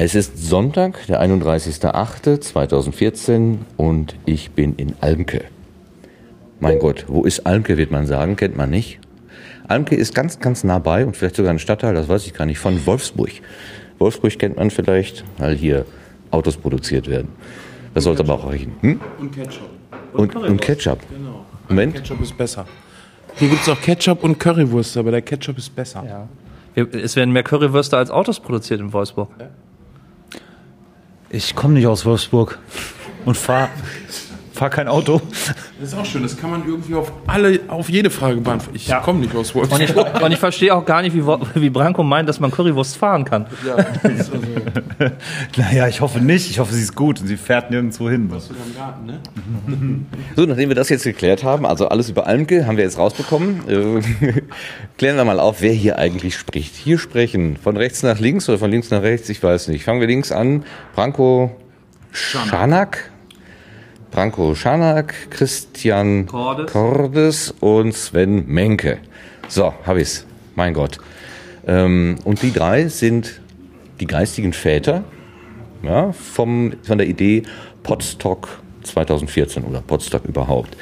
Es ist Sonntag, der 31.08.2014 und ich bin in Almke. Mein Gott, wo ist Almke, wird man sagen, kennt man nicht. Almke ist ganz, ganz nah bei und vielleicht sogar ein Stadtteil, das weiß ich gar nicht, von Wolfsburg. Wolfsburg kennt man vielleicht, weil hier Autos produziert werden. Das sollte aber auch reichen. Hm? Und Ketchup. Und, und Ketchup. Genau. Moment. Ketchup ist besser. Hier gibt es auch Ketchup und Currywurst, aber der Ketchup ist besser. Ja. Es werden mehr Currywürste als Autos produziert in Wolfsburg. Ich komme nicht aus Wolfsburg und fahr, fahr kein Auto. Das ist auch schön, das kann man irgendwie auf alle, auf jede Frage beantworten. Ich Ja. komme nicht aus Und ich, Wolfsburg. und ich verstehe auch gar nicht, wie, wie Branko meint, dass man Currywurst fahren kann. Ja, also, Naja, ich hoffe nicht. Ich hoffe, sie ist gut und sie fährt nirgendwo hin. sogar im Garten, ne? So, nachdem wir das jetzt geklärt haben, also alles über Almke haben wir jetzt rausbekommen, äh, klären wir mal auf, wer hier eigentlich spricht. Hier sprechen von rechts nach links oder von links nach rechts, ich weiß nicht. Fangen wir links an. Branko Schanak. Branko Schanak, Christian Cordes. Cordes und Sven Menke. So, hab ich's. Mein Gott. Ähm, und die drei sind die geistigen Väter ja, vom, von der Idee Podstock 2014 oder Podstock überhaupt.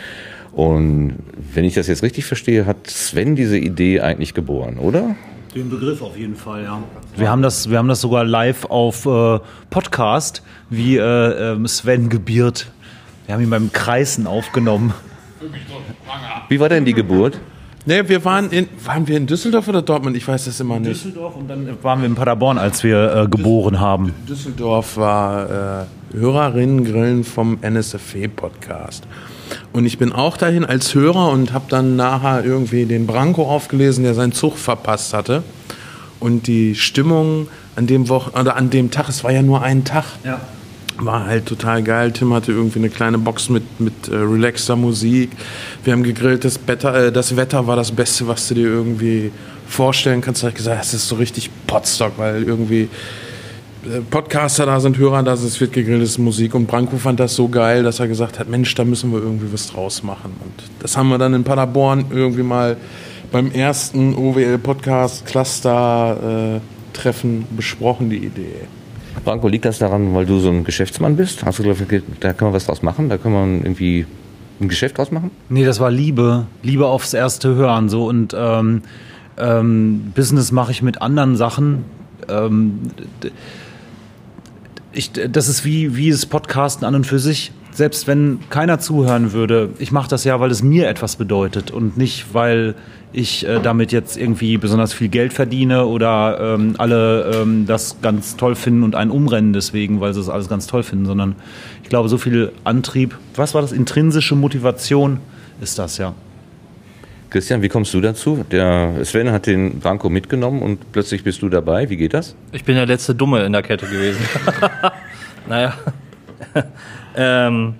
Und wenn ich das jetzt richtig verstehe, hat Sven diese Idee eigentlich geboren, oder? Den Begriff auf jeden Fall, ja. Wir haben das, wir haben das sogar live auf äh, Podcast, wie äh, ähm, Sven gebiert. Wir haben ihn beim Kreisen aufgenommen. Wie war denn die Geburt? Ne, wir waren in, waren wir in Düsseldorf oder Dortmund? Ich weiß das immer nicht. Düsseldorf und dann waren wir in Paderborn, als wir äh, geboren haben. Düsseldorf war äh, Hörerinnen-Grillen vom NSFW-Podcast. Und ich bin auch dahin als Hörer und habe dann nachher irgendwie den Branko aufgelesen, der seinen Zug verpasst hatte. Und die Stimmung an dem Wochen oder an dem Tag, es war ja nur ein Tag, Ja. War halt total geil. Tim hatte irgendwie eine kleine Box mit, mit äh, relaxter Musik. Wir haben gegrillt, das, Wetter, äh, das Wetter war das Beste, was du dir irgendwie vorstellen kannst. Da hab ich gesagt, es ist so richtig Potstock, weil irgendwie äh, Podcaster da sind, Hörer da sind, es wird gegrillt, es ist Musik. Und Branko fand das so geil, dass er gesagt hat, Mensch, da müssen wir irgendwie was draus machen. Und das haben wir dann in Paderborn irgendwie mal beim ersten OWL-Podcast-Cluster-Treffen besprochen, die Idee. Branko, liegt das daran, weil du so ein Geschäftsmann bist? Hast du gesagt, da können wir was draus machen? Da können wir irgendwie ein Geschäft draus machen? Nee, das war Liebe. Liebe aufs erste Hören. So und ähm, ähm, Business mache ich mit anderen Sachen. Ähm, ich, das ist wie, wie das Podcasten an und für sich. Selbst wenn keiner zuhören würde, ich mache das ja, weil es mir etwas bedeutet und nicht, weil ich äh, damit jetzt irgendwie besonders viel Geld verdiene oder ähm, alle ähm, das ganz toll finden und einen umrennen deswegen, weil sie es alles ganz toll finden, sondern ich glaube, so viel Antrieb, was war das, intrinsische Motivation ist das ja. Christian, wie kommst du dazu? Der Sven hat den Branko mitgenommen und plötzlich bist du dabei. Wie geht das? Ich bin der letzte Dumme in der Kette gewesen. naja. Ähm,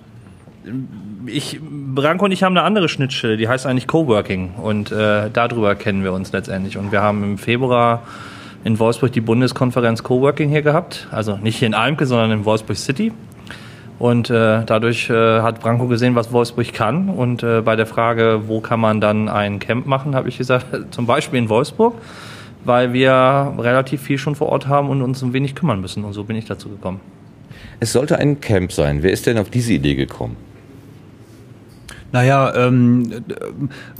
ich, Branko und ich haben eine andere Schnittstelle, die heißt eigentlich Coworking. Und äh, darüber kennen wir uns letztendlich. Und wir haben im Februar in Wolfsburg die Bundeskonferenz Coworking hier gehabt. Also nicht hier in Almke, sondern in Wolfsburg City. Und äh, dadurch äh, hat Branko gesehen, was Wolfsburg kann. Und äh, bei der Frage, wo kann man dann ein Camp machen, habe ich gesagt, zum Beispiel in Wolfsburg, weil wir relativ viel schon vor Ort haben und uns ein wenig kümmern müssen. Und so bin ich dazu gekommen. Es sollte ein Camp sein. Wer ist denn auf diese Idee gekommen? Naja, ähm,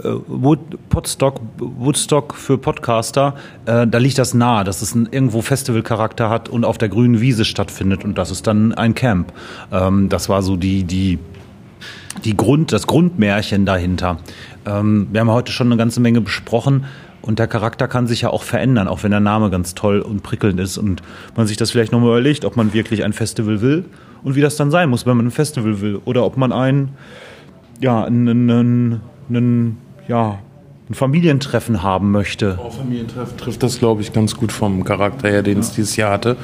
äh, Wood, Podstock, Woodstock für Podcaster, äh, da liegt das nahe, dass es ein, irgendwo Festivalcharakter hat und auf der grünen Wiese stattfindet und das ist dann ein Camp. Ähm, das war so die, die, die Grund, das Grundmärchen dahinter. Ähm, wir haben heute schon eine ganze Menge besprochen und der Charakter kann sich ja auch verändern, auch wenn der Name ganz toll und prickelnd ist und man sich das vielleicht nochmal überlegt, ob man wirklich ein Festival will und wie das dann sein muss, wenn man ein Festival will oder ob man ein ja, einen, ja, ein Familientreffen haben möchte. Auch Familientreff trifft das, glaube ich, ganz gut vom Charakter her, den es dieses Jahr hatte.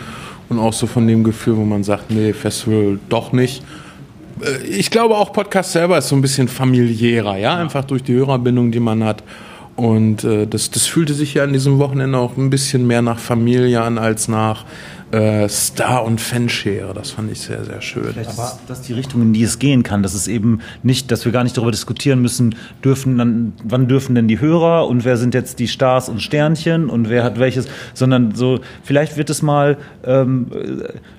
Und auch so von dem Gefühl, wo man sagt, nee, Festival doch nicht. Äh, Ich glaube auch Podcast selber ist so ein bisschen familiärer, ja, einfach durch die Hörerbindung, die man hat. Und äh, das, das fühlte sich ja an diesem Wochenende auch ein bisschen mehr nach Familie an als nach äh, Star und Fanschere. Das fand ich sehr, sehr schön. Vielleicht ist das die Richtung, in die es gehen kann. Dass es eben nicht, dass wir gar nicht darüber diskutieren müssen, dürfen dann, wann dürfen denn die Hörer und wer sind jetzt die Stars und Sternchen und wer hat welches, sondern so, vielleicht wird es mal, ähm,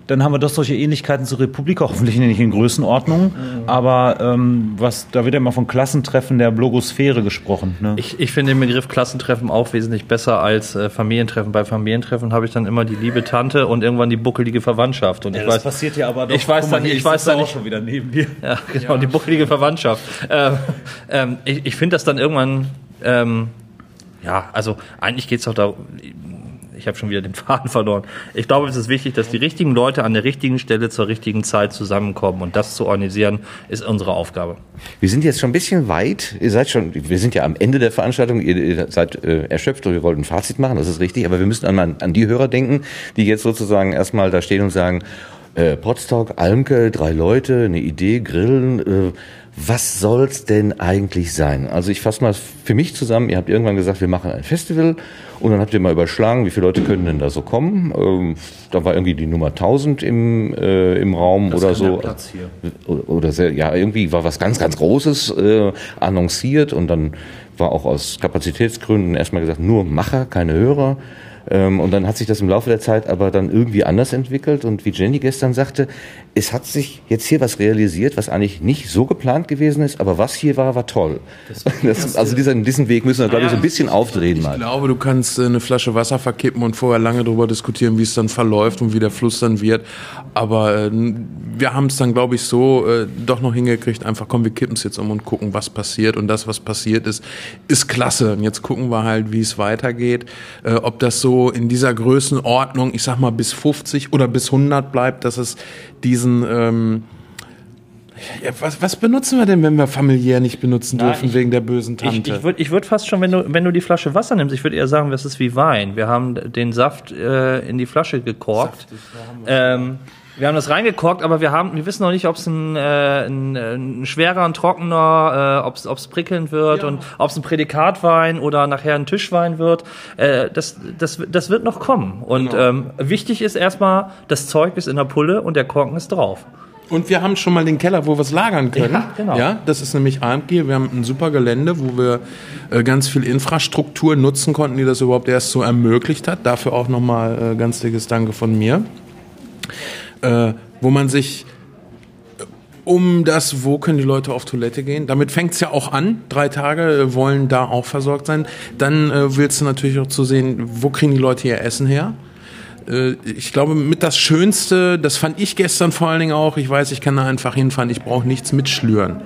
dann haben wir doch solche Ähnlichkeiten zur Republik, hoffentlich nicht in Größenordnung, aber ähm, was, da wird ja immer von Klassentreffen der Blogosphäre gesprochen. Ne? Ich, ich finde den Begriff Klassentreffen auch wesentlich besser als äh, Familientreffen. Bei Familientreffen habe ich dann immer die liebe Tante und irgendwann die buckelige Verwandtschaft. Und ich weiß, passiert ja aber ich weiß mal, dann nicht, hier, ich weiß dann auch schon wieder neben dir. Ja, genau, die buckelige Verwandtschaft. Ähm, ähm, ich ich finde das dann irgendwann, ähm, ja, also eigentlich geht's doch da, ich habe schon wieder den Faden verloren. Ich glaube, es ist wichtig, dass die richtigen Leute an der richtigen Stelle zur richtigen Zeit zusammenkommen und das zu organisieren, ist unsere Aufgabe. Wir sind jetzt schon ein bisschen weit. Ihr seid schon, wir sind ja am Ende der Veranstaltung. Ihr, seid äh, erschöpft und wir wollten ein Fazit machen, das ist richtig. Aber wir müssen an, an die Hörer denken, die jetzt sozusagen erstmal da stehen und sagen, äh, Potsdok, Almke, drei Leute, eine Idee, Grillen. Äh, was soll's denn eigentlich sein? Also ich fasse mal für mich zusammen. Ihr habt irgendwann gesagt, wir machen ein Festival und dann habt ihr mal überschlagen, wie viele Leute können denn da so kommen. Ähm, da war irgendwie die Nummer 1000 im, äh, im Raum oder kann so. Platz hier. Oder, oder sehr, ja, irgendwie war was ganz, ganz Großes äh, annonciert und dann war auch aus Kapazitätsgründen erstmal gesagt, nur Macher, keine Hörer. Ähm, und dann hat sich das im Laufe der Zeit aber dann irgendwie anders entwickelt. Und wie Jenny gestern sagte, es hat sich jetzt hier was realisiert, was eigentlich nicht so geplant gewesen ist, aber was hier war, war toll. Das, also diesen, diesen Weg müssen wir, glaube ich, so ein bisschen aufdrehen Ich mal. glaube, du kannst äh, eine Flasche Wasser verkippen und vorher lange darüber diskutieren, wie es dann verläuft und wie der Fluss dann wird. Aber äh, wir haben es dann, glaube ich, so äh, doch noch hingekriegt, einfach komm, wir kippen es jetzt um und gucken, was passiert. Und das, was passiert ist, ist klasse. Und jetzt gucken wir halt, wie es weitergeht. Äh, ob das so in dieser Größenordnung, ich sag mal, bis 50 oder bis 100 bleibt, dass es diesen... Ähm, ja, was, was benutzen wir denn, wenn wir familiär nicht benutzen Na, dürfen ich- wegen der bösen Tante? ich würde ich würd fast schon, wenn du, wenn du die Flasche Wasser nimmst, ich würde eher sagen, das ist wie Wein. Wir haben den Saft äh, in die Flasche gekorkt. ähm, wir haben das reingekorkt, aber wir haben, wir wissen noch nicht, ob es ein, äh, ein, ein schwerer, ein trockener, äh, ob es prickelnd wird und ob es ein Prädikatwein oder nachher ein Tischwein wird. Äh, das, das, das wird noch kommen. Und ähm, wichtig ist erstmal, das Zeug ist in der Pulle und der Korken ist drauf. Und wir haben schon mal den Keller, wo wir es lagern können. Ja, genau. Ja, das ist nämlich AMG. Wir haben ein super Gelände, wo wir äh, ganz viel Infrastruktur nutzen konnten, die das überhaupt erst so ermöglicht hat. Dafür auch nochmal äh, ganz dickes Danke von mir. Äh, wo man sich äh, um das, wo können die Leute auf Toilette gehen. Damit fängt's ja auch an. Drei Tage äh, wollen da auch versorgt sein. Dann äh, willst du natürlich auch zu sehen, wo kriegen die Leute ihr Essen her. Äh, ich glaube, mit das Schönste, das fand ich gestern vor allen Dingen auch, ich weiß, ich kann da einfach hinfahren, ich brauche nichts mitschlüren.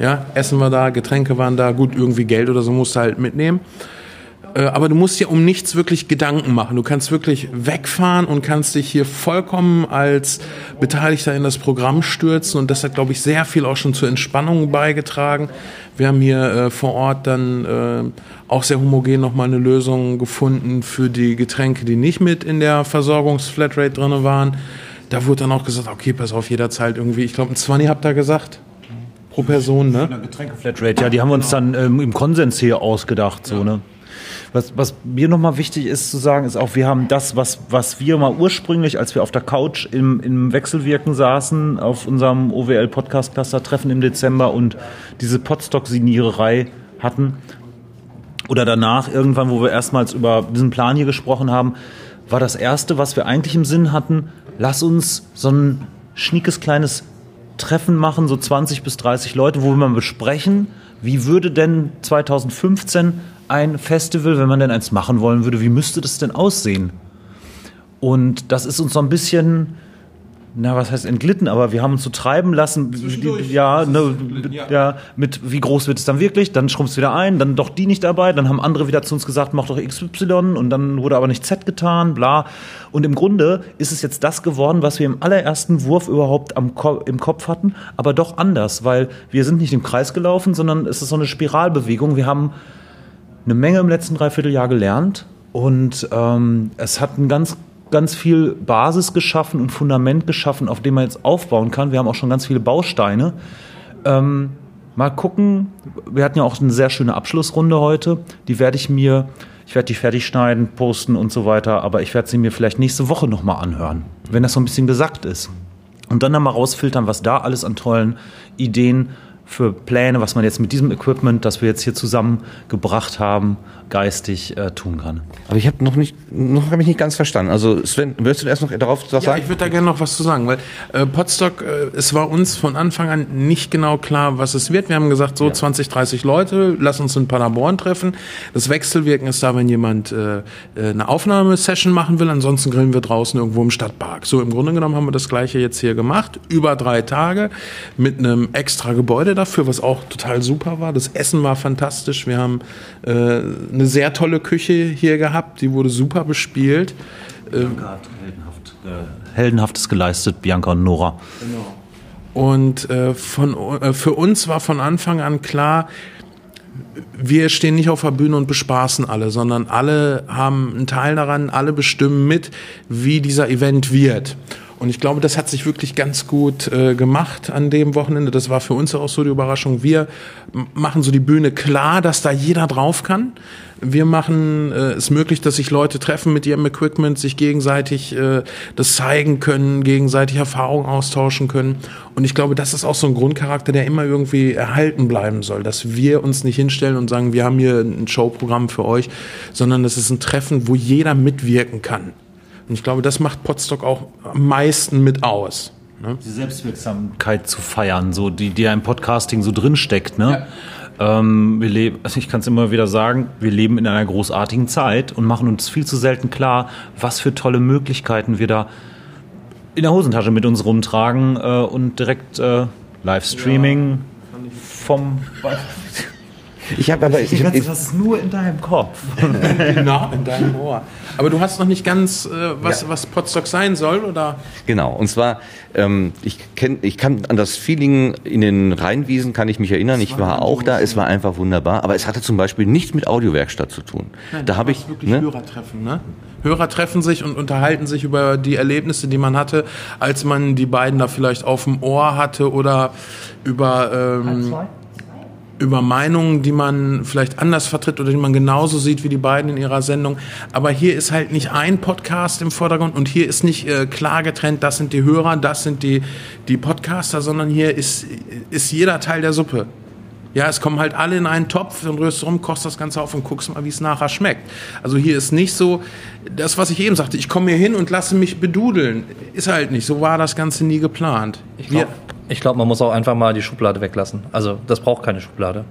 Ja, Essen war da, Getränke waren da, gut, irgendwie Geld oder so musst du halt mitnehmen. Äh, Aber du musst dir um nichts wirklich Gedanken machen. Du kannst wirklich wegfahren und kannst dich hier vollkommen als Beteiligter in das Programm stürzen. Und das hat, glaube ich, sehr viel auch schon zur Entspannung beigetragen. Wir haben hier äh, vor Ort dann äh, auch sehr homogen nochmal eine Lösung gefunden für die Getränke, die nicht mit in der Versorgungsflatrate drinne waren. Da wurde dann auch gesagt, okay, pass auf, jeder zahlt irgendwie, ich glaube, ein 20 habt ihr gesagt, pro Person, ne? Getränkeflatrate, ja, die haben wir uns dann ähm, im Konsens hier ausgedacht, so, ne? Was, was mir nochmal wichtig ist zu sagen, ist auch, wir haben das, was, was wir mal ursprünglich, als wir auf der Couch im, im Wechselwirken saßen, auf unserem OWL Podcast Cluster Treffen im Dezember und diese Potstock-Signiererei hatten, oder danach irgendwann, wo wir erstmals über diesen Plan hier gesprochen haben, war das erste, was wir eigentlich im Sinn hatten, lass uns so ein schniekes kleines Treffen machen, so 20 bis 30 Leute, wo wir mal besprechen, wie würde denn 2015 ein Festival, wenn man denn eins machen wollen würde, wie müsste das denn aussehen? Und das ist uns so ein bisschen, na, was heißt entglitten, aber wir haben uns so treiben lassen, ja, ne, ja. mit wie groß wird es dann wirklich, dann schrumpft es wieder ein, dann doch die nicht dabei, dann haben andere wieder zu uns gesagt, mach doch XY und dann wurde aber nicht Z getan, bla. Und im Grunde ist es jetzt das geworden, was wir im allerersten Wurf überhaupt am Ko im Kopf hatten, aber doch anders, weil wir sind nicht im Kreis gelaufen, sondern es ist so eine Spiralbewegung. Wir haben eine Menge im letzten Dreivierteljahr gelernt und ähm, es hat ein ganz ganz viel Basis geschaffen und Fundament geschaffen, auf dem man jetzt aufbauen kann. Wir haben auch schon ganz viele Bausteine. Ähm, mal gucken. Wir hatten ja auch eine sehr schöne Abschlussrunde heute. Die werde ich mir, Ich werde die fertig schneiden, posten und so weiter, aber ich werde sie mir vielleicht nächste Woche nochmal anhören, wenn das so ein bisschen gesackt ist. Und dann mal rausfiltern, was da alles an tollen Ideen für Pläne, was man jetzt mit diesem Equipment, das wir jetzt hier zusammengebracht haben, geistig äh, tun kann. Aber ich habe noch nicht, noch habe ich nicht ganz verstanden. Also Sven, würdest du erst noch darauf was Ja, sagen? ich würde da gerne noch was zu sagen, weil äh, Potsdok, äh, es war uns von Anfang an nicht genau klar, was es wird. Wir haben gesagt, so 20, 30 Leute, lass uns in Paderborn treffen. Das Wechselwirken ist da, wenn jemand äh, äh, eine Aufnahmesession machen will, ansonsten grillen wir draußen irgendwo im Stadtpark. So im Grunde genommen haben wir das gleiche jetzt hier gemacht, über drei Tage mit einem extra Gebäude dafür, was auch total super war. Das Essen war fantastisch. Wir haben äh, eine sehr tolle Küche hier gehabt, die wurde super bespielt. Bianca hat heldenhaft, äh, heldenhaftes geleistet, Bianca und Nora. Und äh, von, äh, für uns war von Anfang an klar, wir stehen nicht auf der Bühne und bespaßen alle, sondern alle haben einen Teil daran, alle bestimmen mit, wie dieser Event wird. Und ich glaube, das hat sich wirklich ganz gut äh, gemacht an dem Wochenende. Das war für uns auch so die Überraschung. Wir machen so die Bühne klar, dass da jeder drauf kann. Wir machen äh, es möglich, dass sich Leute treffen mit ihrem Equipment, sich gegenseitig äh, das zeigen können, gegenseitig Erfahrungen austauschen können. Und ich glaube, das ist auch so ein Grundcharakter, der immer irgendwie erhalten bleiben soll, dass wir uns nicht hinstellen und sagen, wir haben hier ein Showprogramm für euch, sondern es ist ein Treffen, wo jeder mitwirken kann. Und ich glaube, das macht Potsdok auch am meisten mit aus. Ne? Die Selbstwirksamkeit zu feiern, so die, die ja im Podcasting so drin steckt, ne? Ähm, wir leben, also ich kann es immer wieder sagen, wir leben in einer großartigen Zeit und machen uns viel zu selten klar, was für tolle Möglichkeiten wir da in der Hosentasche mit uns rumtragen äh, und direkt äh, Livestreaming vom. Ich habe aber, ich, Ich, ich, das ist nur in deinem Kopf. Genau, in deinem Ohr. Aber du hast noch nicht ganz, äh, was, Ja. was Potsdok sein soll, oder? Genau, und zwar, ähm, ich, kenn, ich kann an das Feeling in den Rheinwiesen, kann ich mich erinnern, ich war auch da, es war einfach wunderbar, aber es hatte zum Beispiel nichts mit Audiowerkstatt zu tun. da habe ich, wirklich ne, Hörertreffen, ne? Hörer treffen sich und unterhalten sich über die Erlebnisse, die man hatte, als man die beiden da vielleicht auf dem Ohr hatte oder über, ähm, über Meinungen, die man vielleicht anders vertritt oder die man genauso sieht wie die beiden in ihrer Sendung. Aber hier ist halt nicht ein Podcast im Vordergrund und hier ist nicht äh, klar getrennt, das sind die Hörer, das sind die, die Podcaster, sondern hier ist, ist jeder Teil der Suppe. Ja, es kommen halt alle in einen Topf und rührst rum, kochst das Ganze auf und guckst mal, wie es nachher schmeckt. Also hier ist nicht so, das, was ich eben sagte, ich komme hier hin und lasse mich bedudeln. Ist halt nicht. So war das Ganze nie geplant. Ich glaube, glaub, man muss auch einfach mal die Schublade weglassen. Also das braucht keine Schublade.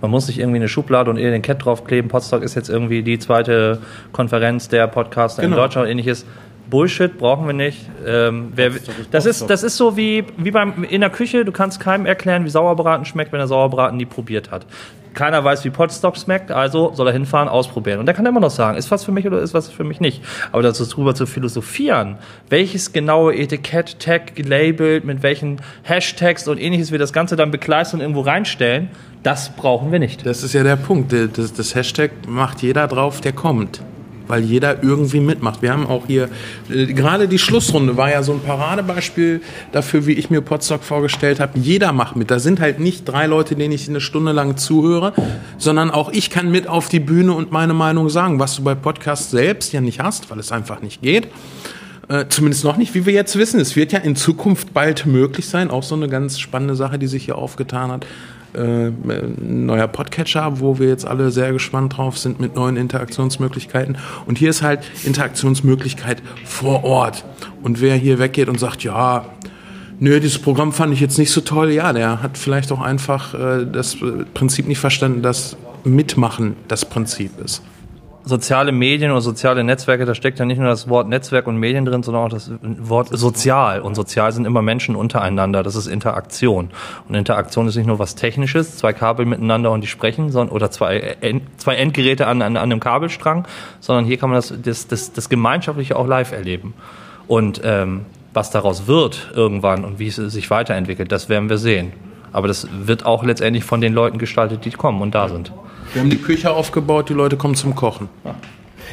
Man muss nicht irgendwie eine Schublade und den Cat draufkleben. Potsdok ist jetzt irgendwie die zweite Konferenz der Podcaster Genau. in Deutschland und ähnliches. Bullshit brauchen wir nicht. Ähm, wer, das, ist, das ist so wie, wie beim, in der Küche. Du kannst keinem erklären, wie Sauerbraten schmeckt, wenn er Sauerbraten nie probiert hat. Keiner weiß, wie Potstock schmeckt, also soll er hinfahren, ausprobieren. Und der kann immer noch sagen, ist was für mich oder ist was für mich nicht. Aber dazu drüber zu philosophieren, welches genaue Etikett, Tag gelabelt, mit welchen Hashtags und ähnliches wir das Ganze dann bekleistern und irgendwo reinstellen, das brauchen wir nicht. Das ist ja der Punkt. Das, das Hashtag macht jeder drauf, der kommt. Weil jeder irgendwie mitmacht. Wir haben auch hier, äh, gerade die Schlussrunde war ja so ein Paradebeispiel dafür, wie ich mir Potsdok vorgestellt habe. Jeder macht mit. Da sind halt nicht drei Leute, denen ich eine Stunde lang zuhöre, sondern auch ich kann mit auf die Bühne und meine Meinung sagen, was du bei Podcasts selbst ja nicht hast, weil es einfach nicht geht. Äh, zumindest noch nicht, wie wir jetzt wissen. Es wird ja in Zukunft bald möglich sein. Auch so eine ganz spannende Sache, die sich hier aufgetan hat. Äh, ein neuer Podcatcher, wo wir jetzt alle sehr gespannt drauf sind mit neuen Interaktionsmöglichkeiten. Und hier ist halt Interaktionsmöglichkeit vor Ort. Und wer hier weggeht und sagt, ja, nö, dieses Programm fand ich jetzt nicht so toll, ja, der hat vielleicht auch einfach äh, das äh, Prinzip nicht verstanden, dass Mitmachen das Prinzip ist. Soziale Medien oder soziale Netzwerke, da steckt ja nicht nur das Wort Netzwerk und Medien drin, sondern auch das Wort sozial. Und sozial sind immer Menschen untereinander. Das ist Interaktion. Und Interaktion ist nicht nur was Technisches, zwei Kabel miteinander und die sprechen, sondern, oder zwei, zwei Endgeräte an, an, an einem Kabelstrang, sondern hier kann man das, das, das, das Gemeinschaftliche auch live erleben. Und ähm, was daraus wird irgendwann und wie es sich weiterentwickelt, das werden wir sehen. Aber das wird auch letztendlich von den Leuten gestaltet, die kommen und da sind. Wir haben die Küche aufgebaut, die Leute kommen zum Kochen.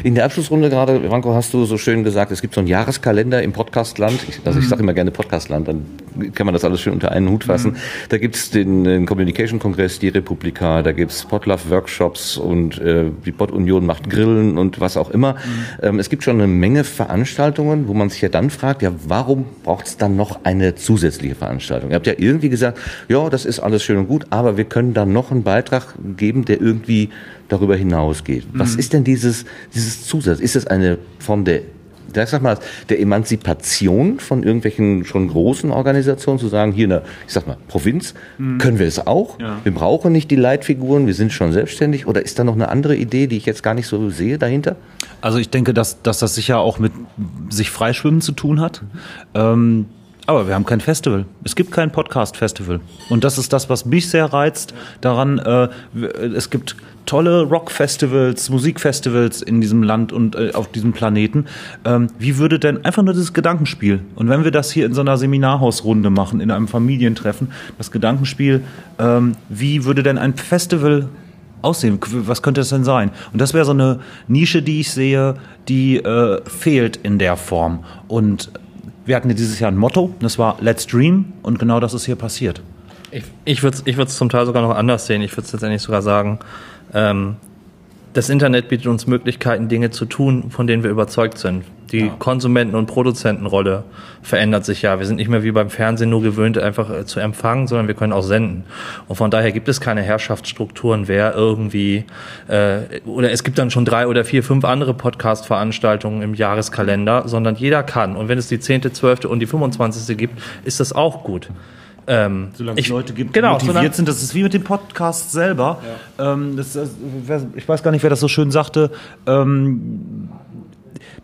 In der Abschlussrunde gerade, Franco, hast du so schön gesagt, es gibt so einen Jahreskalender im Podcastland. Ich, also ich sage immer gerne Podcastland, dann kann man das alles schön unter einen Hut fassen. Da gibt's den, den Communication-Kongress, die Republika, da gibt's Podlove-Workshops und äh, die Pod-Union macht Grillen und was auch immer. Ähm, es gibt schon eine Menge Veranstaltungen, wo man sich ja dann fragt, ja, warum braucht's dann noch eine zusätzliche Veranstaltung? Ihr habt ja irgendwie gesagt, ja, das ist alles schön und gut, aber wir können da noch einen Beitrag geben, der irgendwie darüber hinausgeht. Was ist denn dieses, dieses Zusatz? Ist das eine Form der ich sag mal, der Emanzipation von irgendwelchen schon großen Organisationen zu sagen, hier in der, ich sag mal, Provinz können wir es auch. Ja. Wir brauchen nicht die Leitfiguren, wir sind schon selbstständig. Oder ist da noch eine andere Idee, die ich jetzt gar nicht so sehe dahinter? Also ich denke, dass, dass das sicher auch mit sich freischwimmen zu tun hat. Ähm, aber wir haben kein Festival. Es gibt kein Podcast-Festival. Und das ist das, was mich sehr reizt daran. Äh, es gibt tolle Rock-Festivals, Musikfestivals in diesem Land und äh, auf diesem Planeten. Ähm, wie würde denn einfach nur dieses Gedankenspiel? Und wenn wir das hier in so einer Seminarhausrunde machen, in einem Familientreffen, das Gedankenspiel, ähm, wie würde denn ein Festival aussehen? Was könnte es denn sein? Und das wäre so eine Nische, die ich sehe, die äh, fehlt in der Form. Und wir hatten dieses Jahr ein Motto, das war Let's Dream und genau das ist hier passiert. Ich, ich würde es ich zum Teil sogar noch anders sehen. Ich würde es letztendlich sogar sagen, ähm, das Internet bietet uns Möglichkeiten, Dinge zu tun, von denen wir überzeugt sind. Die Konsumenten- und Produzentenrolle verändert sich ja. Wir sind nicht mehr wie beim Fernsehen nur gewöhnt, einfach äh, zu empfangen, sondern wir können auch senden. Und von daher gibt es keine Herrschaftsstrukturen, wer irgendwie, äh, oder es gibt dann schon drei oder vier, fünf andere Podcast-Veranstaltungen im Jahreskalender, sondern jeder kann. Und wenn es die zehnte, zwölfte und die 25. gibt, ist das auch gut. Ähm, Solange es Leute gibt, genau, die motiviert solange- sind, das ist wie mit dem Podcast selber. Ähm, das, das, wer- ich weiß gar nicht, wer das so schön sagte. Ähm,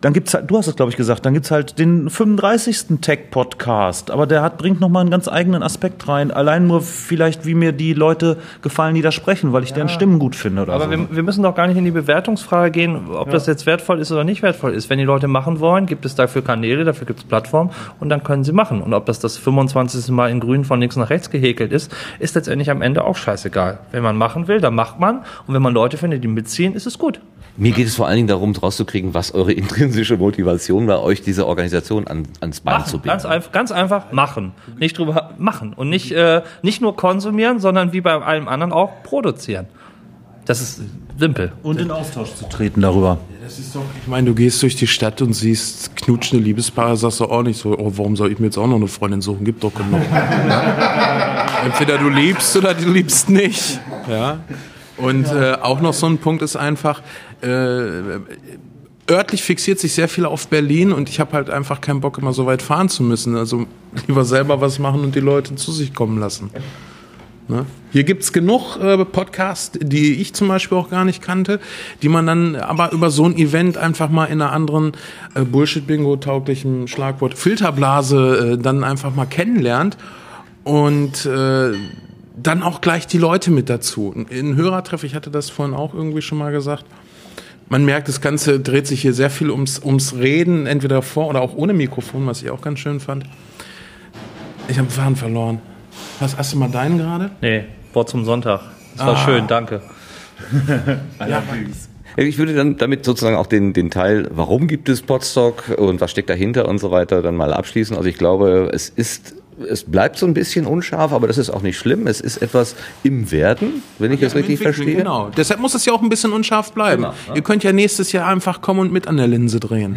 dann gibt's halt, du hast es glaube ich gesagt, dann gibt's halt den 35. Tech-Podcast, aber der hat, bringt nochmal einen ganz eigenen Aspekt rein. Allein nur vielleicht, wie mir die Leute gefallen, die da sprechen, weil ich deren Stimmen gut finde oder Aber so. wir, wir müssen doch gar nicht in die Bewertungsfrage gehen, ob das jetzt wertvoll ist oder nicht wertvoll ist. Wenn die Leute machen wollen, gibt es dafür Kanäle, dafür gibt es Plattformen und dann können sie machen. Und ob das das 25. Mal in grün von links nach rechts gehäkelt ist, ist letztendlich am Ende auch scheißegal. Wenn man machen will, dann macht man. Und wenn man Leute findet, die mitziehen, ist es gut. Mir geht es vor allen Dingen darum, rauszukriegen, was eure intrinsische Motivation war, euch diese Organisation an, ans Bein zu Machen. binden. Ganz, einfach, ganz einfach machen. Nicht drüber machen. Und nicht, äh, nicht nur konsumieren, sondern wie bei allem anderen auch produzieren. Das ist simpel. und in Austausch zu treten darüber. Das ist doch, ich meine, du gehst durch die Stadt und siehst knutschende Liebespaare, sagst du auch nicht so, oh, warum soll ich mir jetzt auch noch eine Freundin suchen? Gibt doch genug. Ja? Entweder du liebst oder du liebst nicht. Ja. Und äh, auch noch so ein Punkt ist einfach, äh, örtlich fixiert sich sehr viel auf Berlin und ich habe halt einfach keinen Bock, immer so weit fahren zu müssen. Also lieber selber was machen und die Leute zu sich kommen lassen. Ne? Hier gibt's genug äh, Podcasts, die ich zum Beispiel auch gar nicht kannte, die man dann aber über so ein Event einfach mal in einer anderen äh, Bullshit-Bingo-tauglichen Schlagwort Filterblase äh, dann einfach mal kennenlernt und äh, dann auch gleich die Leute mit dazu. In Hörertreff, ich hatte das vorhin auch irgendwie schon mal gesagt, man merkt, das Ganze dreht sich hier sehr viel ums, ums Reden, entweder vor oder auch ohne Mikrofon, was ich auch ganz schön fand. Ich habe Faden verloren. Hast, hast du mal deinen gerade? Nee, Wort zum Sonntag. Das war schön, danke. Ich würde dann damit sozusagen auch den, den Teil, warum gibt es Podstock und was steckt dahinter und so weiter, dann mal abschließen. Also ich glaube, es ist, es bleibt so ein bisschen unscharf, aber das ist auch nicht schlimm. Es ist etwas im Werden, wenn ich das richtig verstehe. Genau. Deshalb muss es ja auch ein bisschen unscharf bleiben. Genau, ja. Ihr könnt ja nächstes Jahr einfach kommen und mit an der Linse drehen.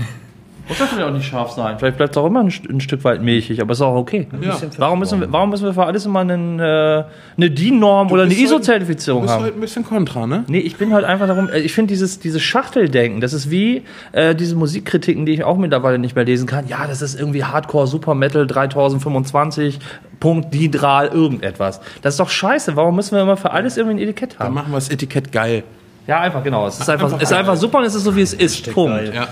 Muss natürlich auch nicht scharf sein. Vielleicht bleibt es auch immer ein, ein Stück weit milchig, aber ist auch okay. Ja. Warum, müssen wir, warum müssen wir für alles immer einen, äh, eine DIN-Norm oder eine bist heute- Du ISO-Zertifizierung bist haben? halt ein bisschen kontra, ne? Nee, ich bin halt einfach darum, äh, ich finde dieses, dieses Schachteldenken, das ist wie äh, diese Musikkritiken, die ich auch mittlerweile nicht mehr lesen kann. Ja, das ist irgendwie Hardcore, Super Metal 3025, Punkt, Didral, irgendetwas. Das ist doch scheiße. Warum müssen wir immer für alles irgendwie ein Etikett Dann haben? machen wir das Etikett geil. Ja, einfach, genau. Es ist einfach, Einfach ist einfach super und es ist so, wie es ist. Punkt. Ja.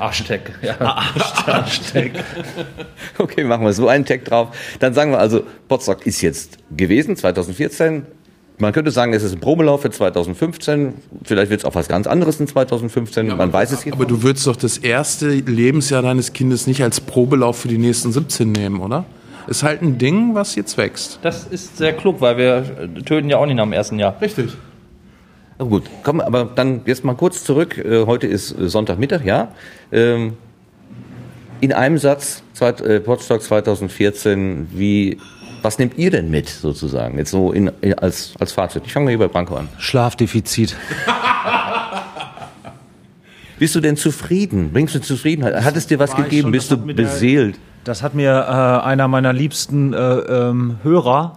Hashtag. Ja. Hashtag. Okay, machen wir so einen Tag drauf. Dann sagen wir also, Potsdok ist jetzt gewesen, 2014. Man könnte sagen, es ist ein Probelauf für 2015. Vielleicht wird es auch was ganz anderes in 2015. Man weiß es jetzt Aber du würdest doch das erste Lebensjahr deines Kindes nicht als Probelauf für die nächsten 17 nehmen, oder? Ist halt ein Ding, was jetzt wächst. Das ist sehr klug, weil wir töten ja auch nicht nach dem ersten Jahr. Richtig. Gut, komm, aber dann jetzt mal kurz zurück. Äh, Heute ist äh, Sonntagmittag, ja. Ähm, in einem Satz, äh, Podstock 2014, wie, was nehmt ihr denn mit sozusagen? Jetzt so in, als, als Fazit. Ich fange mal hier bei Branko an. Schlafdefizit. Bist du denn zufrieden? Bringst du Zufriedenheit? Hat es dir was War gegeben? schon, Bist du mir der- beseelt? Das hat mir äh, einer meiner liebsten äh, ähm, Hörer,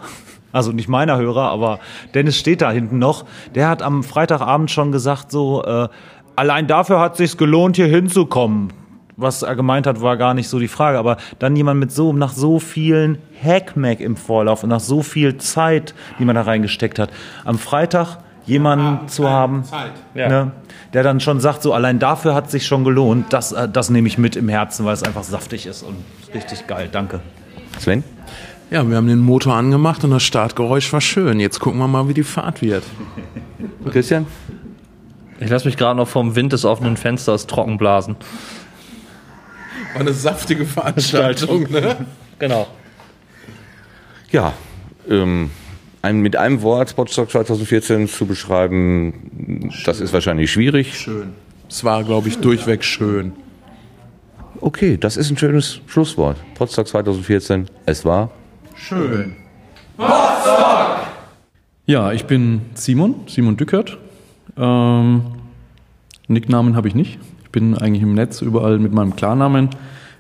also nicht meiner Hörer, aber Dennis steht da hinten noch, der hat am Freitagabend schon gesagt, so, äh, allein dafür hat sich's gelohnt, hier hinzukommen. Was er gemeint hat, war gar nicht so die Frage, aber dann jemand mit so, nach so vielen Hackmack im Vorlauf und nach so viel Zeit, die man da reingesteckt hat, am Freitag jemanden zu haben, Ja. ne, der dann schon sagt, so allein dafür hat sich schon gelohnt, das, äh, das nehme ich mit im Herzen, weil es einfach saftig ist und richtig geil. Danke. Sven? Ja, wir haben den Motor angemacht und das Startgeräusch war schön. Jetzt gucken wir mal, wie die Fahrt wird. Christian? Ich lasse mich gerade noch vom Wind des offenen Fensters trocken blasen. War eine saftige Veranstaltung, ne? Genau. Ja, ähm, ein, mit einem Wort Podstock 2014 zu beschreiben, das ist wahrscheinlich schwierig. Schön. Es war, glaube ich, durchweg schön. Okay, das ist ein schönes Schlusswort. Podstock 2014, es war Schön. Ja, ich bin Simon, Simon Dückert. Ähm, Nicknamen habe ich nicht. Ich bin eigentlich im Netz überall mit meinem Klarnamen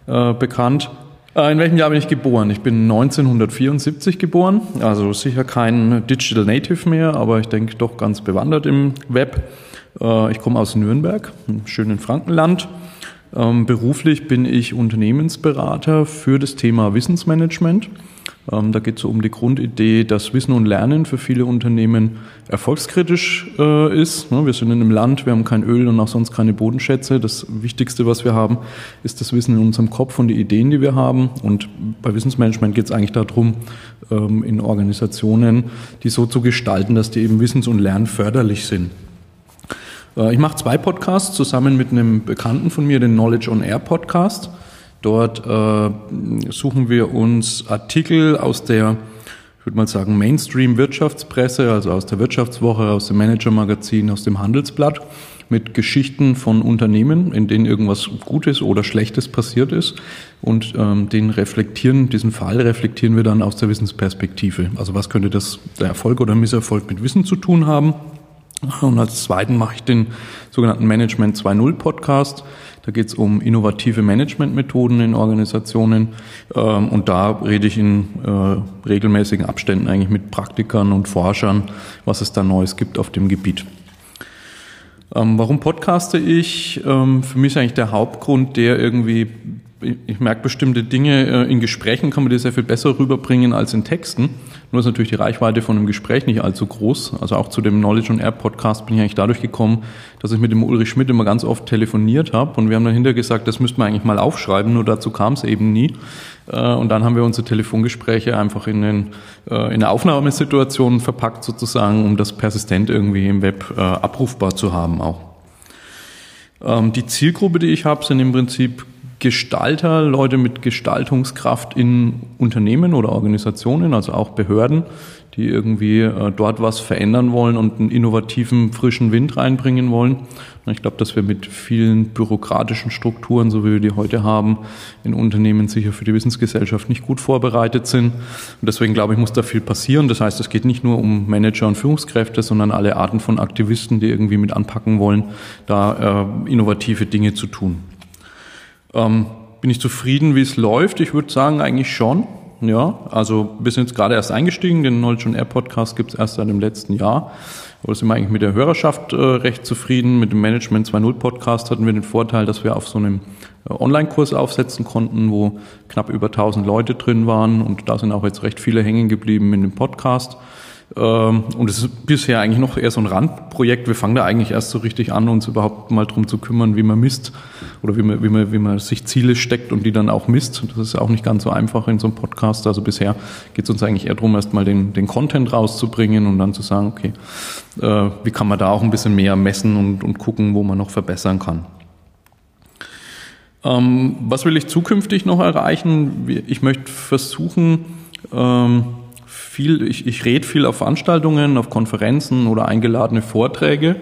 äh, bekannt. Äh, in welchem Jahr bin ich geboren? Ich bin 1974 geboren, also sicher kein Digital Native mehr, aber ich denke doch ganz bewandert im Web. Äh, ich komme aus Nürnberg, im schönen Frankenland. Ähm, beruflich bin ich Unternehmensberater für das Thema Wissensmanagement. Ähm, da geht es so um die Grundidee, dass Wissen und Lernen für viele Unternehmen erfolgskritisch äh, ist. Ne, wir sind in einem Land, wir haben kein Öl und auch sonst keine Bodenschätze. Das Wichtigste, was wir haben, ist das Wissen in unserem Kopf und die Ideen, die wir haben. Und bei Wissensmanagement geht es eigentlich darum, ähm, in Organisationen die so zu gestalten, dass die eben wissens- und lernförderlich sind. Äh, Ich mache zwei Podcasts zusammen mit einem Bekannten von mir, den Knowledge on Air Podcast. Dort äh, suchen wir uns Artikel aus der, ich würde mal sagen, Mainstream-Wirtschaftspresse, also aus der Wirtschaftswoche, aus dem Manager-Magazin, aus dem Handelsblatt, mit Geschichten von Unternehmen, in denen irgendwas Gutes oder Schlechtes passiert ist. Und ähm, den reflektieren, diesen Fall reflektieren wir dann aus der Wissensperspektive. Also was könnte das der Erfolg oder Misserfolg mit Wissen zu tun haben? Und als zweiten mache ich den sogenannten Management 2.0 Podcast. Da geht es um innovative Managementmethoden in Organisationen. Ähm, Und da rede ich in äh, regelmäßigen Abständen eigentlich mit Praktikern und Forschern, was es da Neues gibt auf dem Gebiet. Ähm, warum podcaste ich? Ähm, für mich ist eigentlich der Hauptgrund, der irgendwie, ich merke bestimmte Dinge, äh, in Gesprächen kann man die sehr viel besser rüberbringen als in Texten. Nur ist natürlich die Reichweite von einem Gespräch nicht allzu groß. Also auch zu dem Knowledge on Air Podcast bin ich eigentlich dadurch gekommen, dass ich mit dem Ulrich Schmidt immer ganz oft telefoniert habe und wir haben dann hinterher gesagt, das müsste man eigentlich mal aufschreiben, nur dazu kam es eben nie. Äh, Und dann haben wir unsere Telefongespräche einfach in, den, äh, in eine Aufnahmesituation verpackt sozusagen, um das persistent irgendwie im Web äh, abrufbar zu haben auch. Ähm, Die Zielgruppe, die ich habe, sind im Prinzip Gestalter, Leute mit Gestaltungskraft in Unternehmen oder Organisationen, also auch Behörden, die irgendwie äh, dort was verändern wollen und einen innovativen, frischen Wind reinbringen wollen. Ich glaube, dass wir mit vielen bürokratischen Strukturen, so wie wir die heute haben, in Unternehmen sicher für die Wissensgesellschaft nicht gut vorbereitet sind. Und deswegen glaube ich, muss da viel passieren. Das heißt, es geht nicht nur um Manager und Führungskräfte, sondern alle Arten von Aktivisten, die irgendwie mit anpacken wollen, da äh, innovative Dinge zu tun. Ähm, bin ich zufrieden, wie es läuft? Ich würde sagen, eigentlich schon. Ja, also wir sind jetzt gerade erst eingestiegen. Den Knowledge on Air Podcast gibt es erst seit dem letzten Jahr. Aber sind wir eigentlich mit der Hörerschaft äh, recht zufrieden. Mit dem Management 2.0 Podcast hatten wir den Vorteil, dass wir auf so einem äh, Online-Kurs aufsetzen konnten, wo knapp über 1000 Leute drin waren. Und da sind auch jetzt recht viele hängen geblieben in dem Podcast. Ähm, Und es ist bisher eigentlich noch eher so ein Randprojekt. Wir fangen da eigentlich erst so richtig an, uns überhaupt mal drum zu kümmern, wie man misst oder wie man, wie man, wie man sich Ziele steckt und die dann auch misst. Das ist auch nicht ganz so einfach in so einem Podcast. Also bisher geht es uns eigentlich eher darum, erst mal den, den Content rauszubringen und dann zu sagen, okay, äh, wie kann man da auch ein bisschen mehr messen und, und gucken, wo man noch verbessern kann. Ähm, was will ich zukünftig noch erreichen? Ich möchte versuchen, ähm, viel, ich, ich rede viel auf Veranstaltungen, auf Konferenzen oder eingeladene Vorträge,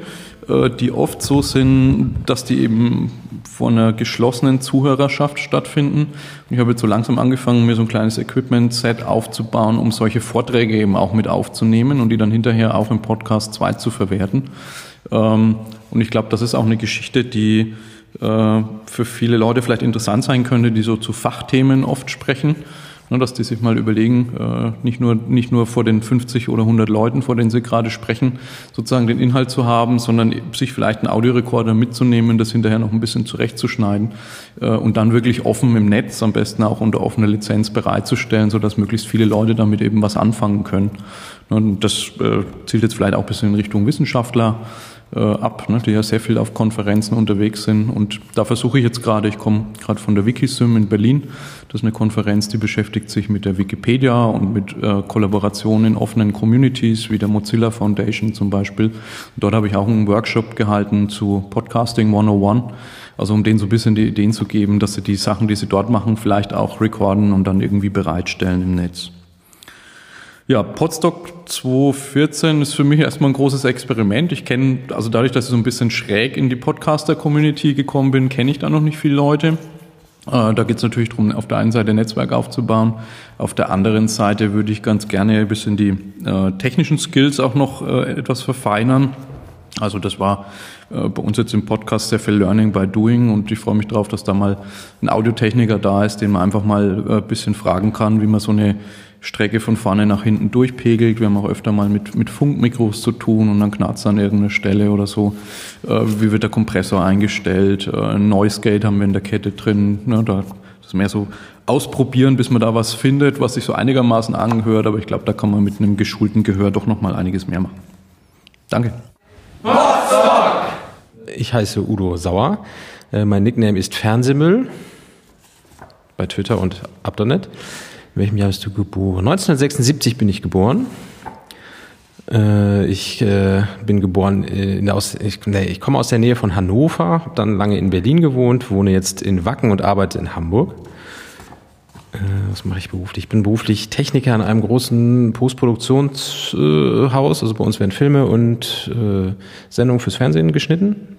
äh, die oft so sind, dass die eben vor einer geschlossenen Zuhörerschaft stattfinden. Und ich habe jetzt so langsam angefangen, mir so ein kleines Equipment-Set aufzubauen, um solche Vorträge eben auch mit aufzunehmen und die dann hinterher auch im Podcast 2 zu verwerten. Ähm, und ich glaube, das ist auch eine Geschichte, die äh, für viele Leute vielleicht interessant sein könnte, die so zu Fachthemen oft sprechen Ne, dass die sich mal überlegen, äh, nicht nur, nicht nur vor den 50 oder 100 Leuten, vor denen sie gerade sprechen, sozusagen den Inhalt zu haben, sondern sich vielleicht einen Audiorekorder mitzunehmen, das hinterher noch ein bisschen zurechtzuschneiden äh, und dann wirklich offen im Netz, am besten auch unter offener Lizenz bereitzustellen, sodass möglichst viele Leute damit eben was anfangen können. Ne, und das äh, zielt jetzt vielleicht auch ein bisschen in Richtung Wissenschaftler ab, ne, die ja sehr viel auf Konferenzen unterwegs sind. Und da versuche ich jetzt gerade, ich komme gerade von der Wikisym in Berlin, das ist eine Konferenz, die beschäftigt sich mit der Wikipedia und mit äh, Kollaborationen in offenen Communities, wie der Mozilla Foundation zum Beispiel. Dort habe ich auch einen Workshop gehalten zu Podcasting 101, also um denen so ein bisschen die Ideen zu geben, dass sie die Sachen, die sie dort machen, vielleicht auch recorden und dann irgendwie bereitstellen im Netz. Ja, Podstock 2014 ist für mich erstmal ein großes Experiment. Ich kenne, also dadurch, dass ich so ein bisschen schräg in die Podcaster-Community gekommen bin, kenne ich da noch nicht viele Leute. Äh, da geht es natürlich darum, auf der einen Seite Netzwerk aufzubauen, auf der anderen Seite würde ich ganz gerne ein bisschen die äh, technischen Skills auch noch äh, etwas verfeinern. Also das war äh, bei uns jetzt im Podcast sehr viel Learning by Doing und ich freue mich darauf, dass da mal ein Audiotechniker da ist, den man einfach mal äh, ein bisschen fragen kann, wie man so eine Strecke von vorne nach hinten durchpegelt. Wir haben auch öfter mal mit, mit Funkmikros zu tun und dann knarzt an irgendeiner Stelle oder so. Äh, wie wird der Kompressor eingestellt? Äh, Noise Gate haben wir in der Kette drin. Ne, da ist mehr so ausprobieren, bis man da was findet, was sich so einigermaßen anhört. Aber ich glaube, da kann man mit einem geschulten Gehör doch noch mal einiges mehr machen. Danke. Ich heiße Udo Sauer. Äh, mein Nickname ist Fernsehmüll bei Twitter und Abdonet. In welchem Jahr bist du geboren? 1976 bin ich geboren. Äh, ich äh, bin geboren in der, aus, ich, nee, ich komme aus der Nähe von Hannover, habe dann lange in Berlin gewohnt, wohne jetzt in Wacken und arbeite in Hamburg. Äh, was mache ich beruflich? Ich bin beruflich Techniker in einem großen Postproduktionshaus. also bei uns werden Filme und äh, Sendungen fürs Fernsehen geschnitten.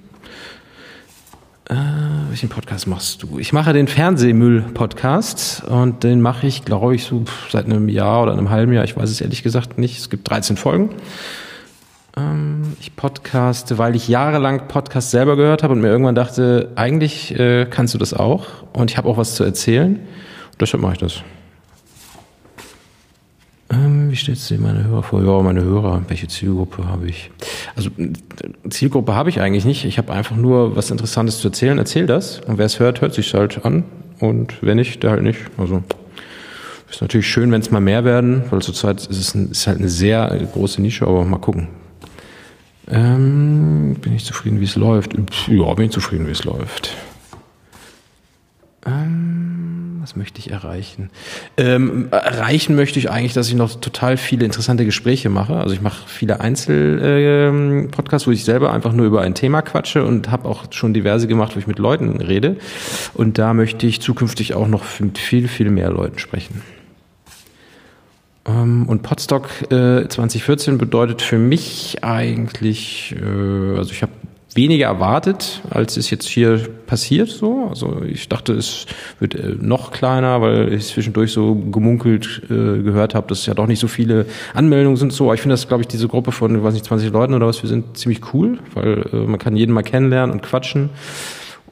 Äh, welchen Podcast machst du? Ich mache den Fernsehmüll-Podcast und den mache ich, glaube ich, so seit einem Jahr oder einem halben Jahr. Ich weiß es ehrlich gesagt nicht. Es gibt 13 Folgen. Ähm, ich podcaste, weil ich jahrelang Podcast selber gehört habe und mir irgendwann dachte, eigentlich äh, kannst du das auch und ich habe auch was zu erzählen. Und deshalb mache ich das. Ähm, wie stellst du dir meine Hörer vor? Ja, meine Hörer, welche Zielgruppe habe ich? Also Zielgruppe habe ich eigentlich nicht. Ich habe einfach nur was Interessantes zu erzählen. Erzähl das. Und wer es hört, hört sich halt an. Und wer nicht, der halt nicht. Also ist natürlich schön, wenn es mal mehr werden, weil zurzeit ist es ein, ist halt eine sehr große Nische, aber mal gucken. Ähm, bin ich zufrieden, wie es läuft? Ja, bin ich zufrieden, wie es läuft. Ähm, was möchte ich erreichen? Ähm, erreichen möchte ich eigentlich, dass ich noch total viele interessante Gespräche mache. Also ich mache viele Einzel-Podcasts, wo ich selber einfach nur über ein Thema quatsche und habe auch schon diverse gemacht, wo ich mit Leuten rede. Und da möchte ich zukünftig auch noch mit viel, viel mehr Leuten sprechen. Ähm, und Podstock äh, 2014 bedeutet für mich eigentlich, äh, also ich habe weniger erwartet, als es jetzt hier passiert. So, also ich dachte, es wird äh, noch kleiner, weil ich zwischendurch so gemunkelt äh, gehört habe, dass ja doch nicht so viele Anmeldungen sind. So, aber ich finde das, glaube ich, diese Gruppe von, weiß nicht, 20 Leuten oder was, wir sind ziemlich cool, weil äh, man kann jeden mal kennenlernen und quatschen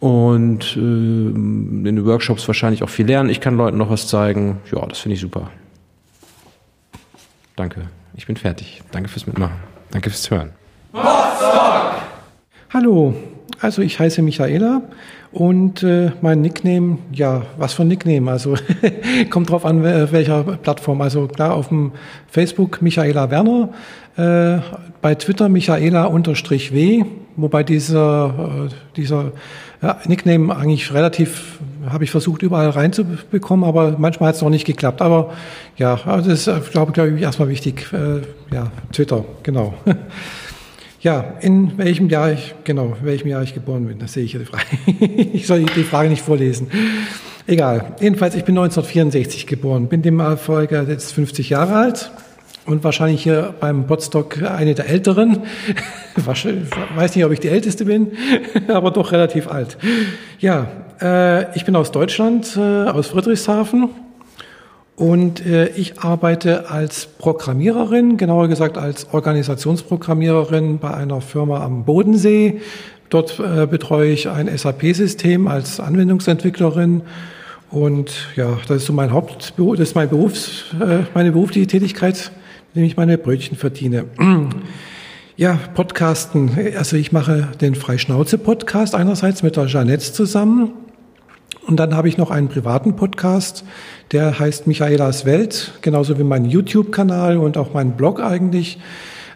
und äh, in den Workshops wahrscheinlich auch viel lernen. Ich kann Leuten noch was zeigen. Ja, das finde ich super. Danke. Ich bin fertig. Danke fürs Mitmachen. Danke fürs Hören. Hallo, also ich heiße Michaela und äh, mein Nickname, ja, was für ein Nickname? Also kommt drauf an, welcher Plattform. Also klar, auf dem Facebook Michaela Werner, äh, bei Twitter Michaela-W, wobei dieser, äh, dieser ja, Nickname eigentlich relativ, habe ich versucht überall reinzubekommen, aber manchmal hat es noch nicht geklappt. Aber ja, also das ist, glaube, glaube ich, erstmal wichtig. Äh, ja, Twitter, genau. Ja, in welchem Jahr ich, genau, in welchem Jahr ich geboren bin, das sehe ich ja die Frage. ich soll die Frage nicht vorlesen. Egal. Jedenfalls, ich bin 1964 geboren, bin dem Erfolger jetzt 50 Jahre alt. und wahrscheinlich hier beim Podstock eine der älteren. Weiß nicht, ob ich die älteste bin, aber doch relativ alt. Ja, äh, ich bin aus Deutschland, äh, aus Friedrichshafen. Und äh, ich arbeite als Programmiererin, genauer gesagt als Organisationsprogrammiererin bei einer Firma am Bodensee. Dort äh, betreue ich ein SAP-System als Anwendungsentwicklerin. Und ja, das ist so mein Hauptberuf, das ist mein Berufs, äh, meine berufliche Tätigkeit, mit dem ich meine Brötchen verdiene. Ja, Podcasten. Also ich mache den Freischnauze-Podcast einerseits mit der Jeanette zusammen. Und dann habe ich noch einen privaten Podcast, der heißt Michaelas Welt, genauso wie mein YouTube-Kanal und auch mein Blog eigentlich.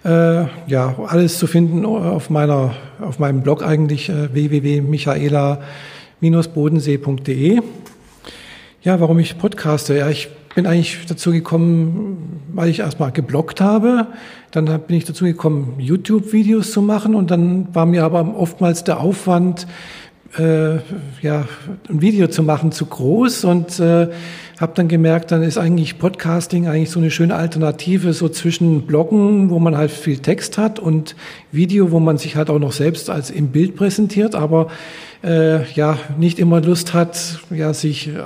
Äh, ja, alles zu finden auf meiner, auf meinem Blog eigentlich äh, www.michaela-bodensee.de. Ja, warum ich podcaste? Ja, ich bin eigentlich dazu gekommen, weil ich erstmal gebloggt habe. Dann bin ich dazu gekommen, YouTube-Videos zu machen und dann war mir aber oftmals der Aufwand, äh, ja, ein Video zu machen zu groß und äh, habe dann gemerkt, dann ist eigentlich Podcasting eigentlich so eine schöne Alternative so zwischen Bloggen, wo man halt viel Text hat und Video, wo man sich halt auch noch selbst als im Bild präsentiert, aber äh, ja nicht immer Lust hat, ja sich äh,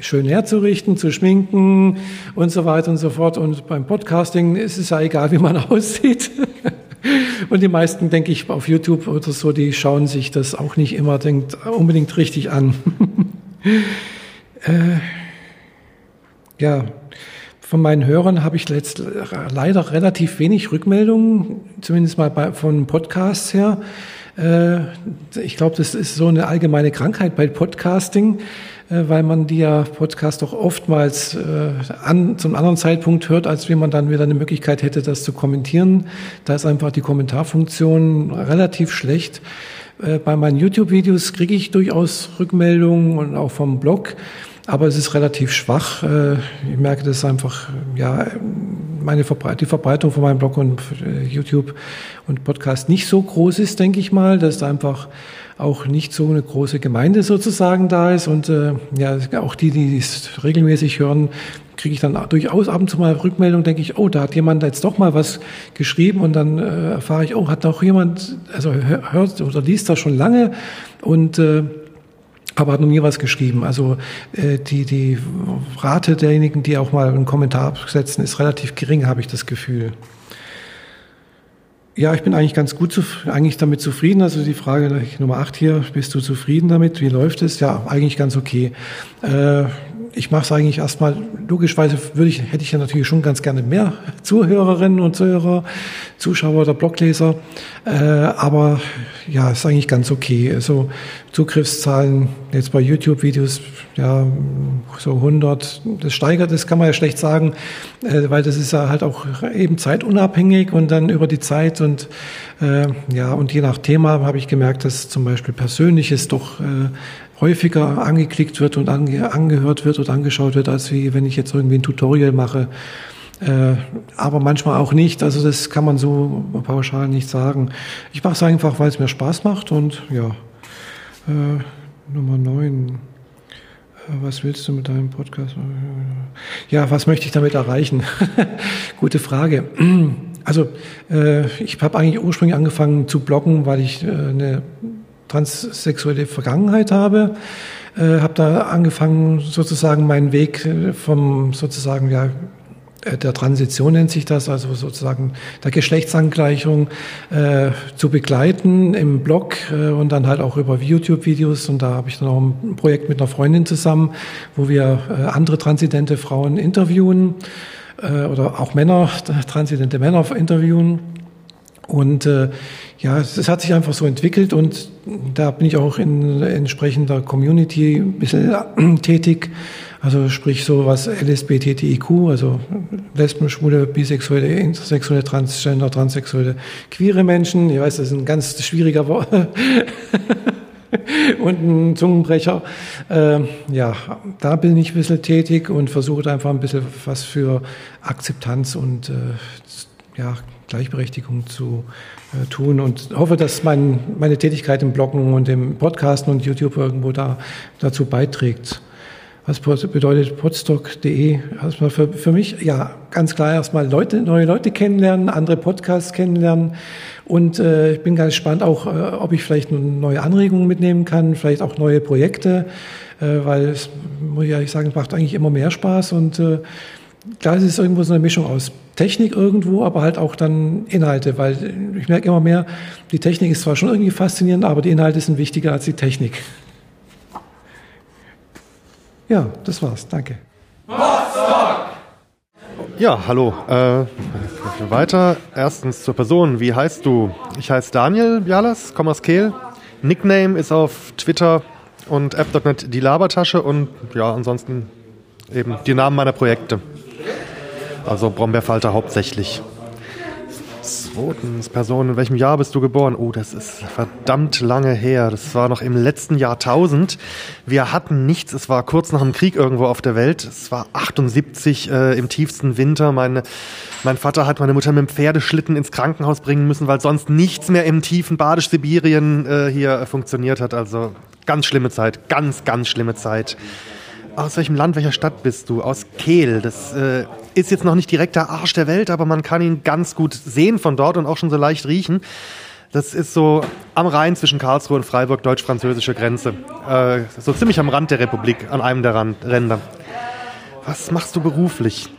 schön herzurichten, zu schminken und so weiter und so fort. Und beim Podcasting ist es ja egal, wie man aussieht. Und die meisten, denke ich, auf YouTube oder so, die schauen sich das auch nicht immer denkt, unbedingt richtig an. äh, ja, von meinen Hörern habe ich letzt, leider relativ wenig Rückmeldungen, zumindest mal bei, von Podcasts her. Äh, ich glaube, das ist so eine allgemeine Krankheit bei Podcasting weil man die ja Podcast doch oftmals äh, an, zum anderen Zeitpunkt hört, als wie man dann wieder eine Möglichkeit hätte, das zu kommentieren. Da ist einfach die Kommentarfunktion relativ schlecht. Äh, bei meinen YouTube-Videos kriege ich durchaus Rückmeldungen und auch vom Blog, aber es ist relativ schwach. Äh, ich merke, dass einfach ja meine Verbre die Verbreitung von meinem Blog und äh, YouTube und Podcast nicht so groß ist, denke ich mal. Das ist einfach auch nicht so eine große Gemeinde sozusagen da ist. Und äh, ja, auch die, die es regelmäßig hören, kriege ich dann durchaus ab und zu mal Rückmeldung, denke ich, oh, da hat jemand jetzt doch mal was geschrieben und dann äh, erfahre ich, oh, hat auch jemand, also hört oder liest das schon lange und äh, aber hat noch nie was geschrieben. Also äh, die, die Rate derjenigen, die auch mal einen Kommentar absetzen, ist relativ gering, habe ich das Gefühl. Ja, ich bin eigentlich ganz gut eigentlich damit zufrieden. Also die Frage Nummer acht hier, bist du zufrieden damit? Wie läuft es? Ja, eigentlich ganz okay. Äh, ich mache es eigentlich erstmal, logischerweise würde ich, hätte ich ja natürlich schon ganz gerne mehr Zuhörerinnen und Zuhörer, Zuschauer oder Blogleser. Äh, aber ja, ist eigentlich ganz okay. Also Zugriffszahlen jetzt bei YouTube-Videos, ja, so 100, das steigert, das kann man ja schlecht sagen, äh, weil das ist ja halt auch eben zeitunabhängig und dann über die Zeit und äh, ja, und je nach Thema habe ich gemerkt, dass zum Beispiel Persönliches doch äh, häufiger angeklickt wird und ange, angehört wird oder angeschaut wird, als wie wenn ich jetzt irgendwie ein Tutorial mache. Äh, aber manchmal auch nicht. Also das kann man so pauschal nicht sagen. Ich mache es einfach, weil es mir Spaß macht und ja. Äh, Nummer 9. Äh, was willst du mit deinem Podcast? Ja, was möchte ich damit erreichen? Gute Frage. Also äh, ich habe eigentlich ursprünglich angefangen zu bloggen, weil ich äh, eine transsexuelle Vergangenheit habe. Äh, habe da angefangen, sozusagen meinen Weg äh, vom sozusagen ja äh, der Transition nennt sich das, also sozusagen der Geschlechtsangleichung äh, zu begleiten im Blog äh, und dann halt auch über YouTube-Videos. Und da habe ich dann auch ein Projekt mit einer Freundin zusammen, wo wir äh, andere transidente Frauen interviewen äh, oder auch Männer, transidente Männer interviewen. Und äh, ja, es hat sich einfach so entwickelt und da bin ich auch in entsprechender Community ein bisschen tätig. Also sprich so was LSBTTIQ, also Lesben, Schwule, Bisexuelle, Intersexuelle, Transgender, Transsexuelle, queere Menschen. Ich weiß, das ist ein ganz schwieriger Wort. und ein Zungenbrecher. Äh, ja, da bin ich ein bisschen tätig und versuche einfach ein bisschen was für Akzeptanz und äh, ja, Gleichberechtigung zu äh, tun und hoffe, dass mein, meine Tätigkeit im Bloggen und im Podcasten und YouTube irgendwo da dazu beiträgt. Was bedeutet podstock.de? Erstmal für, für mich, ja, ganz klar erstmal Leute, neue Leute kennenlernen, andere Podcasts kennenlernen. Und äh, ich bin ganz gespannt auch, äh, ob ich vielleicht neue Anregungen mitnehmen kann, vielleicht auch neue Projekte, äh, weil es, muss ich ehrlich sagen, macht eigentlich immer mehr Spaß. Und äh, klar, es ist irgendwo so eine Mischung aus Technik irgendwo, aber halt auch dann Inhalte, weil ich merke immer mehr, die Technik ist zwar schon irgendwie faszinierend, aber die Inhalte sind wichtiger als die Technik. Ja, das war's. Danke. Ja, hallo. Äh, weiter. Erstens zur Person. Wie heißt du? Ich heiße Daniel Bialas, komme aus Kehl. Nickname ist auf Twitter und app.net die Labertasche und ja, ansonsten eben die Namen meiner Projekte. Also Brombeerfalter hauptsächlich. Zweitens, Person, in welchem Jahr bist du geboren? Oh, das ist verdammt lange her. Das war noch im letzten Jahrtausend. Wir hatten nichts. Es war kurz nach dem Krieg irgendwo auf der Welt. Es war 78 äh, im tiefsten Winter. Meine, mein Vater hat meine Mutter mit dem Pferdeschlitten ins Krankenhaus bringen müssen, weil sonst nichts mehr im tiefen Badisch-Sibirien äh, hier funktioniert hat. Also ganz schlimme Zeit. Ganz, ganz schlimme Zeit. Aus welchem Land, welcher Stadt bist du? Aus Kehl. Das äh, ist jetzt noch nicht direkt der Arsch der Welt, aber man kann ihn ganz gut sehen von dort und auch schon so leicht riechen. Das ist so am Rhein zwischen Karlsruhe und Freiburg, deutsch-französische Grenze. Äh, so ziemlich am Rand der Republik, an einem der Rand Ränder. Was machst du beruflich?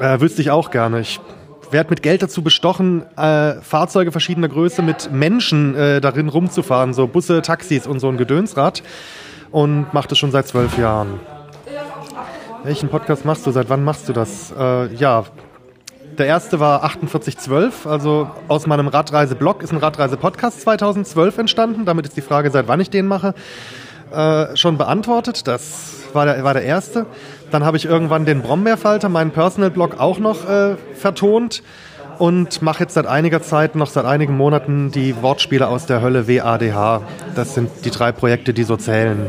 Äh, wüsste ich auch gerne. Ich werde mit Geld dazu bestochen, äh, Fahrzeuge verschiedener Größe mit Menschen äh, darin rumzufahren, so Busse, Taxis und so ein Gedönsrad und mache das schon seit zwölf Jahren. Welchen Podcast machst du? Seit wann machst du das? Äh, ja, der erste war 4812, also aus meinem Radreise-Blog ist ein Radreise-Podcast 2012 entstanden. Damit ist die Frage, seit wann ich den mache, äh, schon beantwortet. Das war der, war der erste. Dann habe ich irgendwann den Brombeerfalter, meinen Personal-Blog, auch noch äh, vertont und mache jetzt seit einiger Zeit, noch seit einigen Monaten, die Wortspiele aus der Hölle WADH. Das sind die drei Projekte, die so zählen.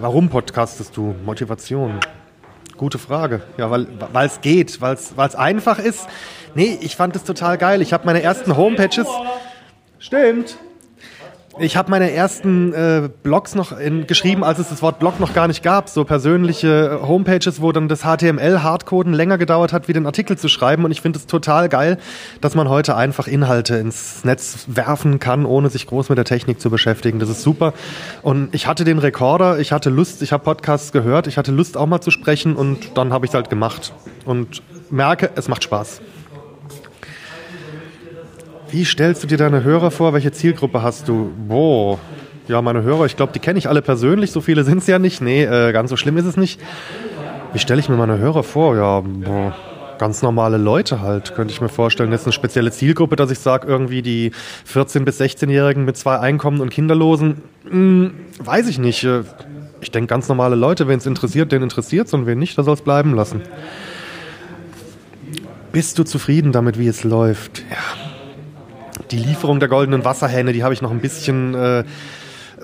Warum podcastest du? Motivation. Gute Frage. Ja, weil es geht, weil es einfach ist. Nee, ich fand es total geil. Ich habe meine ersten Homepages. Stimmt. Ich habe meine ersten äh, Blogs noch in, geschrieben, als es das Wort Blog noch gar nicht gab. So persönliche Homepages, wo dann das HTML-Hardcoden länger gedauert hat, wie den Artikel zu schreiben. Und ich finde es total geil, dass man heute einfach Inhalte ins Netz werfen kann, ohne sich groß mit der Technik zu beschäftigen. Das ist super. Und ich hatte den Rekorder, ich hatte Lust, ich habe Podcasts gehört, ich hatte Lust auch mal zu sprechen und dann habe ich es halt gemacht. Und merke, es macht Spaß. Wie stellst du dir deine Hörer vor? Welche Zielgruppe hast du? Boah. Ja, meine Hörer, ich glaube, die kenne ich alle persönlich. So viele sind es ja nicht. Nee, äh, ganz so schlimm ist es nicht. Wie stelle ich mir meine Hörer vor? Ja, boah, ganz normale Leute halt, könnte ich mir vorstellen. Jetzt eine spezielle Zielgruppe, dass ich sage, irgendwie die 14- bis 16-Jährigen mit zwei Einkommen und Kinderlosen. Hm, weiß ich nicht. Äh, ich denke, ganz normale Leute, wen es interessiert, den interessiert es und wen nicht, der soll es bleiben lassen. Bist du zufrieden damit, wie es läuft? Ja, die Lieferung der goldenen Wasserhähne, die habe ich noch ein bisschen äh,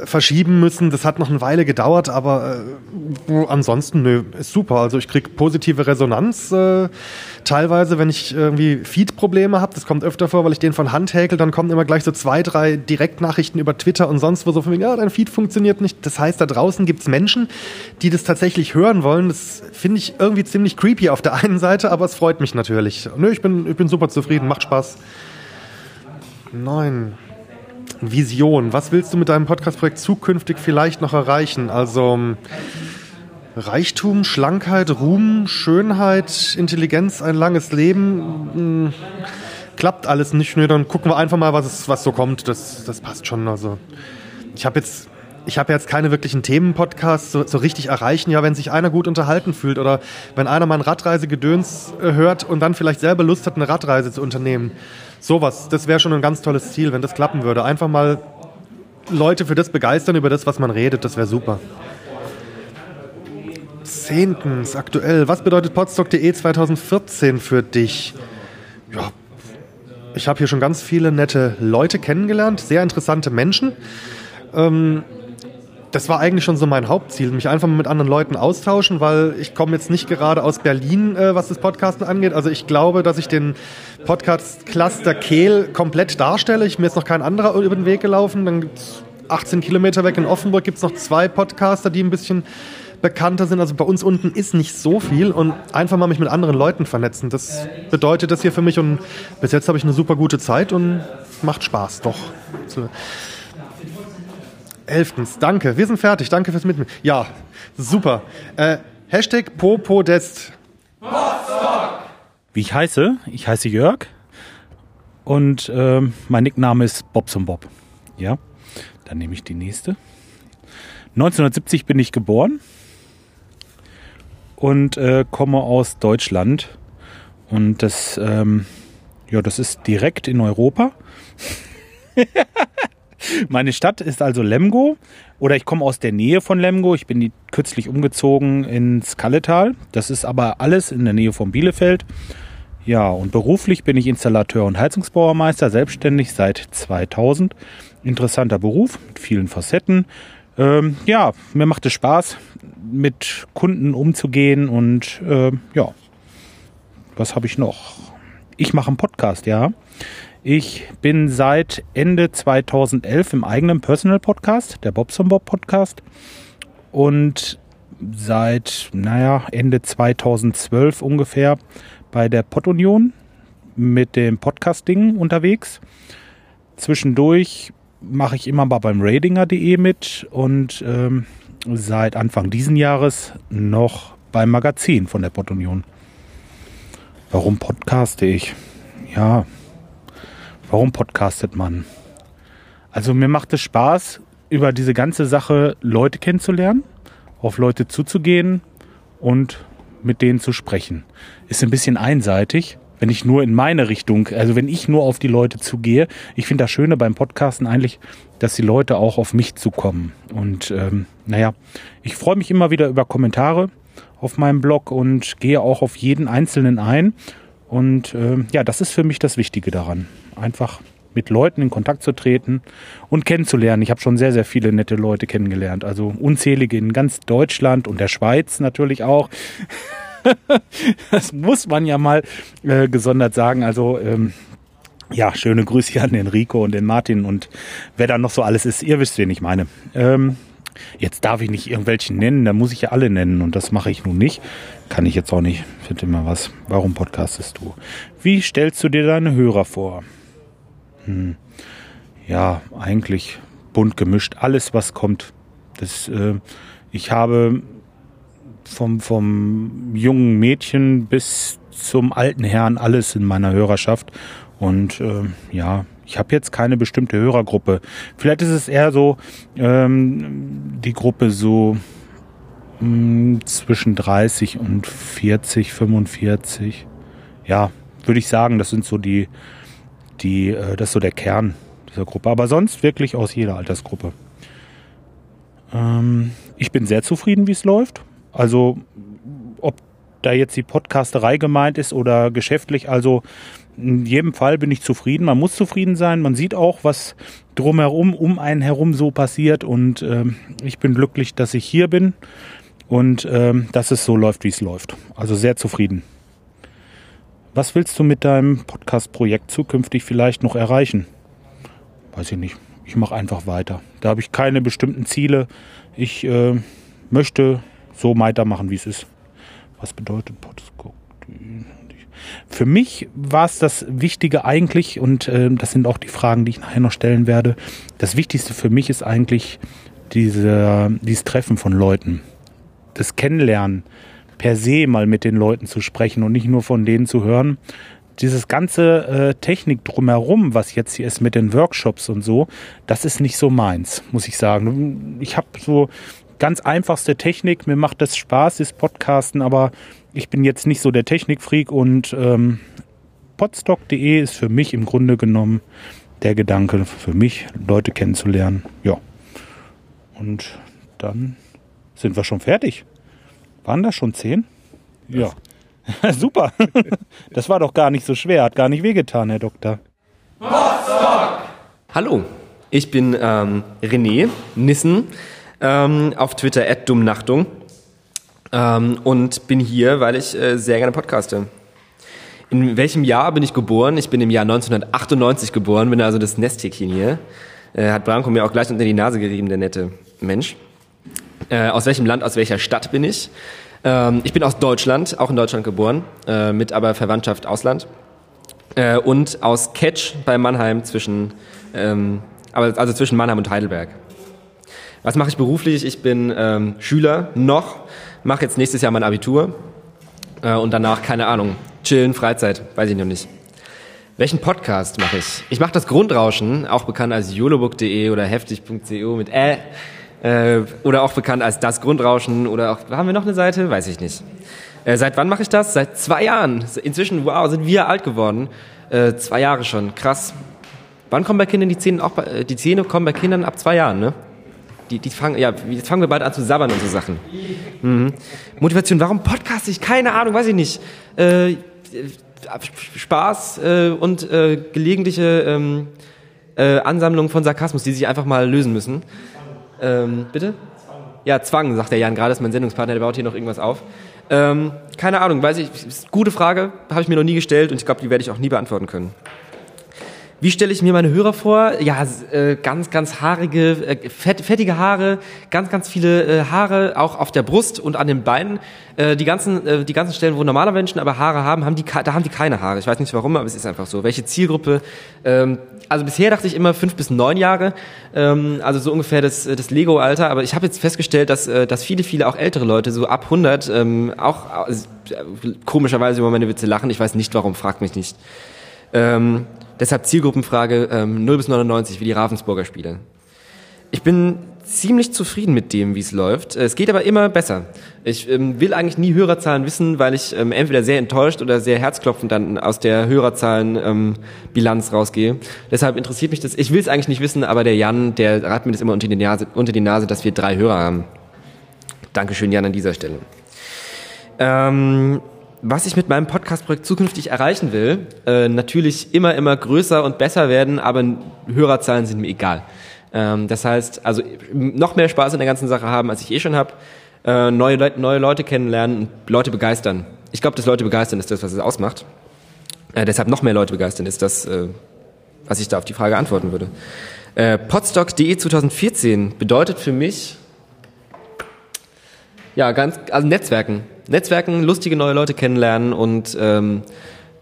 verschieben müssen. Das hat noch eine Weile gedauert, aber äh, ansonsten, nö, ist super. Also ich kriege positive Resonanz. Äh, teilweise, wenn ich irgendwie Feed-Probleme habe, das kommt öfter vor, weil ich den von Hand häkel, dann kommen immer gleich so zwei, drei Direktnachrichten über Twitter und sonst wo so von mir, ja, dein Feed funktioniert nicht. Das heißt, da draußen gibt's Menschen, die das tatsächlich hören wollen. Das finde ich irgendwie ziemlich creepy auf der einen Seite, aber es freut mich natürlich. Nö, ich bin, ich bin super zufrieden, macht Spaß. Neun. Vision. Was willst du mit deinem Podcast-Projekt zukünftig vielleicht noch erreichen? Also ähm, Reichtum, Schlankheit, Ruhm, Schönheit, Intelligenz, ein langes Leben. Hm, klappt alles nicht. Nö, dann gucken wir einfach mal, was, es, was so kommt. Das, das passt schon. Also ich habe jetzt ich habe jetzt keine wirklichen Themenpodcasts so, so richtig erreichen. Ja, wenn sich einer gut unterhalten fühlt oder wenn einer mein Radreisegedöns äh, hört und dann vielleicht selber Lust hat, eine Radreise zu unternehmen. Sowas, das wäre schon ein ganz tolles Ziel, wenn das klappen würde. Einfach mal Leute für das begeistern, über das, was man redet, das wäre super. Zehntens, aktuell. Was bedeutet podstock.de 2014 für dich? Ja, ich habe hier schon ganz viele nette Leute kennengelernt, sehr interessante Menschen. Ähm, das war eigentlich schon so mein Hauptziel, mich einfach mit anderen Leuten austauschen, weil ich komme jetzt nicht gerade aus Berlin, äh, was das Podcasten angeht. Also ich glaube, dass ich den Podcast Cluster Kehl komplett darstelle. Ich, mir ist noch kein anderer über den Weg gelaufen. Dann gibt es 18 Kilometer weg in Offenburg gibt es noch zwei Podcaster, die ein bisschen bekannter sind. Also bei uns unten ist nicht so viel und einfach mal mich mit anderen Leuten vernetzen. Das bedeutet das hier für mich und bis jetzt habe ich eine super gute Zeit und macht Spaß, doch. Elftens, danke. Wir sind fertig. Danke fürs Mitmachen. Ja, super. Äh, Hashtag Popodest. Wie ich heiße? Ich heiße Jörg und ähm, mein Nickname ist Bobson Bob. Ja, dann nehme ich die nächste. 1970 bin ich geboren und äh, komme aus Deutschland. Und das, ähm, ja, das ist direkt in Europa. Meine Stadt ist also Lemgo oder ich komme aus der Nähe von Lemgo. Ich bin kürzlich umgezogen ins Kalletal. Das ist aber alles in der Nähe von Bielefeld. Ja, und beruflich bin ich Installateur und Heizungsbauermeister, selbstständig seit 2000. Interessanter Beruf mit vielen Facetten. Ähm, ja, mir macht es Spaß, mit Kunden umzugehen und äh, ja, was habe ich noch? Ich mache einen Podcast, ja. Ich bin seit Ende 2011 im eigenen Personal Podcast, der Bobson Bob Podcast. Und seit, naja, Ende 2012 ungefähr bei der Podunion mit dem Podcasting unterwegs. Zwischendurch mache ich immer mal beim Radinger.de mit und ähm, seit Anfang diesen Jahres noch beim Magazin von der Podunion. Warum podcaste ich? Ja, Warum podcastet man? Also mir macht es Spaß, über diese ganze Sache Leute kennenzulernen, auf Leute zuzugehen und mit denen zu sprechen. Ist ein bisschen einseitig, wenn ich nur in meine Richtung, also wenn ich nur auf die Leute zugehe. Ich finde das Schöne beim Podcasten eigentlich, dass die Leute auch auf mich zukommen. Und ähm, naja, ich freue mich immer wieder über Kommentare auf meinem Blog und gehe auch auf jeden Einzelnen ein. Und äh, ja, das ist für mich das Wichtige daran einfach mit Leuten in Kontakt zu treten und kennenzulernen. Ich habe schon sehr, sehr viele nette Leute kennengelernt. Also unzählige in ganz Deutschland und der Schweiz natürlich auch. das muss man ja mal äh, gesondert sagen. Also ähm, ja, schöne Grüße an den Rico und den Martin und wer da noch so alles ist. Ihr wisst, wen ich meine. Ähm, jetzt darf ich nicht irgendwelchen nennen, da muss ich ja alle nennen und das mache ich nun nicht. Kann ich jetzt auch nicht. Finde immer was. Warum podcastest du? Wie stellst du dir deine Hörer vor? Hm. Ja, eigentlich bunt gemischt. Alles, was kommt. Das, äh, ich habe vom, vom jungen Mädchen bis zum alten Herrn alles in meiner Hörerschaft. Und äh, ja, ich habe jetzt keine bestimmte Hörergruppe. Vielleicht ist es eher so ähm, die Gruppe so hm, zwischen 30 und 40, 45. Ja, würde ich sagen, das sind so die die, äh, das ist so der Kern dieser Gruppe. Aber sonst wirklich aus jeder Altersgruppe. Ähm, ich bin sehr zufrieden, wie es läuft. Also ob da jetzt die Podcasterei gemeint ist oder geschäftlich, also in jedem Fall bin ich zufrieden. Man muss zufrieden sein. Man sieht auch, was drumherum, um einen herum so passiert. Und ähm, ich bin glücklich, dass ich hier bin und ähm, dass es so läuft, wie es läuft. Also sehr zufrieden. Was willst du mit deinem Podcast-Projekt zukünftig vielleicht noch erreichen? Weiß ich nicht. Ich mache einfach weiter. Da habe ich keine bestimmten Ziele. Ich äh, möchte so weitermachen, wie es ist. Was bedeutet Podcast? Für mich war es das Wichtige eigentlich, und äh, das sind auch die Fragen, die ich nachher noch stellen werde. Das Wichtigste für mich ist eigentlich diese, dieses Treffen von Leuten, das Kennenlernen, per se mal mit den Leuten zu sprechen und nicht nur von denen zu hören. Dieses ganze äh, Technik drumherum, was jetzt hier ist mit den Workshops und so, das ist nicht so meins, muss ich sagen. Ich habe so ganz einfachste Technik, mir macht das Spaß, das Podcasten, aber ich bin jetzt nicht so der Technikfreak und ähm, podstock.de ist für mich im Grunde genommen der Gedanke, für mich Leute kennenzulernen. Ja. Und dann sind wir schon fertig. Waren das schon zehn? Ja. Super. Das war doch gar nicht so schwer, hat gar nicht wehgetan, Herr Doktor. Hallo, ich bin ähm, René Nissen, ähm, auf Twitter @dummnachtung ähm, und bin hier, weil ich äh, sehr gerne podcaste. In welchem Jahr bin ich geboren? Ich bin im Jahr 1998 geboren, bin also das Nesthäkchen hier. Äh, hat Branko mir auch gleich unter die Nase gerieben, der nette Mensch. Äh, aus welchem Land, aus welcher Stadt bin ich? Ähm, ich bin aus Deutschland, auch in Deutschland geboren, äh, mit aber Verwandtschaft Ausland. Äh, und aus Ketsch bei Mannheim zwischen, ähm, also zwischen Mannheim und Heidelberg. Was mache ich beruflich? Ich bin ähm, Schüler noch, mache jetzt nächstes Jahr mein Abitur äh, und danach, keine Ahnung, chillen, Freizeit, weiß ich noch nicht. Welchen Podcast mache ich? Ich mache das Grundrauschen, auch bekannt als yolobook.de oder heftig.co mit äh, äh, oder auch bekannt als das Grundrauschen oder auch, haben wir noch eine Seite? Weiß ich nicht. Äh, seit wann mache ich das? Seit zwei Jahren. Inzwischen, wow, sind wir alt geworden. Äh, zwei Jahre schon, krass. Wann kommen bei Kindern die Zähne auch bei, äh, die Zähne kommen bei Kindern ab zwei Jahren, ne? Die, die fangen, ja, jetzt fangen wir bald an zu sabbern und so Sachen. Mhm. Motivation, warum podcast ich? Keine Ahnung, weiß ich nicht. Äh, Spaß äh, und äh, gelegentliche ähm, äh, Ansammlung von Sarkasmus, die sich einfach mal lösen müssen. Ähm, bitte? Ja, Zwang, sagt der Jan gerade, ist mein Sendungspartner, der baut hier noch irgendwas auf. Ähm, keine Ahnung, weiß ich, gute Frage, habe ich mir noch nie gestellt und ich glaube, die werde ich auch nie beantworten können. Wie stelle ich mir meine Hörer vor? Ja, äh, ganz, ganz haarige, äh, fett, fettige Haare, ganz, ganz viele äh, Haare, auch auf der Brust und an den Beinen. Äh, die ganzen, äh, die ganzen Stellen, wo normale Menschen aber Haare haben, haben die, da haben die keine Haare. Ich weiß nicht warum, aber es ist einfach so. Welche Zielgruppe? Ähm, also bisher dachte ich immer fünf bis neun Jahre, ähm, also so ungefähr das, das Lego-Alter. Aber ich habe jetzt festgestellt, dass, äh, dass viele, viele auch ältere Leute, so ab 100, ähm, auch also, komischerweise über meine Witze lachen. Ich weiß nicht warum, fragt mich nicht. Ähm, Deshalb Zielgruppenfrage ähm, 0 bis 99, wie die Ravensburger Spiele. Ich bin ziemlich zufrieden mit dem, wie es läuft. Es geht aber immer besser. Ich ähm, will eigentlich nie Hörerzahlen wissen, weil ich ähm, entweder sehr enttäuscht oder sehr herzklopfend dann aus der Hörerzahlen-Bilanz ähm, rausgehe. Deshalb interessiert mich das. Ich will es eigentlich nicht wissen, aber der Jan, der rat mir das immer unter die, Nase, unter die Nase, dass wir drei Hörer haben. Dankeschön, Jan, an dieser Stelle. Ähm, was ich mit meinem Podcast-Projekt zukünftig erreichen will, äh, natürlich immer, immer größer und besser werden, aber Hörerzahlen sind mir egal. Ähm, das heißt, also noch mehr Spaß in der ganzen Sache haben, als ich eh schon habe, äh, neue, Le neue Leute kennenlernen und Leute begeistern. Ich glaube, dass Leute begeistern ist das, was es ausmacht. Äh, deshalb noch mehr Leute begeistern ist das, äh, was ich da auf die Frage antworten würde. Äh, Podstock.de 2014 bedeutet für mich, ja, ganz, also Netzwerken. Netzwerken, lustige neue Leute kennenlernen und ähm,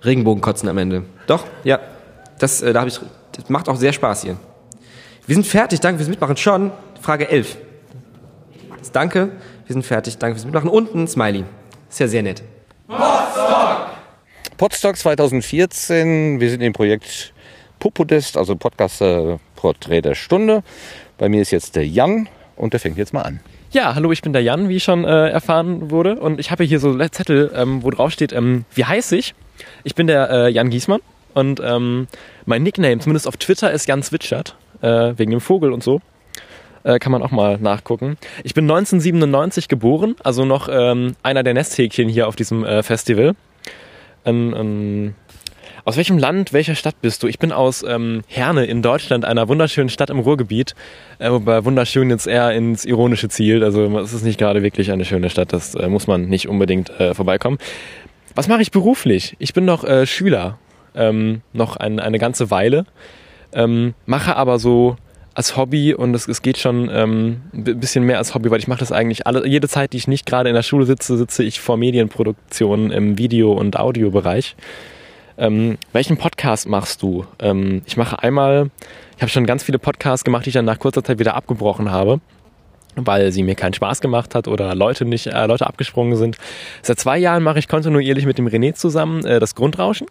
Regenbogen kotzen am Ende. Doch, ja. Das, äh, da hab ich, das macht auch sehr Spaß hier. Wir sind fertig, danke fürs Mitmachen. Schon, Frage 11. Das danke, wir sind fertig, danke fürs Mitmachen. Und ein Smiley. Ist ja sehr nett. Podstock! Podstock 2014. Wir sind im Projekt Popodest, also Podcast-Porträt der Stunde. Bei mir ist jetzt der Jan und der fängt jetzt mal an. Ja, hallo, ich bin der Jan, wie schon äh, erfahren wurde. Und ich habe hier so Zettel, ähm, wo drauf steht, ähm, wie heiß ich? Ich bin der äh, Jan Giesmann und ähm, mein Nickname, zumindest auf Twitter, ist Jan Zwitschert, äh, wegen dem Vogel und so. Äh, kann man auch mal nachgucken. Ich bin 1997 geboren, also noch ähm, einer der Nesthäkchen hier auf diesem äh, Festival. Ähm, ähm, aus welchem Land, welcher Stadt bist du? Ich bin aus ähm, Herne in Deutschland, einer wunderschönen Stadt im Ruhrgebiet. Äh, wobei wunderschön jetzt eher ins Ironische zielt. Also es ist nicht gerade wirklich eine schöne Stadt, das äh, muss man nicht unbedingt äh, vorbeikommen. Was mache ich beruflich? Ich bin noch äh, Schüler, ähm, noch ein, eine ganze Weile. Ähm, mache aber so als Hobby und es, es geht schon ähm, ein bisschen mehr als Hobby, weil ich mache das eigentlich alle, jede Zeit, die ich nicht gerade in der Schule sitze, sitze ich vor Medienproduktionen im Video- und Audiobereich. Ähm, welchen Podcast machst du? Ähm, ich mache einmal, ich habe schon ganz viele Podcasts gemacht, die ich dann nach kurzer Zeit wieder abgebrochen habe, weil sie mir keinen Spaß gemacht hat oder Leute nicht, äh, Leute abgesprungen sind. Seit zwei Jahren mache ich kontinuierlich mit dem René zusammen äh, das Grundrauschen.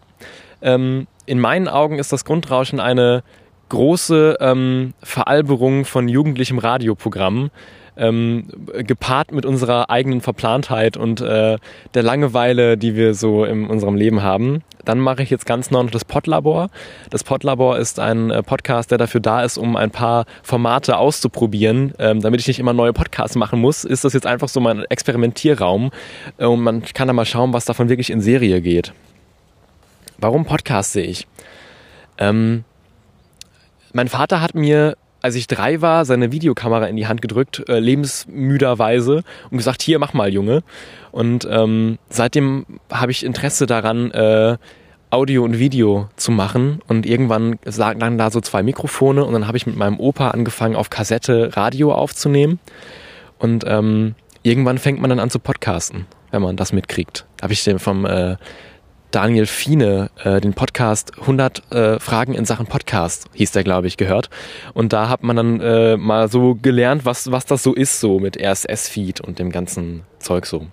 Ähm, in meinen Augen ist das Grundrauschen eine große ähm, Veralberung von jugendlichem Radioprogramm ähm, gepaart mit unserer eigenen Verplantheit und äh, der Langeweile, die wir so in unserem Leben haben. Dann mache ich jetzt ganz neu noch das Podlabor. Das Podlabor ist ein äh, Podcast, der dafür da ist, um ein paar Formate auszuprobieren. Ähm, damit ich nicht immer neue Podcasts machen muss, ist das jetzt einfach so mein Experimentierraum. Äh, und man kann da mal schauen, was davon wirklich in Serie geht. Warum podcaste ich? Ähm, mein Vater hat mir als ich drei war, seine Videokamera in die Hand gedrückt, äh, lebensmüderweise und gesagt, hier, mach mal, Junge. Und ähm, seitdem habe ich Interesse daran, äh, Audio und Video zu machen. Und irgendwann lagen da so zwei Mikrofone und dann habe ich mit meinem Opa angefangen, auf Kassette Radio aufzunehmen. Und ähm, irgendwann fängt man dann an zu podcasten, wenn man das mitkriegt. Habe ich den vom äh, Daniel Fiene äh, den Podcast 100 äh, Fragen in Sachen Podcast, hieß der, glaube ich, gehört. Und da hat man dann äh, mal so gelernt, was, was das so ist, so mit RSS-Feed und dem ganzen Zeug so.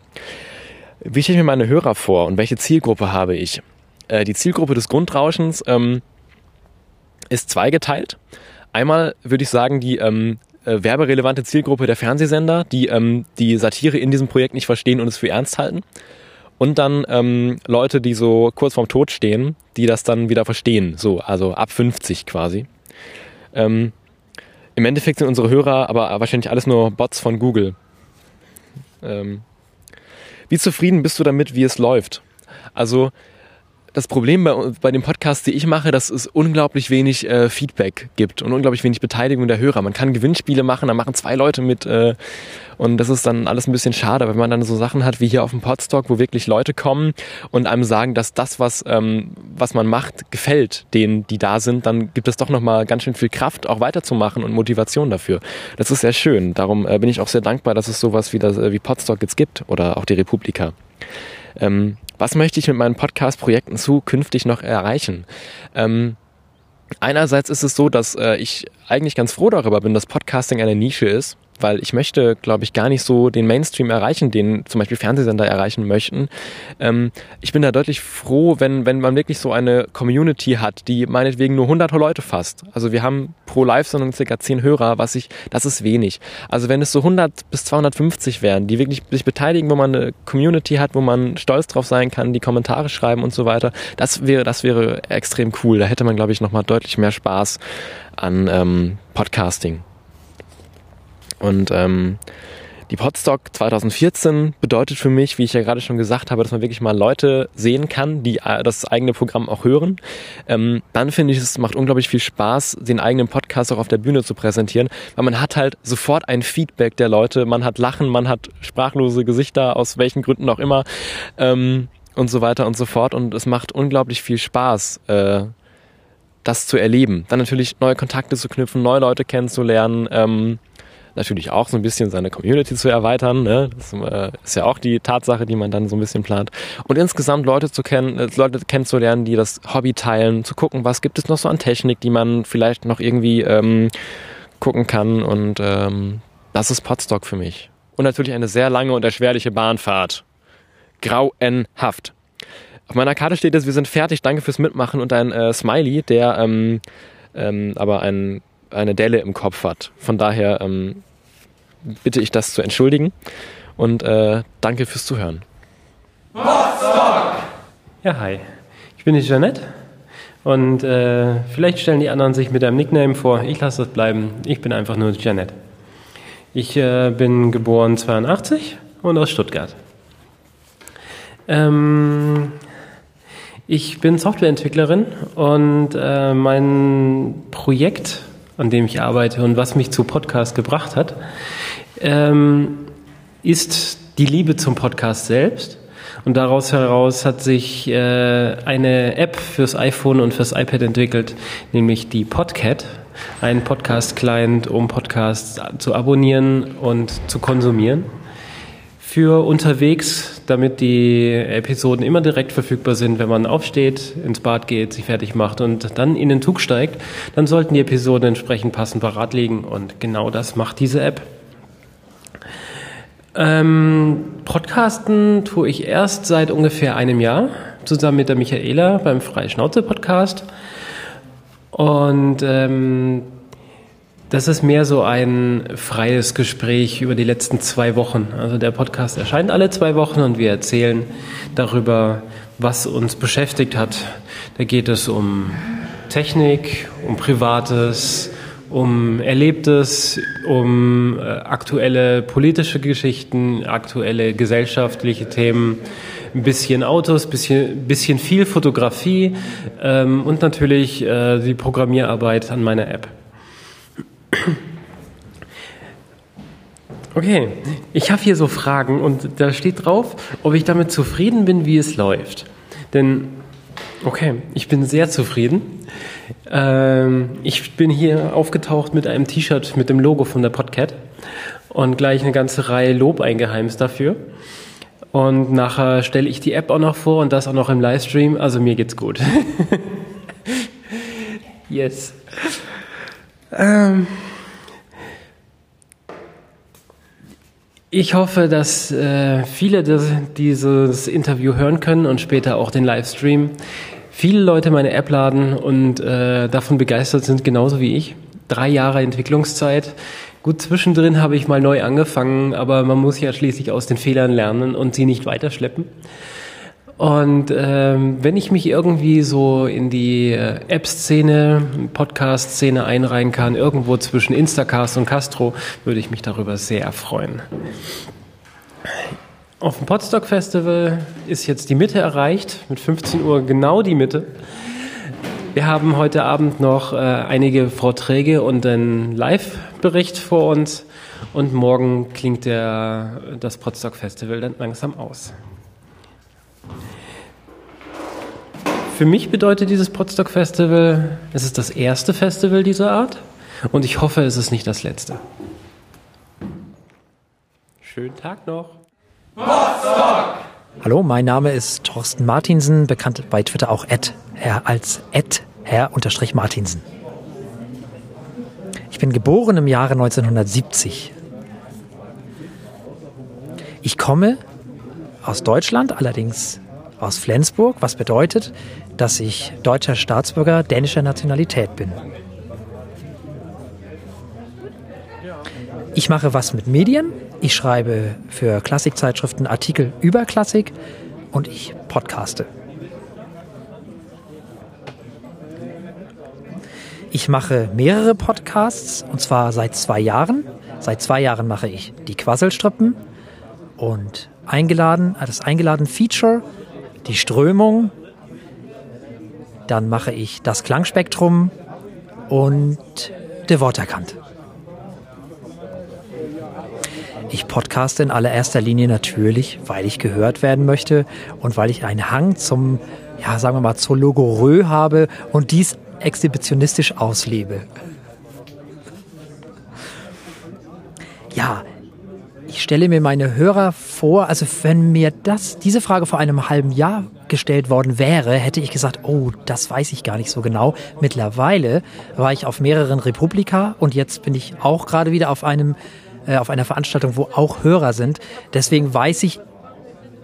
Wie stelle ich mir meine Hörer vor und welche Zielgruppe habe ich? Äh, die Zielgruppe des Grundrauschens ähm, ist zweigeteilt. Einmal würde ich sagen, die ähm, äh, werberelevante Zielgruppe der Fernsehsender, die ähm, die Satire in diesem Projekt nicht verstehen und es für ernst halten. Und dann ähm, Leute, die so kurz vorm Tod stehen, die das dann wieder verstehen. So, also ab 50 quasi. Ähm, Im Endeffekt sind unsere Hörer aber wahrscheinlich alles nur Bots von Google. Ähm, wie zufrieden bist du damit, wie es läuft? Also das Problem bei, bei dem Podcast, die ich mache, dass es unglaublich wenig äh, Feedback gibt und unglaublich wenig Beteiligung der Hörer. Man kann Gewinnspiele machen, da machen zwei Leute mit äh, und das ist dann alles ein bisschen schade, wenn man dann so Sachen hat wie hier auf dem Podstock, wo wirklich Leute kommen und einem sagen, dass das, was, ähm, was man macht, gefällt denen, die da sind, dann gibt es doch nochmal ganz schön viel Kraft, auch weiterzumachen und Motivation dafür. Das ist sehr schön. Darum äh, bin ich auch sehr dankbar, dass es sowas wie, das, äh, wie Podstock jetzt gibt oder auch die Republika. Ähm, was möchte ich mit meinen Podcast-Projekten zukünftig noch erreichen? Ähm, einerseits ist es so, dass äh, ich eigentlich ganz froh darüber bin, dass Podcasting eine Nische ist weil ich möchte, glaube ich, gar nicht so den Mainstream erreichen, den zum Beispiel Fernsehsender erreichen möchten. Ähm, ich bin da deutlich froh, wenn, wenn man wirklich so eine Community hat, die meinetwegen nur 100 Leute fasst. Also wir haben pro Live-Sendung circa 10 Hörer, was ich, das ist wenig. Also wenn es so 100 bis 250 wären, die wirklich sich beteiligen, wo man eine Community hat, wo man stolz drauf sein kann, die Kommentare schreiben und so weiter, das wäre, das wäre extrem cool. Da hätte man, glaube ich, nochmal deutlich mehr Spaß an ähm, Podcasting. Und ähm, die Podstock 2014 bedeutet für mich, wie ich ja gerade schon gesagt habe, dass man wirklich mal Leute sehen kann, die äh, das eigene Programm auch hören. Ähm, dann finde ich, es macht unglaublich viel Spaß, den eigenen Podcast auch auf der Bühne zu präsentieren, weil man hat halt sofort ein Feedback der Leute, man hat Lachen, man hat sprachlose Gesichter, aus welchen Gründen auch immer ähm, und so weiter und so fort. Und es macht unglaublich viel Spaß, äh, das zu erleben. Dann natürlich neue Kontakte zu knüpfen, neue Leute kennenzulernen. Ähm, natürlich auch so ein bisschen seine Community zu erweitern. Ne? Das äh, ist ja auch die Tatsache, die man dann so ein bisschen plant. Und insgesamt Leute zu kennen, äh, Leute kennenzulernen, die das Hobby teilen, zu gucken, was gibt es noch so an Technik, die man vielleicht noch irgendwie ähm, gucken kann. Und ähm, das ist Podstock für mich. Und natürlich eine sehr lange und erschwerliche Bahnfahrt. Grauenhaft. Auf meiner Karte steht es, wir sind fertig, danke fürs Mitmachen und ein äh, Smiley, der ähm, ähm, aber ein eine Delle im Kopf hat. Von daher ähm, bitte ich das zu entschuldigen und äh, danke fürs Zuhören. Ja, hi. Ich bin die Jeanette und äh, vielleicht stellen die anderen sich mit einem Nickname vor. Ich lasse das bleiben. Ich bin einfach nur Jeanette. Ich äh, bin geboren 82 und aus Stuttgart. Ähm, ich bin Softwareentwicklerin und äh, mein Projekt an dem ich arbeite und was mich zu Podcast gebracht hat, ähm, ist die Liebe zum Podcast selbst. Und daraus heraus hat sich äh, eine App fürs iPhone und fürs iPad entwickelt, nämlich die Podcat, ein Podcast-Client, um Podcasts zu abonnieren und zu konsumieren für unterwegs, damit die Episoden immer direkt verfügbar sind, wenn man aufsteht, ins Bad geht, sich fertig macht und dann in den Zug steigt, dann sollten die Episoden entsprechend passend parat liegen und genau das macht diese App. Ähm, Podcasten tue ich erst seit ungefähr einem Jahr zusammen mit der Michaela beim Freischnauze Podcast und ähm, das ist mehr so ein freies Gespräch über die letzten zwei Wochen. Also der Podcast erscheint alle zwei Wochen und wir erzählen darüber, was uns beschäftigt hat. Da geht es um Technik, um Privates, um Erlebtes, um äh, aktuelle politische Geschichten, aktuelle gesellschaftliche Themen, ein bisschen Autos, bisschen, bisschen viel Fotografie ähm, und natürlich äh, die Programmierarbeit an meiner App. Okay, ich habe hier so Fragen und da steht drauf, ob ich damit zufrieden bin, wie es läuft. Denn Okay, ich bin sehr zufrieden. Ähm, ich bin hier aufgetaucht mit einem T-Shirt mit dem Logo von der Podcat und gleich eine ganze Reihe Lob eingeheimst dafür. Und nachher stelle ich die App auch noch vor und das auch noch im Livestream. Also mir geht's gut. yes. Ähm, ich hoffe, dass äh, viele das, dieses Interview hören können und später auch den Livestream. Viele Leute meine App laden und äh, davon begeistert sind, genauso wie ich. Drei Jahre Entwicklungszeit. Gut, zwischendrin habe ich mal neu angefangen, aber man muss ja schließlich aus den Fehlern lernen und sie nicht weiterschleppen. Und ähm, wenn ich mich irgendwie so in die äh, App-Szene, Podcast-Szene einreihen kann, irgendwo zwischen Instacast und Castro, würde ich mich darüber sehr freuen. Auf dem Podstock Festival ist jetzt die Mitte erreicht, mit 15 Uhr genau die Mitte. Wir haben heute Abend noch äh, einige Vorträge und einen Live-Bericht vor uns und morgen klingt der, das Podstock Festival dann langsam aus. Für mich bedeutet dieses Podstock Festival, es ist das erste Festival dieser Art und ich hoffe, es ist nicht das letzte. Schönen Tag noch. Hallo, mein Name ist Thorsten Martinsen, bekannt bei Twitter auch Ed, Herr als Ed Herr unterstrich Martinsen. Ich bin geboren im Jahre 1970. Ich komme aus Deutschland, allerdings aus Flensburg, was bedeutet, dass ich deutscher Staatsbürger dänischer Nationalität bin. Ich mache was mit Medien. Ich schreibe für Klassikzeitschriften Artikel über Klassik und ich podcaste. Ich mache mehrere Podcasts und zwar seit zwei Jahren. Seit zwei Jahren mache ich die Quasselstrippen und eingeladen, das eingeladen Feature, die Strömung. Dann mache ich das Klangspektrum und der Worterkant. Ich podcaste in allererster Linie natürlich, weil ich gehört werden möchte und weil ich einen Hang zum, ja, sagen wir mal, zur Logorö habe und dies exhibitionistisch auslebe. Ja, ich stelle mir meine Hörer vor, also wenn mir das, diese Frage vor einem halben Jahr gestellt worden wäre, hätte ich gesagt, oh, das weiß ich gar nicht so genau. Mittlerweile war ich auf mehreren Republika und jetzt bin ich auch gerade wieder auf einem, äh, auf einer Veranstaltung, wo auch Hörer sind. Deswegen weiß ich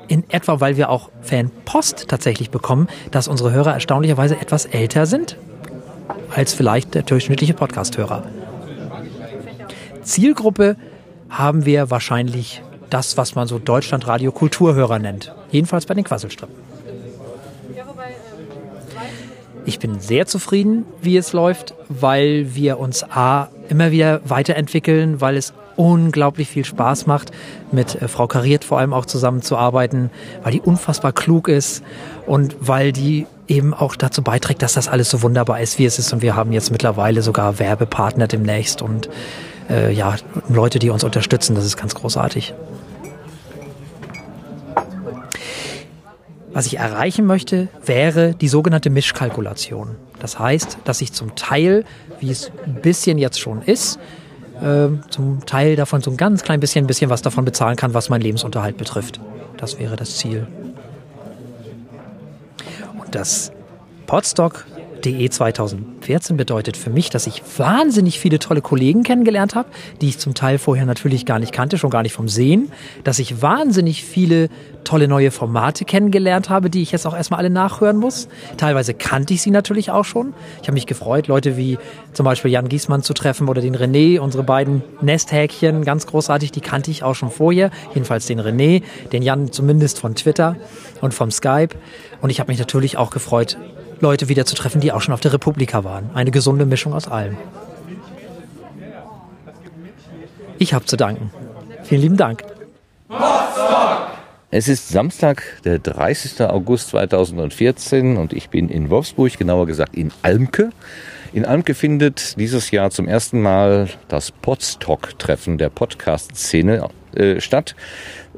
in etwa, weil wir auch Fanpost tatsächlich bekommen, dass unsere Hörer erstaunlicherweise etwas älter sind als vielleicht der durchschnittliche Podcasthörer. Zielgruppe haben wir wahrscheinlich das, was man so Deutschlandradio Kulturhörer nennt. Jedenfalls bei den Quasselstrippen. Ich bin sehr zufrieden, wie es läuft, weil wir uns A immer wieder weiterentwickeln, weil es unglaublich viel Spaß macht, mit äh, Frau Kariert vor allem auch zusammenzuarbeiten, weil die unfassbar klug ist und weil die eben auch dazu beiträgt, dass das alles so wunderbar ist, wie es ist. Und wir haben jetzt mittlerweile sogar Werbepartner demnächst und äh, ja, Leute, die uns unterstützen. Das ist ganz großartig. Was ich erreichen möchte, wäre die sogenannte Mischkalkulation. Das heißt, dass ich zum Teil, wie es ein bisschen jetzt schon ist, äh, zum Teil davon so ein ganz klein bisschen, ein bisschen was davon bezahlen kann, was meinen Lebensunterhalt betrifft. Das wäre das Ziel. Und das Podstock DE 2014 bedeutet für mich, dass ich wahnsinnig viele tolle Kollegen kennengelernt habe, die ich zum Teil vorher natürlich gar nicht kannte, schon gar nicht vom Sehen, dass ich wahnsinnig viele tolle neue Formate kennengelernt habe, die ich jetzt auch erstmal alle nachhören muss. Teilweise kannte ich sie natürlich auch schon. Ich habe mich gefreut, Leute wie zum Beispiel Jan Giesmann zu treffen oder den René, unsere beiden Nesthäkchen, ganz großartig, die kannte ich auch schon vorher. Jedenfalls den René, den Jan zumindest von Twitter und vom Skype. Und ich habe mich natürlich auch gefreut, Leute wieder zu treffen, die auch schon auf der Republika waren. Eine gesunde Mischung aus allem. Ich habe zu danken. Vielen lieben Dank. Es ist Samstag, der 30. August 2014 und ich bin in Wolfsburg, genauer gesagt in Almke. In Almke findet dieses Jahr zum ersten Mal das Podstock-Treffen der Podcast-Szene äh, statt.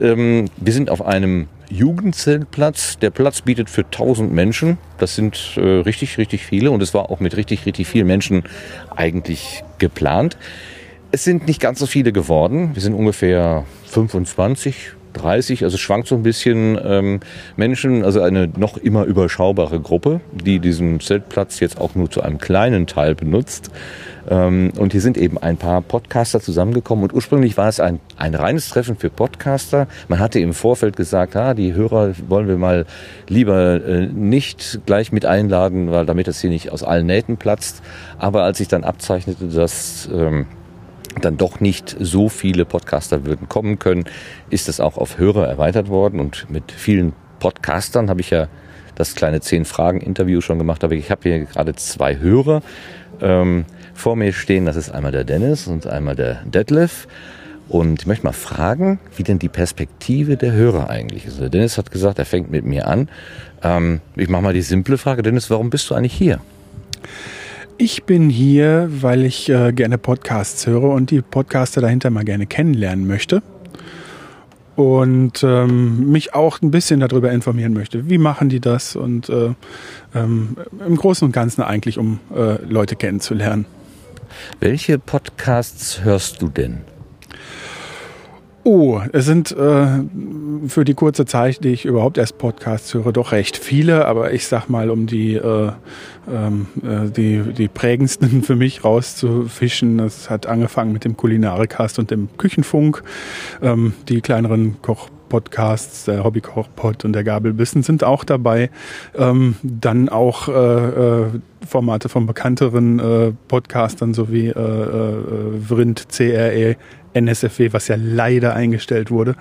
Ähm, wir sind auf einem Jugendzeltplatz. Der Platz bietet für 1000 Menschen. Das sind äh, richtig, richtig viele und es war auch mit richtig, richtig vielen Menschen eigentlich geplant. Es sind nicht ganz so viele geworden. Wir sind ungefähr 25, 30, also schwankt so ein bisschen ähm, Menschen, also eine noch immer überschaubare Gruppe, die diesen Zeltplatz jetzt auch nur zu einem kleinen Teil benutzt. Ähm, und hier sind eben ein paar Podcaster zusammengekommen und ursprünglich war es ein, ein reines Treffen für Podcaster. Man hatte im Vorfeld gesagt, ah, die Hörer wollen wir mal lieber äh, nicht gleich mit einladen, weil damit das hier nicht aus allen Nähten platzt. Aber als sich dann abzeichnete, dass ähm, dann doch nicht so viele Podcaster würden kommen können, ist es auch auf Hörer erweitert worden und mit vielen Podcastern habe ich ja das kleine zehn Fragen Interview schon gemacht, aber ich habe hier gerade zwei Hörer ähm, vor mir stehen. Das ist einmal der Dennis und einmal der Detlef. Und ich möchte mal fragen, wie denn die Perspektive der Hörer eigentlich ist. Der Dennis hat gesagt, er fängt mit mir an. Ähm, ich mache mal die simple Frage. Dennis, warum bist du eigentlich hier? Ich bin hier, weil ich äh, gerne Podcasts höre und die Podcaster dahinter mal gerne kennenlernen möchte. Und ähm, mich auch ein bisschen darüber informieren möchte. Wie machen die das? Und äh, ähm, im Großen und Ganzen eigentlich, um äh, Leute kennenzulernen. Welche Podcasts hörst du denn? Oh, es sind äh, für die kurze Zeit, die ich überhaupt erst Podcasts höre, doch recht viele, aber ich sag mal, um die, äh, ähm, äh, die, die prägendsten für mich rauszufischen, das hat angefangen mit dem Kulinarikast und dem Küchenfunk. Ähm, die kleineren Koch Podcasts, der Hobbykochpod und der Gabelbissen sind auch dabei. Ähm, dann auch äh, äh, Formate von bekannteren äh, Podcastern sowie äh, äh, Vrind, CRE, NSFW, was ja leider eingestellt wurde.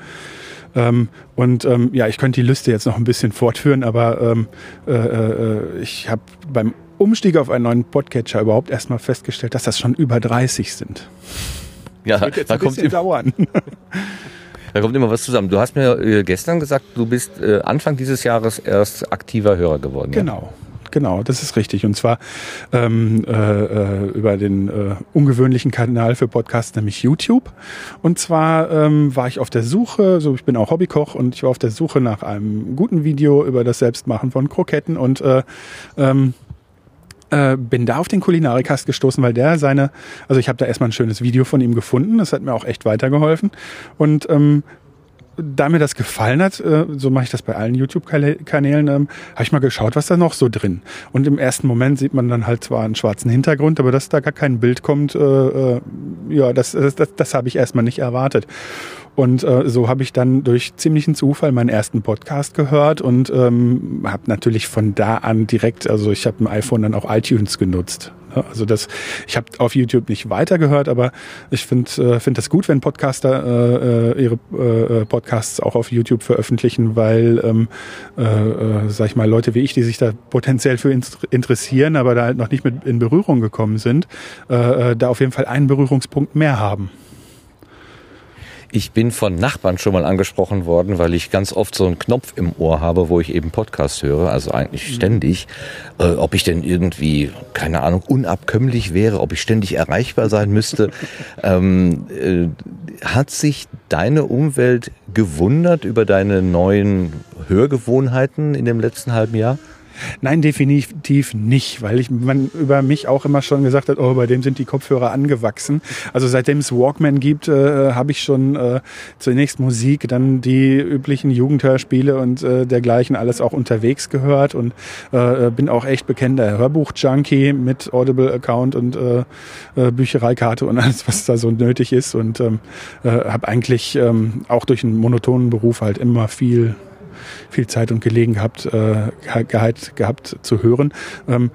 Ähm, und ähm, ja, ich könnte die Liste jetzt noch ein bisschen fortführen, aber ähm, äh, äh, ich habe beim Umstieg auf einen neuen Podcatcher überhaupt erstmal festgestellt, dass das schon über 30 sind. Ja, das wird jetzt da ein kommt bisschen immer- dauern. Da kommt immer was zusammen. Du hast mir äh, gestern gesagt, du bist äh, Anfang dieses Jahres erst aktiver Hörer geworden. ja? Genau. Das ist richtig. Und zwar ähm, äh, äh, über den äh, ungewöhnlichen Kanal für Podcasts, nämlich YouTube. Und zwar ähm, war ich auf der Suche, so ich bin auch Hobbykoch und ich war auf der Suche nach einem guten Video über das Selbstmachen von Kroketten und äh, ähm, äh, bin da auf den Kulinarikast gestoßen, weil der seine, also ich habe da erstmal ein schönes Video von ihm gefunden, das hat mir auch echt weitergeholfen. Und ähm, da mir das gefallen hat, äh, so mache ich das bei allen YouTube-Kanälen, ähm, habe ich mal geschaut, was da noch so drin. Und im ersten Moment sieht man dann halt zwar einen schwarzen Hintergrund, aber dass da gar kein Bild kommt, äh, äh, ja, das, das, das, das habe ich erstmal nicht erwartet. Und so habe ich dann durch ziemlichen Zufall meinen ersten Podcast gehört und ähm, habe natürlich von da an direkt, also ich habe ein iPhone dann auch iTunes genutzt. Also das, ich habe auf YouTube nicht weitergehört, aber ich finde äh, find das gut, wenn Podcaster äh, äh, ihre äh, Podcasts auch auf YouTube veröffentlichen, weil, ähm, äh, äh, sag ich mal, Leute wie ich, die sich da potenziell für interessieren, aber da halt noch nicht mit in Berührung gekommen sind, äh, äh, da auf jeden Fall einen Berührungspunkt mehr haben. Ich bin von Nachbarn schon mal angesprochen worden, weil ich ganz oft so einen Knopf im Ohr habe, wo ich eben Podcast höre, also eigentlich ständig. Äh, ob ich denn irgendwie, keine Ahnung, unabkömmlich wäre, ob ich ständig erreichbar sein müsste. ähm, äh, hat sich deine Umwelt gewundert über deine neuen Hörgewohnheiten in dem letzten halben Jahr? Nein, definitiv nicht, weil ich man über mich auch immer schon gesagt hat, oh, bei dem sind die Kopfhörer angewachsen. Also seitdem es Walkman gibt, äh, habe ich schon äh, zunächst Musik, dann die üblichen Jugendhörspiele und äh, dergleichen alles auch unterwegs gehört und äh, bin auch echt bekennender Hörbuch-Junkie mit Audible-Account und äh, äh, Büchereikarte und alles, was da so nötig ist und ähm, äh, habe eigentlich ähm, auch durch einen monotonen Beruf halt immer viel viel Zeit und Gelegen gehabt, äh, gehabt, gehabt zu hören. Ähm,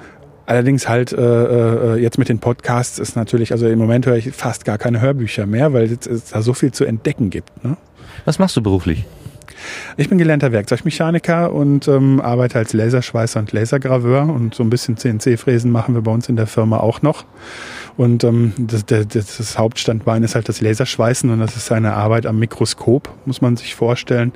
allerdings halt äh, äh, jetzt mit den Podcasts ist natürlich, also im Moment höre ich fast gar keine Hörbücher mehr, weil es, es da so viel zu entdecken gibt. Ne? Was machst du beruflich? Ich bin gelernter Werkzeugmechaniker und ähm, arbeite als Laserschweißer und Lasergraveur und so ein bisschen CNC-Fräsen machen wir bei uns in der Firma auch noch. Und ähm, das, das, das Hauptstandbein ist halt das Laserschweißen und das ist eine Arbeit am Mikroskop, muss man sich vorstellen.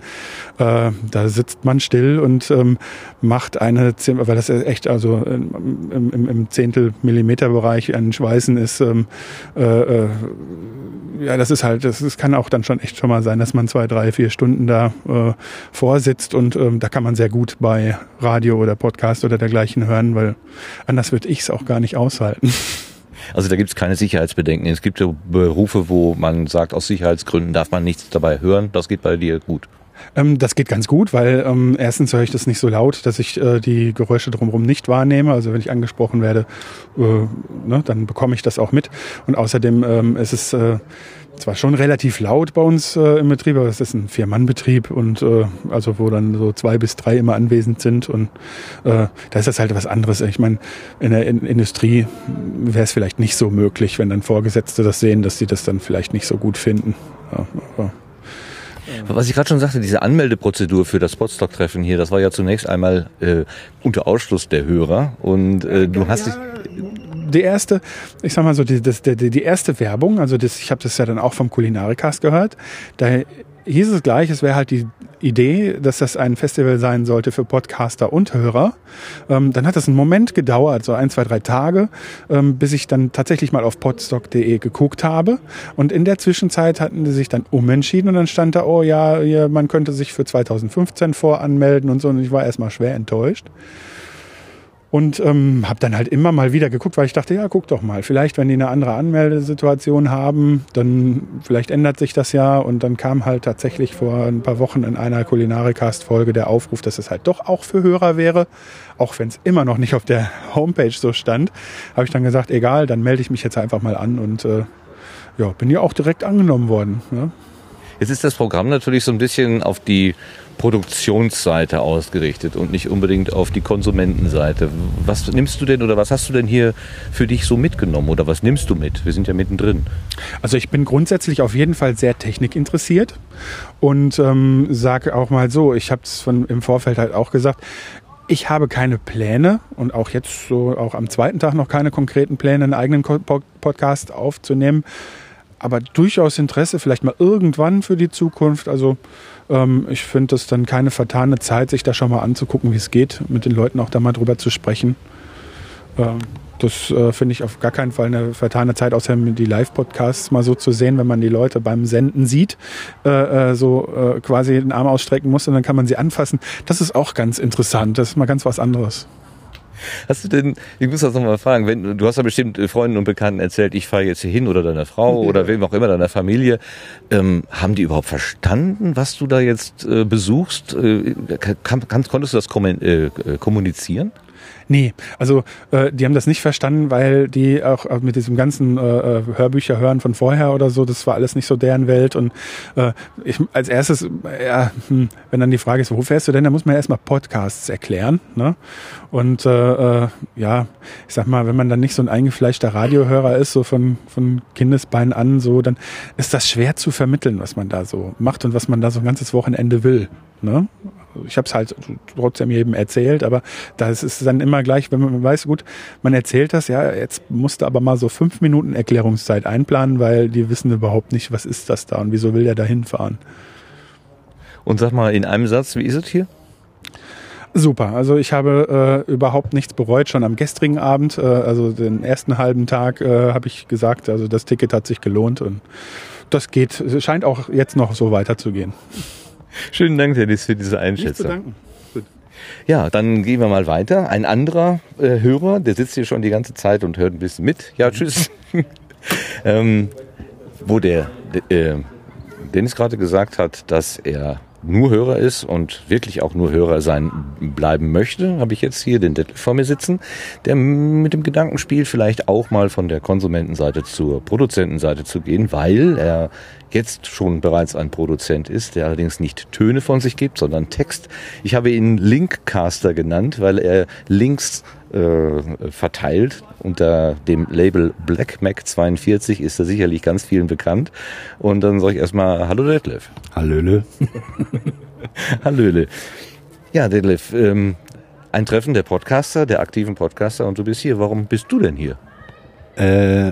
Äh, da sitzt man still und ähm, macht eine, weil das echt also im, im, im Zehntel Millimeter Bereich an Schweißen ist, ähm, äh, äh, ja, das ist halt, das, das kann auch dann schon echt schon mal sein, dass man zwei, drei, vier Stunden da äh, vorsitzt und ähm, da kann man sehr gut bei Radio oder Podcast oder dergleichen hören, weil anders würde ich es auch gar nicht aushalten. Also da gibt es keine Sicherheitsbedenken. Es gibt Berufe, wo man sagt, aus Sicherheitsgründen darf man nichts dabei hören. Das geht bei dir gut. Ähm, das geht ganz gut, weil ähm, erstens höre ich das nicht so laut, dass ich äh, die Geräusche drumherum nicht wahrnehme. Also wenn ich angesprochen werde, äh, ne, dann bekomme ich das auch mit. Und außerdem ähm, ist es äh, zwar schon relativ laut bei uns äh, im Betrieb, aber es ist ein Vier-Mann-Betrieb und äh, also wo dann so zwei bis drei immer anwesend sind und äh, da ist das halt was anderes. Ich meine, in der in Industrie wäre es vielleicht nicht so möglich, wenn dann Vorgesetzte das sehen, dass sie das dann vielleicht nicht so gut finden. Ja, aber Was ich gerade schon sagte, diese Anmeldeprozedur für das Spotstock-Treffen hier, das war ja zunächst einmal äh, unter Ausschluss der Hörer und äh, du hast dich die erste, ich sag mal so, die, die, die erste Werbung, also das, ich habe das ja dann auch vom Kulinarikast gehört, da hieß es gleich, es wäre halt die Idee, dass das ein Festival sein sollte für Podcaster und Hörer. Ähm, dann hat das einen Moment gedauert, so ein, zwei, drei Tage, ähm, bis ich dann tatsächlich mal auf podstock.de geguckt habe. Und in der Zwischenzeit hatten die sich dann umentschieden und dann stand da, oh ja man könnte sich für 2015 voranmelden und so. Und ich war erstmal schwer enttäuscht. Und ähm, habe dann halt immer mal wieder geguckt, weil ich dachte, ja, guck doch mal, vielleicht, wenn die eine andere Anmeldesituation haben, dann vielleicht ändert sich das ja. Und dann kam halt tatsächlich vor ein paar Wochen in einer Kulinarikast-Folge der Aufruf, dass es halt doch auch für Hörer wäre, auch wenn es immer noch nicht auf der Homepage so stand. Habe ich dann gesagt, egal, dann melde ich mich jetzt einfach mal an und äh, ja, bin ja auch direkt angenommen worden. Ja. Jetzt ist das Programm natürlich so ein bisschen auf die Produktionsseite ausgerichtet und nicht unbedingt auf die Konsumentenseite. Was nimmst du denn oder was hast du denn hier für dich so mitgenommen oder was nimmst du mit? Wir sind ja mittendrin. Also ich bin grundsätzlich auf jeden Fall sehr technikinteressiert und ähm, sage auch mal so, ich habe es im Vorfeld halt auch gesagt, ich habe keine Pläne und auch jetzt so auch am zweiten Tag noch keine konkreten Pläne, einen eigenen Podcast aufzunehmen. Aber durchaus Interesse, vielleicht mal irgendwann für die Zukunft. Also ähm, ich finde das dann keine vertane Zeit, sich da schon mal anzugucken, wie es geht, mit den Leuten auch da mal drüber zu sprechen. Ähm, das äh, finde ich auf gar keinen Fall eine vertane Zeit, außer die Live-Podcasts mal so zu sehen, wenn man die Leute beim Senden sieht, äh, äh, so äh, quasi den Arm ausstrecken muss und dann kann man sie anfassen. Das ist auch ganz interessant. Das ist mal ganz was anderes. Hast du denn, ich muss das nochmal fragen, wenn, du hast ja bestimmt äh, Freunden und Bekannten erzählt, ich fahre jetzt hier hin oder deiner Frau oder wem auch immer, deiner Familie. Ähm, haben die überhaupt verstanden, was du da jetzt äh, besuchst? Äh, kann, kann, konntest du das kommen, äh, kommunizieren? Nee, also äh, die haben das nicht verstanden, weil die auch äh, mit diesem ganzen äh, äh, Hörbücher hören von vorher oder so, das war alles nicht so deren Welt. Und äh, ich als erstes, ja, hm, wenn dann die Frage ist, wo fährst du denn, dann muss man erstmal Podcasts erklären. Ne? Und äh, äh, ja, ich sag mal, wenn man dann nicht so ein eingefleischter Radiohörer ist, so von, von Kindesbein an, so, dann ist das schwer zu vermitteln, was man da so macht und was man da so ein ganzes Wochenende will. Ne? Ich habe es halt trotzdem jedem erzählt, aber das ist dann immer gleich, wenn man weiß, gut, man erzählt das, ja, jetzt musste aber mal so fünf Minuten Erklärungszeit einplanen, weil die wissen überhaupt nicht, was ist das da und wieso will der da hinfahren. Und sag mal in einem Satz, wie ist es hier? Super, also ich habe äh, überhaupt nichts bereut, schon am gestrigen Abend, äh, also den ersten halben Tag äh, habe ich gesagt, also das Ticket hat sich gelohnt und das geht, scheint auch jetzt noch so weiterzugehen. Schönen Dank, Dennis, für diese Einschätzung. Ja, dann gehen wir mal weiter. Ein anderer äh, Hörer, der sitzt hier schon die ganze Zeit und hört ein bisschen mit. Ja, tschüss. ähm, wo der äh, Dennis gerade gesagt hat, dass er nur Hörer ist und wirklich auch nur Hörer sein bleiben möchte, habe ich jetzt hier den Detlef vor mir sitzen, der mit dem Gedanken vielleicht auch mal von der Konsumentenseite zur Produzentenseite zu gehen, weil er jetzt schon bereits ein Produzent ist, der allerdings nicht Töne von sich gibt, sondern Text. Ich habe ihn Linkcaster genannt, weil er Links äh, verteilt. Unter dem Label Black Mac 42 ist er sicherlich ganz vielen bekannt. Und dann sage ich erstmal Hallo Detlef. Hallöle. Hallöle. Ja, Detlef, ähm, ein Treffen der Podcaster, der aktiven Podcaster und du bist hier. Warum bist du denn hier? Äh,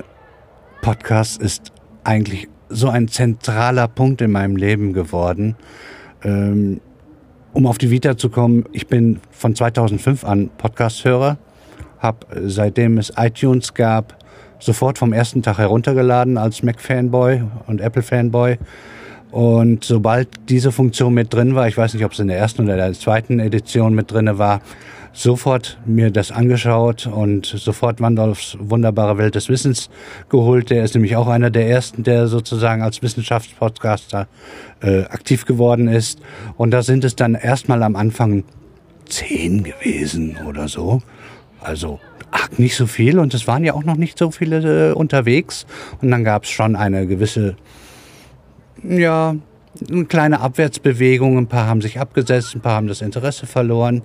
Podcast ist eigentlich so ein zentraler Punkt in meinem Leben geworden. Ähm, um auf die Vita zu kommen, ich bin von 2005 an Podcast-Hörer, habe seitdem es iTunes gab, sofort vom ersten Tag heruntergeladen als Mac-Fanboy und Apple-Fanboy. Und sobald diese Funktion mit drin war, ich weiß nicht, ob es in der ersten oder der zweiten Edition mit drinne war, sofort mir das angeschaut und sofort Wandolfs wunderbare Welt des Wissens geholt. Der ist nämlich auch einer der ersten, der sozusagen als Wissenschaftspodcaster äh, aktiv geworden ist. Und da sind es dann erstmal am Anfang zehn gewesen oder so. Also ach, nicht so viel und es waren ja auch noch nicht so viele äh, unterwegs. Und dann gab es schon eine gewisse, ja, eine kleine Abwärtsbewegung. Ein paar haben sich abgesetzt, ein paar haben das Interesse verloren.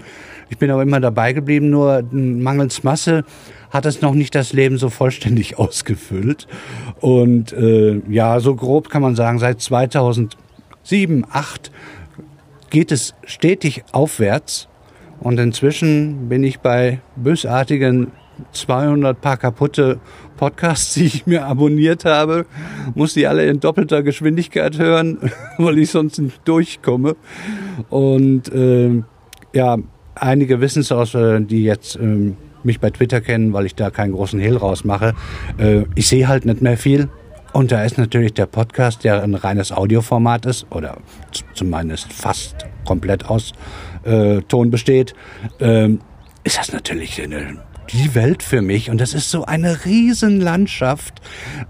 Ich bin aber immer dabei geblieben, nur mangels Masse hat es noch nicht das Leben so vollständig ausgefüllt. Und äh, ja, so grob kann man sagen, seit 2007, 2008 geht es stetig aufwärts. Und inzwischen bin ich bei bösartigen 200 paar kaputte Podcasts, die ich mir abonniert habe, muss die alle in doppelter Geschwindigkeit hören, weil ich sonst nicht durchkomme. Und äh, ja, einige wissen es aus, äh, die jetzt äh, mich bei Twitter kennen, weil ich da keinen großen Hehl rausmache. Äh, ich sehe halt nicht mehr viel. Und da ist natürlich der Podcast, der ein reines Audioformat ist, oder zumindest fast komplett aus äh, Ton besteht, ähm, ist das natürlich eine die Welt für mich. Und das ist so eine Riesenlandschaft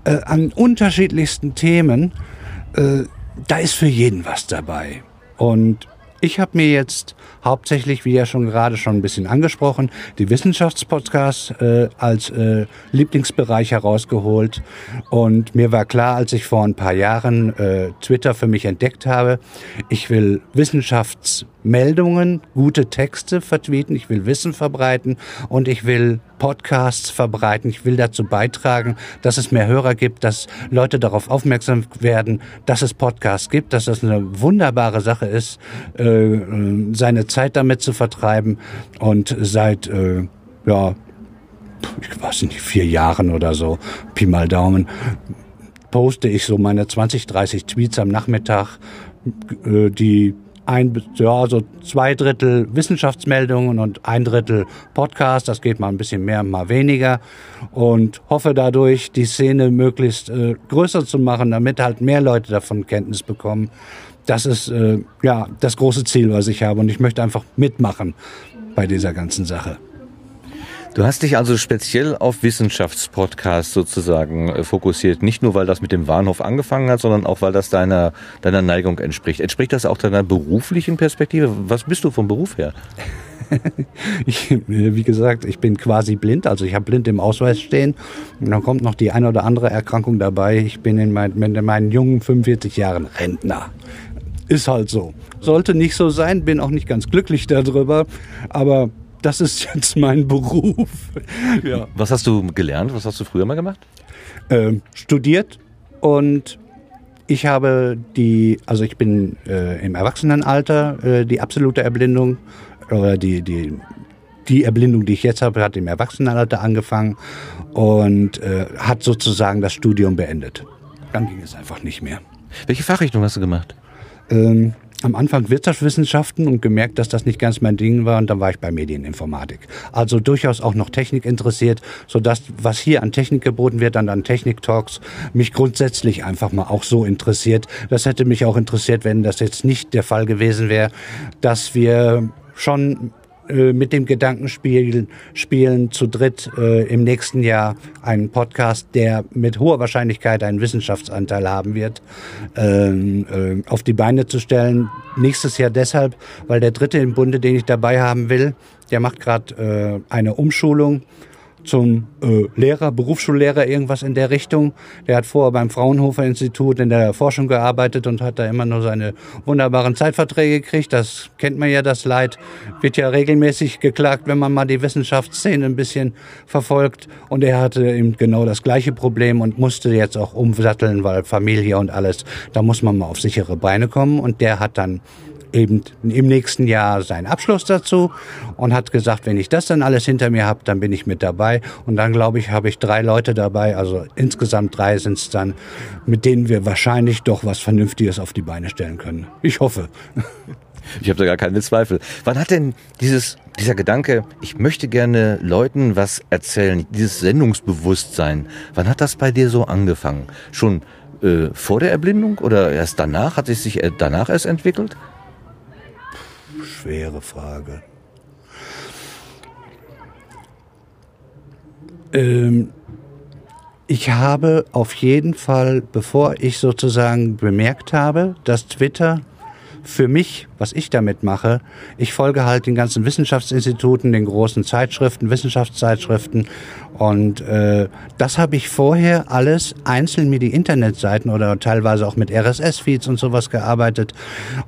äh, an unterschiedlichsten Themen. Äh, da ist für jeden was dabei. Und ich habe mir jetzt hauptsächlich, wie ja schon gerade schon ein bisschen angesprochen, die Wissenschaftspodcasts äh, als äh, Lieblingsbereich herausgeholt. Und mir war klar, als ich vor ein paar Jahren äh, Twitter für mich entdeckt habe, ich will Wissenschaftsmeldungen, gute Texte vertweeten, ich will Wissen verbreiten und ich will Podcasts verbreiten. Ich will dazu beitragen, dass es mehr Hörer gibt, dass Leute darauf aufmerksam werden, dass es Podcasts gibt, dass das eine wunderbare Sache ist, äh, seine Zeit damit zu vertreiben. Und seit, äh, ja, ich weiß nicht, vier Jahren oder so, Pi mal Daumen, poste ich so meine 20, 30 Tweets am Nachmittag, äh, die ein, ja, so zwei Drittel Wissenschaftsmeldungen und ein Drittel Podcast. Das geht mal ein bisschen mehr, mal weniger. Und hoffe dadurch, die Szene möglichst äh, größer zu machen, damit halt mehr Leute davon Kenntnis bekommen. Das ist äh, ja das große Ziel, was ich habe. Und ich möchte einfach mitmachen bei dieser ganzen Sache. Du hast dich also speziell auf Wissenschaftspodcasts sozusagen äh, fokussiert. Nicht nur, weil das mit dem Bahnhof angefangen hat, sondern auch, weil das deiner, deiner Neigung entspricht. Entspricht das auch deiner beruflichen Perspektive? Was bist du vom Beruf her? ich, wie gesagt, ich bin quasi blind, also ich habe blind im Ausweis stehen. Und dann kommt noch die eine oder andere Erkrankung dabei. Ich bin in, mein, in meinen jungen 45 Jahren Rentner. Ist halt so. Sollte nicht so sein, bin auch nicht ganz glücklich darüber, aber das ist jetzt mein Beruf. ja. Was hast du gelernt? Was hast du früher mal gemacht? Ähm, studiert und ich habe die, also ich bin äh, im Erwachsenenalter äh, die absolute Erblindung oder die, die, die Erblindung, die ich jetzt habe, hat im Erwachsenenalter angefangen und äh, hat sozusagen das Studium beendet. Dann ging es einfach nicht mehr. Welche Fachrichtung hast du gemacht? Ähm, am Anfang Wirtschaftswissenschaften und gemerkt, dass das nicht ganz mein Ding war und dann war ich bei Medieninformatik. Also durchaus auch noch Technik interessiert, so dass was hier an Technik geboten wird, dann an Technik-Talks, mich grundsätzlich einfach mal auch so interessiert. Das hätte mich auch interessiert, wenn das jetzt nicht der Fall gewesen wäre, dass wir schon äh, mit dem Gedanken spielen, spielen zu dritt äh, im nächsten Jahr einen Podcast, der mit hoher Wahrscheinlichkeit einen Wissenschaftsanteil haben wird, ähm, äh, auf die Beine zu stellen. Nächstes Jahr deshalb, weil der dritte im Bunde, den ich dabei haben will, der macht gerade äh, eine Umschulung zum äh, Lehrer, Berufsschullehrer, irgendwas in der Richtung. Der hat vorher beim Fraunhofer Institut in der Forschung gearbeitet und hat da immer nur seine wunderbaren Zeitverträge gekriegt. Das kennt man ja, das Leid. Wird ja regelmäßig geklagt, wenn man mal die Wissenschaftsszene ein bisschen verfolgt. Und er hatte eben genau das gleiche Problem und musste jetzt auch umsatteln, weil Familie und alles, da muss man mal auf sichere Beine kommen. Und der hat dann eben im nächsten Jahr seinen Abschluss dazu und hat gesagt, wenn ich das dann alles hinter mir habe, dann bin ich mit dabei. Und dann glaube ich, habe ich drei Leute dabei, also insgesamt drei sind es dann, mit denen wir wahrscheinlich doch was Vernünftiges auf die Beine stellen können. Ich hoffe. Ich habe da gar keine Zweifel. Wann hat denn dieses, dieser Gedanke, ich möchte gerne Leuten was erzählen, dieses Sendungsbewusstsein, wann hat das bei dir so angefangen? Schon äh, vor der Erblindung oder erst danach? Hat es sich äh, danach erst entwickelt? Schwere Frage. Ähm, ich habe auf jeden Fall, bevor ich sozusagen bemerkt habe, dass Twitter für mich, was ich damit mache, ich folge halt den ganzen Wissenschaftsinstituten, den großen Zeitschriften, Wissenschaftszeitschriften und äh, das habe ich vorher alles einzeln mit die Internetseiten oder teilweise auch mit RSS-Feeds und sowas gearbeitet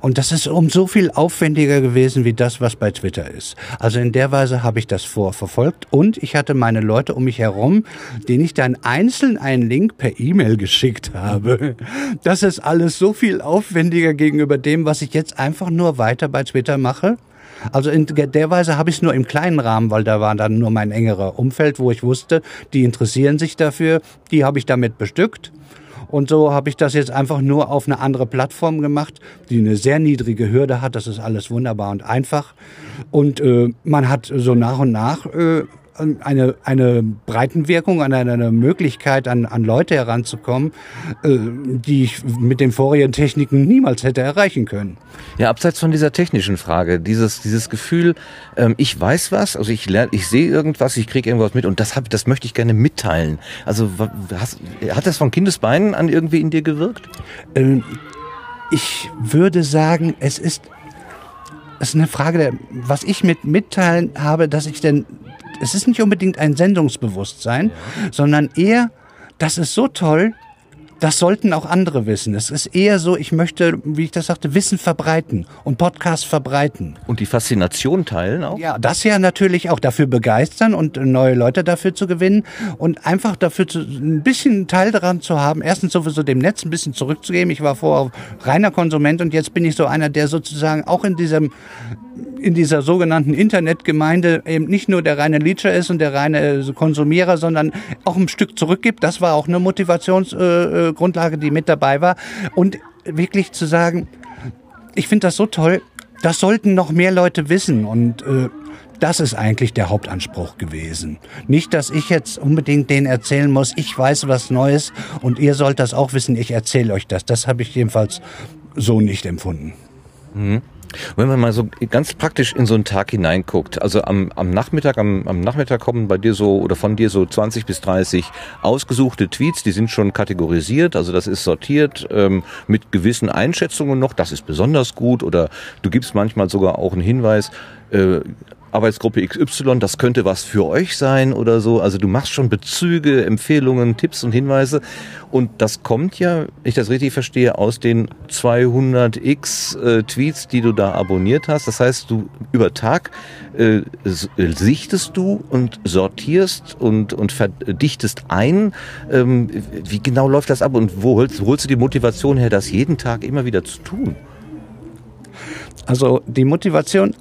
und das ist um so viel aufwendiger gewesen wie das, was bei Twitter ist. Also in der Weise habe ich das vorverfolgt und ich hatte meine Leute um mich herum, denen ich dann einzeln einen Link per E-Mail geschickt habe. Das ist alles so viel aufwendiger gegenüber dem, was ich jetzt einfach nur weiter bei Twitter mache. Also in der Weise habe ich es nur im kleinen Rahmen, weil da war dann nur mein engerer Umfeld, wo ich wusste, die interessieren sich dafür, die habe ich damit bestückt. Und so habe ich das jetzt einfach nur auf eine andere Plattform gemacht, die eine sehr niedrige Hürde hat. Das ist alles wunderbar und einfach. Und äh, man hat so nach und nach äh, eine, eine Breitenwirkung, eine, eine Möglichkeit, an, an Leute heranzukommen, äh, die ich mit den vorigen Techniken niemals hätte erreichen können. Ja, abseits von dieser technischen Frage, dieses, dieses Gefühl, ähm, ich weiß was, also ich lerne, ich sehe irgendwas, ich kriege irgendwas mit und das, hab, das möchte ich gerne mitteilen. Also hast, hat das von Kindesbeinen an irgendwie in dir gewirkt? Ähm, ich würde sagen, es ist, es ist eine Frage, was ich mit mitteilen habe, dass ich denn es ist nicht unbedingt ein Sendungsbewusstsein, ja. sondern eher, das ist so toll, das sollten auch andere wissen. Es ist eher so, ich möchte, wie ich das sagte, Wissen verbreiten und Podcast verbreiten. Und die Faszination teilen auch? Ja, das ja natürlich auch dafür begeistern und neue Leute dafür zu gewinnen und einfach dafür zu, ein bisschen Teil daran zu haben, erstens sowieso dem Netz ein bisschen zurückzugeben. Ich war vorher reiner Konsument und jetzt bin ich so einer, der sozusagen auch in diesem in dieser sogenannten Internetgemeinde eben nicht nur der reine Leecher ist und der reine Konsumierer, sondern auch ein Stück zurückgibt. Das war auch eine Motivationsgrundlage, die mit dabei war. Und wirklich zu sagen, ich finde das so toll, das sollten noch mehr Leute wissen und äh, das ist eigentlich der Hauptanspruch gewesen. Nicht, dass ich jetzt unbedingt denen erzählen muss, ich weiß was Neues und ihr sollt das auch wissen, ich erzähle euch das. Das habe ich jedenfalls so nicht empfunden. Mhm. Wenn man mal so ganz praktisch in so einen Tag hineinguckt, also am, am Nachmittag, am, am Nachmittag kommen bei dir so oder von dir so 20 bis 30 ausgesuchte Tweets, die sind schon kategorisiert, also das ist sortiert ähm, mit gewissen Einschätzungen noch, das ist besonders gut oder du gibst manchmal sogar auch einen Hinweis, äh, Arbeitsgruppe XY, das könnte was für euch sein oder so. Also du machst schon Bezüge, Empfehlungen, Tipps und Hinweise. Und das kommt ja, wenn ich das richtig verstehe, aus den 200x äh, Tweets, die du da abonniert hast. Das heißt, du über Tag äh, äh, sichtest du und sortierst und, und verdichtest ein. Ähm, wie genau läuft das ab und wo holst, wo holst du die Motivation her, das jeden Tag immer wieder zu tun? Also die Motivation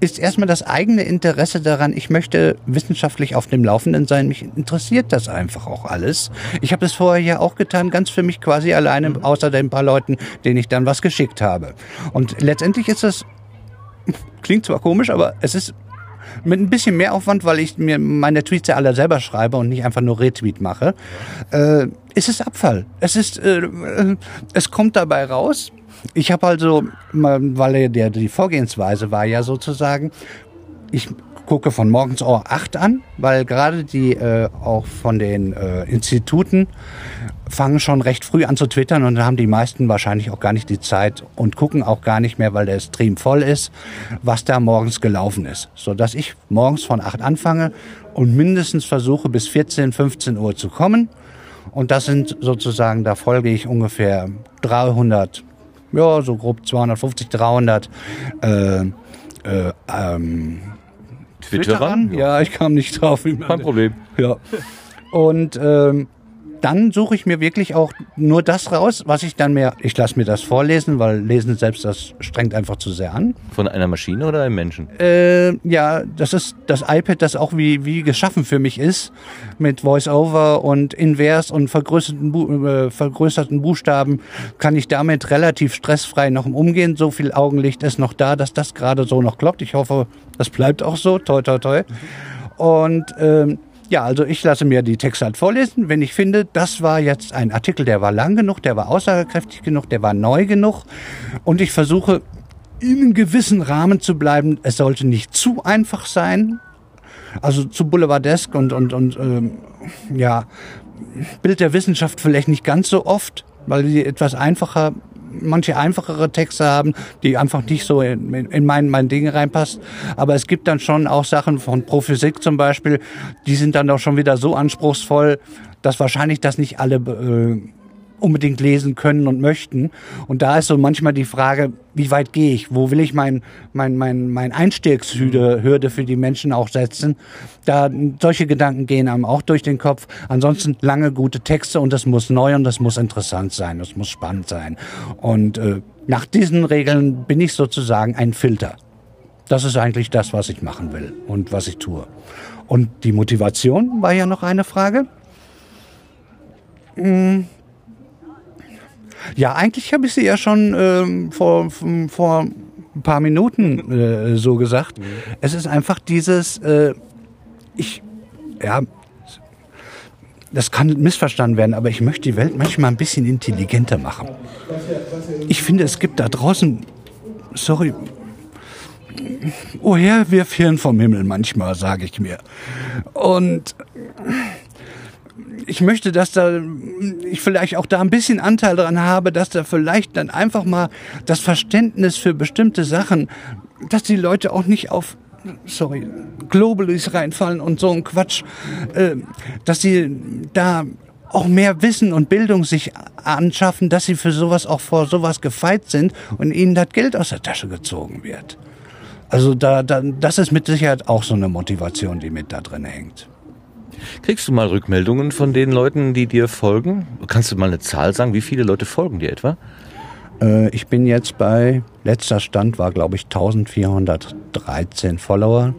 ist erstmal das eigene Interesse daran, ich möchte wissenschaftlich auf dem Laufenden sein. Mich interessiert das einfach auch alles. Ich habe das vorher ja auch getan, ganz für mich quasi alleine, außer den paar Leuten, denen ich dann was geschickt habe. Und letztendlich ist das, klingt zwar komisch, aber es ist mit ein bisschen mehr Aufwand, weil ich mir meine Tweets ja alle selber schreibe und nicht einfach nur Retweet mache, äh, ist es Abfall. Es ist, äh, äh es kommt dabei raus, ich habe also, weil der, die Vorgehensweise war ja sozusagen, ich gucke von morgens auch acht an, weil gerade die äh, auch von den äh, Instituten fangen schon recht früh an zu twittern und dann haben die meisten wahrscheinlich auch gar nicht die Zeit und gucken auch gar nicht mehr, weil der Stream voll ist, was da morgens gelaufen ist. So dass ich morgens von acht anfange und mindestens versuche bis 14, 15 Uhr zu kommen. Und das sind sozusagen, da folge ich ungefähr 300 ja, so grob 250, 300 äh, äh, ähm, Twitterern? Ja. ja, ich kam nicht drauf. Kein Problem. Ja. Und ähm, dann suche ich mir wirklich auch nur das raus, was ich dann mir, ich lasse mir das vorlesen, weil lesen selbst das strengt einfach zu sehr an. Von einer Maschine oder einem Menschen? Äh, ja, das ist das iPad, das auch wie, wie geschaffen für mich ist, mit Voice-Over und Invers und vergrößerten, Bu äh, vergrößerten Buchstaben, kann ich damit relativ stressfrei noch umgehen. So viel Augenlicht ist noch da, dass das gerade so noch kloppt. Ich hoffe, das bleibt auch so. Toi, toi, toi. Und ähm, ja, also ich lasse mir die Texte halt vorlesen. Wenn ich finde, das war jetzt ein Artikel, der war lang genug, der war aussagekräftig genug, der war neu genug und ich versuche in einem gewissen Rahmen zu bleiben. Es sollte nicht zu einfach sein, also zu boulevardesk und, und, und ähm, ja, Bild der Wissenschaft vielleicht nicht ganz so oft, weil die etwas einfacher manche einfachere Texte haben, die einfach nicht so in, in mein, mein Ding reinpasst. Aber es gibt dann schon auch Sachen von Prophysik zum Beispiel, die sind dann doch schon wieder so anspruchsvoll, dass wahrscheinlich das nicht alle äh, unbedingt lesen können und möchten. Und da ist so manchmal die Frage, wie weit gehe ich? Wo will ich mein, mein, mein, mein Einstiegshürde Hürde für die Menschen auch setzen? Da, solche Gedanken gehen einem auch durch den Kopf. Ansonsten lange gute Texte und das muss neu und das muss interessant sein, das muss spannend sein. Und äh, nach diesen Regeln bin ich sozusagen ein Filter. Das ist eigentlich das, was ich machen will und was ich tue. Und die Motivation war ja noch eine Frage. Hm. Ja, eigentlich habe ich sie ja schon ähm, vor, vor ein paar Minuten äh, so gesagt. Es ist einfach dieses, äh, ich, ja, das kann missverstanden werden, aber ich möchte die Welt manchmal ein bisschen intelligenter machen. Ich finde, es gibt da draußen, sorry, oh Herr, wir fehlen vom Himmel manchmal, sage ich mir. Und ich möchte, dass da ich vielleicht auch da ein bisschen Anteil daran habe, dass da vielleicht dann einfach mal das Verständnis für bestimmte Sachen, dass die Leute auch nicht auf sorry, Globalis reinfallen und so ein Quatsch, äh, dass sie da auch mehr Wissen und Bildung sich anschaffen, dass sie für sowas auch vor sowas gefeit sind und ihnen das Geld aus der Tasche gezogen wird. Also da, da, das ist mit Sicherheit auch so eine Motivation, die mit da drin hängt. Kriegst du mal Rückmeldungen von den Leuten, die dir folgen? Kannst du mal eine Zahl sagen? Wie viele Leute folgen dir etwa? Äh, ich bin jetzt bei, letzter Stand war, glaube ich, 1413 Follower.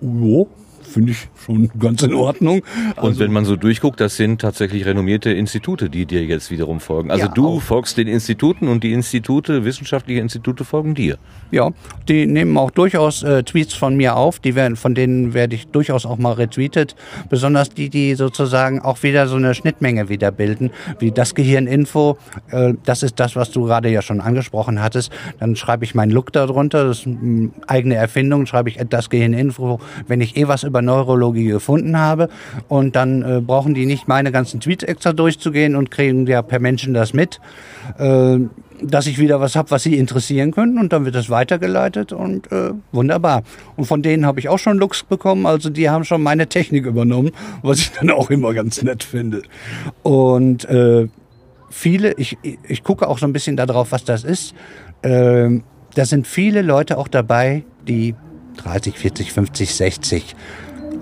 Jo, finde ich schon ganz in Ordnung. Also und wenn man so durchguckt, das sind tatsächlich renommierte Institute, die dir jetzt wiederum folgen. Also Ja, du auch. folgst den Instituten und die Institute, wissenschaftliche Institute folgen dir. Ja, die nehmen auch durchaus äh, Tweets von mir auf, die werden, von denen werde ich durchaus auch mal retweetet. Besonders die, die sozusagen auch wieder so eine Schnittmenge wieder bilden, wie das Gehirninfo. Äh, das ist das, was du gerade ja schon angesprochen hattest. Dann schreibe ich meinen Look darunter, das ist eine eigene Erfindung, schreibe ich das Gehirninfo, wenn ich eh was über Neurologie gefunden habe. Und dann äh, brauchen die nicht meine ganzen Tweets extra durchzugehen und kriegen ja per Menschen das mit. Äh, dass ich wieder was habe, was sie interessieren können und dann wird das weitergeleitet und äh, wunderbar. Und von denen habe ich auch schon Looks bekommen, also die haben schon meine Technik übernommen, was ich dann auch immer ganz nett finde. Und äh, viele, ich, ich gucke auch so ein bisschen darauf, was das ist. Ähm, da sind viele Leute auch dabei, die 30, 40, 50, 60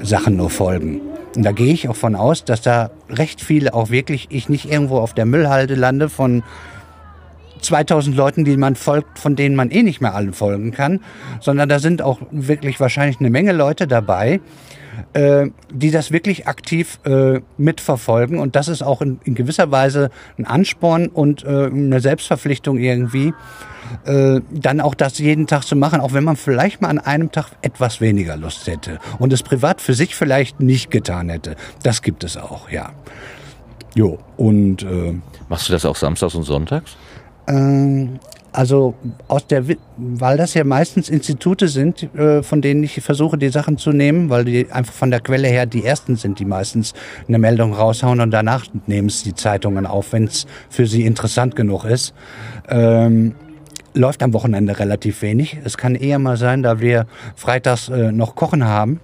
Sachen nur folgen. Und da gehe ich auch von aus, dass da recht viele auch wirklich, ich nicht irgendwo auf der Müllhalde lande von 2000 Leuten, die man folgt, von denen man eh nicht mehr allen folgen kann, sondern da sind auch wirklich wahrscheinlich eine Menge Leute dabei, äh, die das wirklich aktiv äh, mitverfolgen. Und das ist auch in, in gewisser Weise ein Ansporn und äh, eine Selbstverpflichtung irgendwie, äh, dann auch das jeden Tag zu machen, auch wenn man vielleicht mal an einem Tag etwas weniger Lust hätte und es privat für sich vielleicht nicht getan hätte. Das gibt es auch, ja. Jo, und äh, Machst du das auch samstags und sonntags? Also aus der, weil das ja meistens Institute sind, äh, von denen ich versuche, die Sachen zu nehmen, weil die einfach von der Quelle her die ersten sind, die meistens eine Meldung raushauen und danach nehmen es die Zeitungen auf, wenn es für sie interessant genug ist. Ähm, läuft am Wochenende relativ wenig. Es kann eher mal sein, da wir freitags äh, noch Kochen haben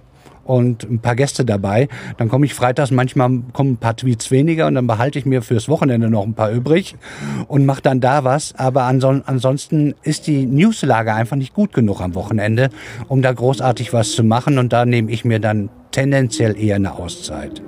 und ein paar Gäste dabei, dann komme ich freitags, manchmal kommen ein paar Tweets weniger und dann behalte ich mir fürs Wochenende noch ein paar übrig und mache dann da was. Aber anson ansonsten ist die Newslage einfach nicht gut genug am Wochenende, um da großartig was zu machen und da nehme ich mir dann tendenziell eher eine Auszeit.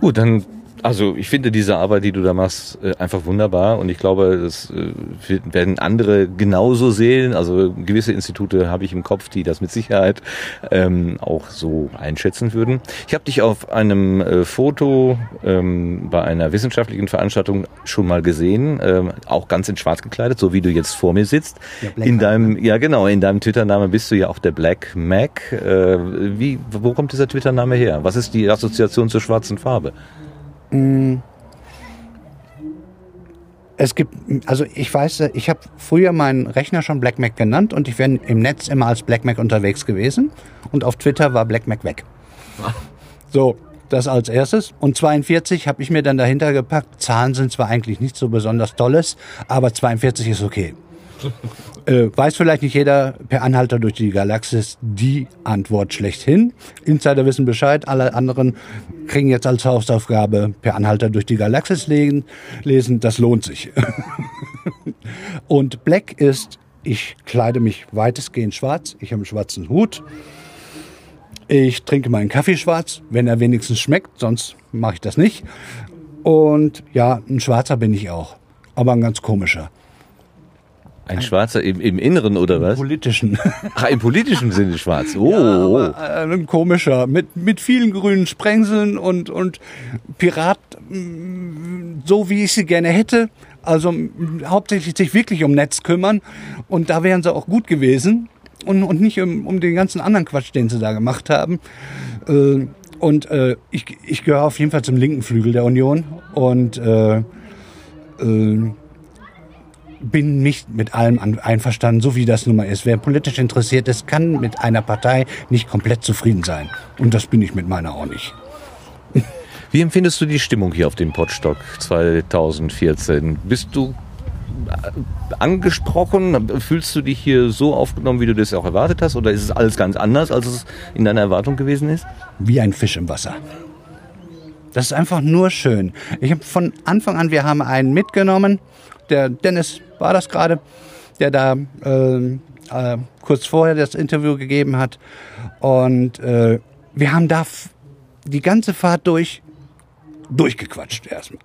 Gut, dann, also ich finde diese Arbeit, die du da machst, äh, einfach wunderbar und ich glaube, das äh, werden andere genauso sehen. Also gewisse Institute habe ich im Kopf, die das mit Sicherheit ähm, auch so einschätzen würden. Ich habe dich auf einem äh, Foto ähm, bei einer wissenschaftlichen Veranstaltung schon mal gesehen, ähm, auch ganz in schwarz gekleidet, so wie du jetzt vor mir sitzt. In deinem, ja genau, in deinem Twitter-Name bist du ja auch der Black Mac. Äh, wie, wo kommt dieser Twitter-Name her? Was ist die Assoziation zur schwarzen Farbe? Mm. Es gibt, also ich weiß, ich habe früher meinen Rechner schon Black Mac genannt und ich bin im Netz immer als Black Mac unterwegs gewesen und auf Twitter war Black Mac weg. So, das als erstes. Und 42 habe ich mir dann dahinter gepackt. Zahlen sind zwar eigentlich nicht so besonders tolles, aber 42 ist okay. Äh, weiß vielleicht nicht jeder, per Anhalter durch die Galaxis die Antwort schlechthin. Insider wissen Bescheid, alle anderen kriegen jetzt als Hausaufgabe per Anhalter durch die Galaxis lesen. lesen das lohnt sich. Und Black ist, ich kleide mich weitestgehend schwarz, ich habe einen schwarzen Hut. Ich trinke meinen Kaffee schwarz, wenn er wenigstens schmeckt, sonst mache ich das nicht. Und ja, ein Schwarzer bin ich auch, aber ein ganz komischer. Ein Schwarzer im, im Inneren oder was? Politischen. Ach, im politischen Sinne schwarz. Oh, Ja, aber, äh, ein komischer, mit, mit vielen grünen Sprengseln und, und Pirat, mm, so wie ich sie gerne hätte. Also mm, hauptsächlich sich wirklich um Netz kümmern. Und da wären sie auch gut gewesen. Und, und nicht um, um den ganzen anderen Quatsch, den sie da gemacht haben. Äh, und äh, ich, ich gehöre auf jeden Fall zum linken Flügel der Union. Und äh, äh, bin nicht mit allem an- einverstanden, so wie das nun mal ist. Wer politisch interessiert ist, kann mit einer Partei nicht komplett zufrieden sein. Und das bin ich mit meiner auch nicht. Wie empfindest du die Stimmung hier auf dem Potstock 2014? Bist du äh, angesprochen? Fühlst du dich hier so aufgenommen, wie du das auch erwartet hast? Oder ist es alles ganz anders, als es in deiner Erwartung gewesen ist? Wie ein Fisch im Wasser. Das ist einfach nur schön. Ich habe von Anfang an, wir haben einen mitgenommen, der Dennis war das gerade, der da äh, äh, kurz vorher das Interview gegeben hat. Und äh, wir haben da die ganze Fahrt durch durchgequatscht erstmal.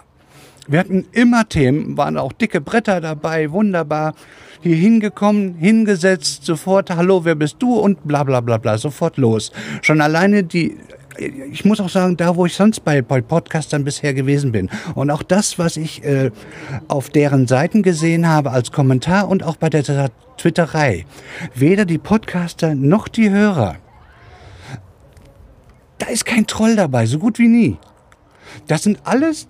Wir hatten immer Themen, waren auch dicke Bretter dabei, wunderbar. Hier hingekommen, hingesetzt, sofort, hallo, wer bist du? Und bla bla bla bla, sofort los. Schon alleine die, ich muss auch sagen, da wo ich sonst bei, bei Podcastern bisher gewesen bin. Und auch das, was ich äh, auf deren Seiten gesehen habe als Kommentar und auch bei der Twitterei. Weder die Podcaster noch die Hörer. Da ist kein Troll dabei, so gut wie nie. Das sind alles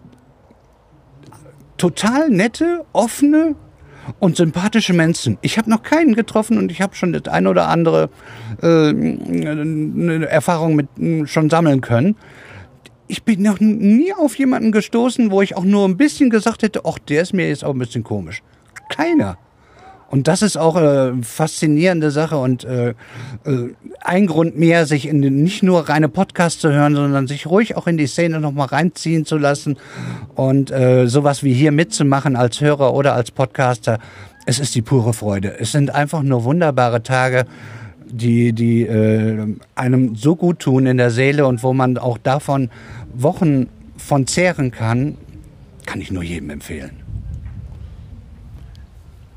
total nette, offene und sympathische Menschen. Ich habe noch keinen getroffen und ich habe schon das eine oder andere äh, eine Erfahrung mit äh, schon sammeln können. Ich bin noch nie auf jemanden gestoßen, wo ich auch nur ein bisschen gesagt hätte, ach, der ist mir jetzt auch ein bisschen komisch. Keiner. Und das ist auch äh, faszinierende Sache und äh, äh, ein Grund mehr, sich in nicht nur reine Podcasts zu hören, sondern sich ruhig auch in die Szene nochmal reinziehen zu lassen und äh, sowas wie hier mitzumachen als Hörer oder als Podcaster. Es ist die pure Freude. Es sind einfach nur wunderbare Tage, die, die äh, einem so gut tun in der Seele und wo man auch davon Wochen von zehren kann, kann ich nur jedem empfehlen.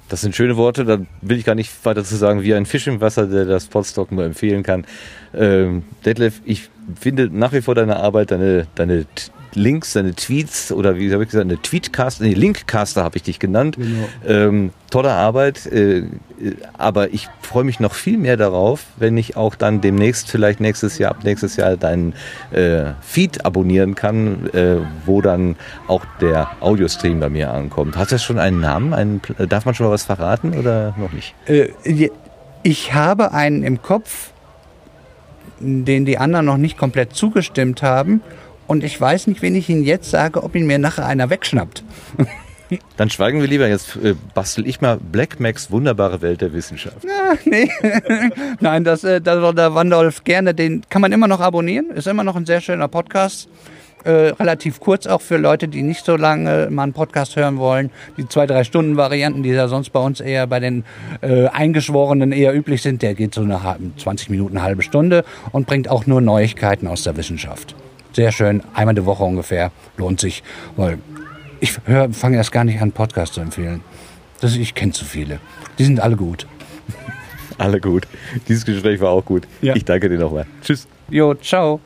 Das sind schöne Worte, da will ich gar nicht weiter zu sagen, wie ein Fisch im Wasser, der das Podstock nur empfehlen kann. Ähm, Detlef, ich finde nach wie vor deine Arbeit, deine, deine Links, deine Tweets oder wie habe ich gesagt, eine Tweetcaster, nee, Linkcaster habe ich dich genannt. Ähm, tolle Arbeit, äh, äh, aber ich freue mich noch viel mehr darauf, wenn ich auch dann demnächst, vielleicht nächstes Jahr, ab nächstes Jahr deinen äh, Feed abonnieren kann, äh, wo dann auch der Audiostream bei mir ankommt. Hat das schon einen Namen? Einen, Pl- darf man schon mal was verraten oder noch nicht? Äh, ich habe einen im Kopf, den die anderen noch nicht komplett zugestimmt haben. Und ich weiß nicht, wenn ich ihn jetzt sage, ob ihn mir nachher einer wegschnappt. Dann schweigen wir lieber. Jetzt äh, bastel ich mal Black Macs wunderbare Welt der Wissenschaft. Ah, nee. Nein, das, äh, das soll der Wandolf gerne. Den kann man immer noch abonnieren. Ist immer noch ein sehr schöner Podcast. Äh, relativ kurz auch für Leute, die nicht so lange mal einen Podcast hören wollen. Die zwei, drei Stunden Varianten, die ja sonst bei uns eher bei den äh, Eingeschworenen eher üblich sind, der geht so eine halbe- 20 Minuten, eine halbe Stunde und bringt auch nur Neuigkeiten aus der Wissenschaft. Sehr schön, einmal die Woche ungefähr. Lohnt sich, weil ich fange erst gar nicht an, Podcasts zu empfehlen. Das, ich kenne zu viele. Die sind alle gut. Alle gut. Dieses Gespräch war auch gut. Ja. Ich danke dir nochmal. Tschüss. Jo, ciao.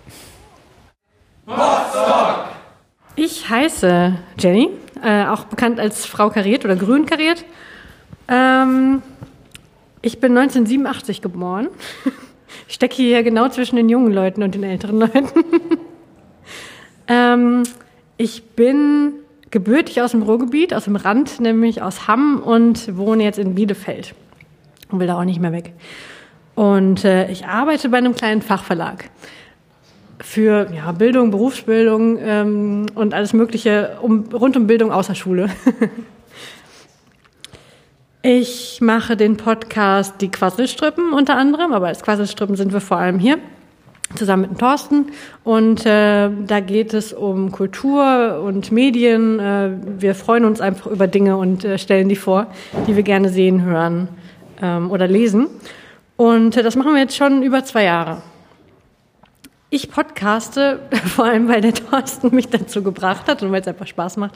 Ich heiße Jenny, äh, auch bekannt als Frau Kariert oder Grün Kariert. Ähm, ich bin 1987 geboren. Ich stecke hier genau zwischen den jungen Leuten und den älteren Leuten. ähm, ich bin gebürtig aus dem Ruhrgebiet, aus dem Rand, nämlich aus Hamm und wohne jetzt in Bielefeld und will da auch nicht mehr weg. Und äh, ich arbeite bei einem kleinen Fachverlag für ja, Bildung, Berufsbildung ähm, und alles Mögliche um, rund um Bildung außer Schule. ich mache den Podcast Die Quasselstrippen unter anderem, aber als Quasselstrippen sind wir vor allem hier zusammen mit dem Thorsten. Und äh, da geht es um Kultur und Medien. Äh, wir freuen uns einfach über Dinge und äh, stellen die vor, die wir gerne sehen, hören ähm, oder lesen. Und äh, das machen wir jetzt schon über zwei Jahre. Ich podcaste, vor allem weil der Thorsten mich dazu gebracht hat und weil es einfach Spaß macht.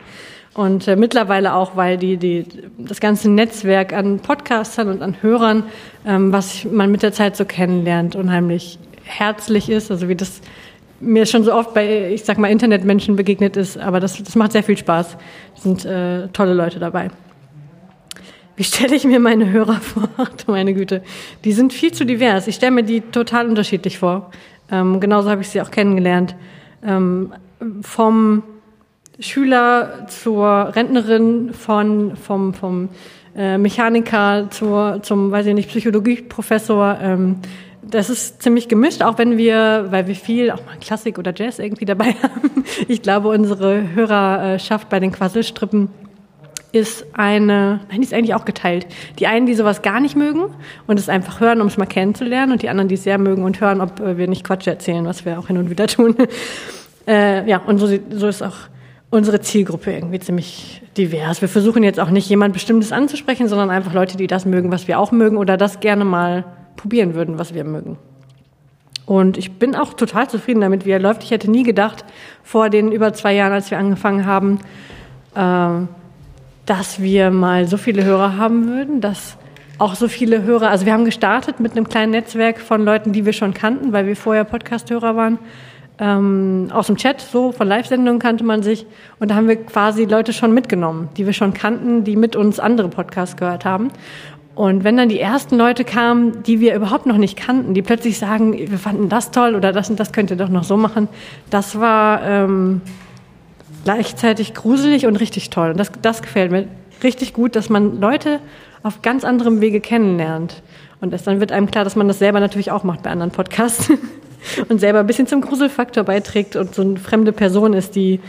Und äh, mittlerweile auch, weil die, die, das ganze Netzwerk an Podcastern und an Hörern, ähm, was man mit der Zeit so kennenlernt, unheimlich herzlich ist. Also wie das mir schon so oft bei, ich sag mal, Internetmenschen begegnet ist. Aber das, das macht sehr viel Spaß. Es sind äh, tolle Leute dabei. Wie stelle ich mir meine Hörer vor? Meine Güte. Die sind viel zu divers. Ich stelle mir die total unterschiedlich vor. Ähm, genauso habe ich sie auch kennengelernt. Ähm, vom Schüler zur Rentnerin, von, vom, vom äh, Mechaniker zur, zum, weiß ich nicht, Psychologieprofessor. Ähm, das ist ziemlich gemischt, auch wenn wir, weil wir viel auch mal Klassik oder Jazz irgendwie dabei haben. Ich glaube, unsere Hörerschaft bei den Quasselstrippen ist eine, nein, die ist eigentlich auch geteilt. Die einen, die sowas gar nicht mögen und es einfach hören, um es mal kennenzulernen, und die anderen, die es sehr mögen und hören, ob äh, wir nicht Quatsch erzählen, was wir auch hin und wieder tun. äh, ja, und so, so ist auch unsere Zielgruppe irgendwie ziemlich divers. Wir versuchen jetzt auch nicht jemand Bestimmtes anzusprechen, sondern einfach Leute, die das mögen, was wir auch mögen oder das gerne mal probieren würden, was wir mögen. Und ich bin auch total zufrieden damit, wie er läuft. Ich hätte nie gedacht, vor den über zwei Jahren, als wir angefangen haben, äh, dass wir mal so viele Hörer haben würden, dass auch so viele Hörer, also wir haben gestartet mit einem kleinen Netzwerk von Leuten, die wir schon kannten, weil wir vorher Podcast-Hörer waren. Ähm, aus dem Chat, so von Live-Sendungen kannte man sich. Und da haben wir quasi Leute schon mitgenommen, die wir schon kannten, die mit uns andere Podcasts gehört haben. Und wenn dann die ersten Leute kamen, die wir überhaupt noch nicht kannten, die plötzlich sagen, wir fanden das toll oder das und das könnt ihr doch noch so machen, das war ähm, gleichzeitig gruselig und richtig toll. Und das, das gefällt mir richtig gut, dass man Leute auf ganz anderem Wege kennenlernt. Und das, dann wird einem klar, dass man das selber natürlich auch macht bei anderen Podcasts und selber ein bisschen zum Gruselfaktor beiträgt und so eine fremde Person ist, die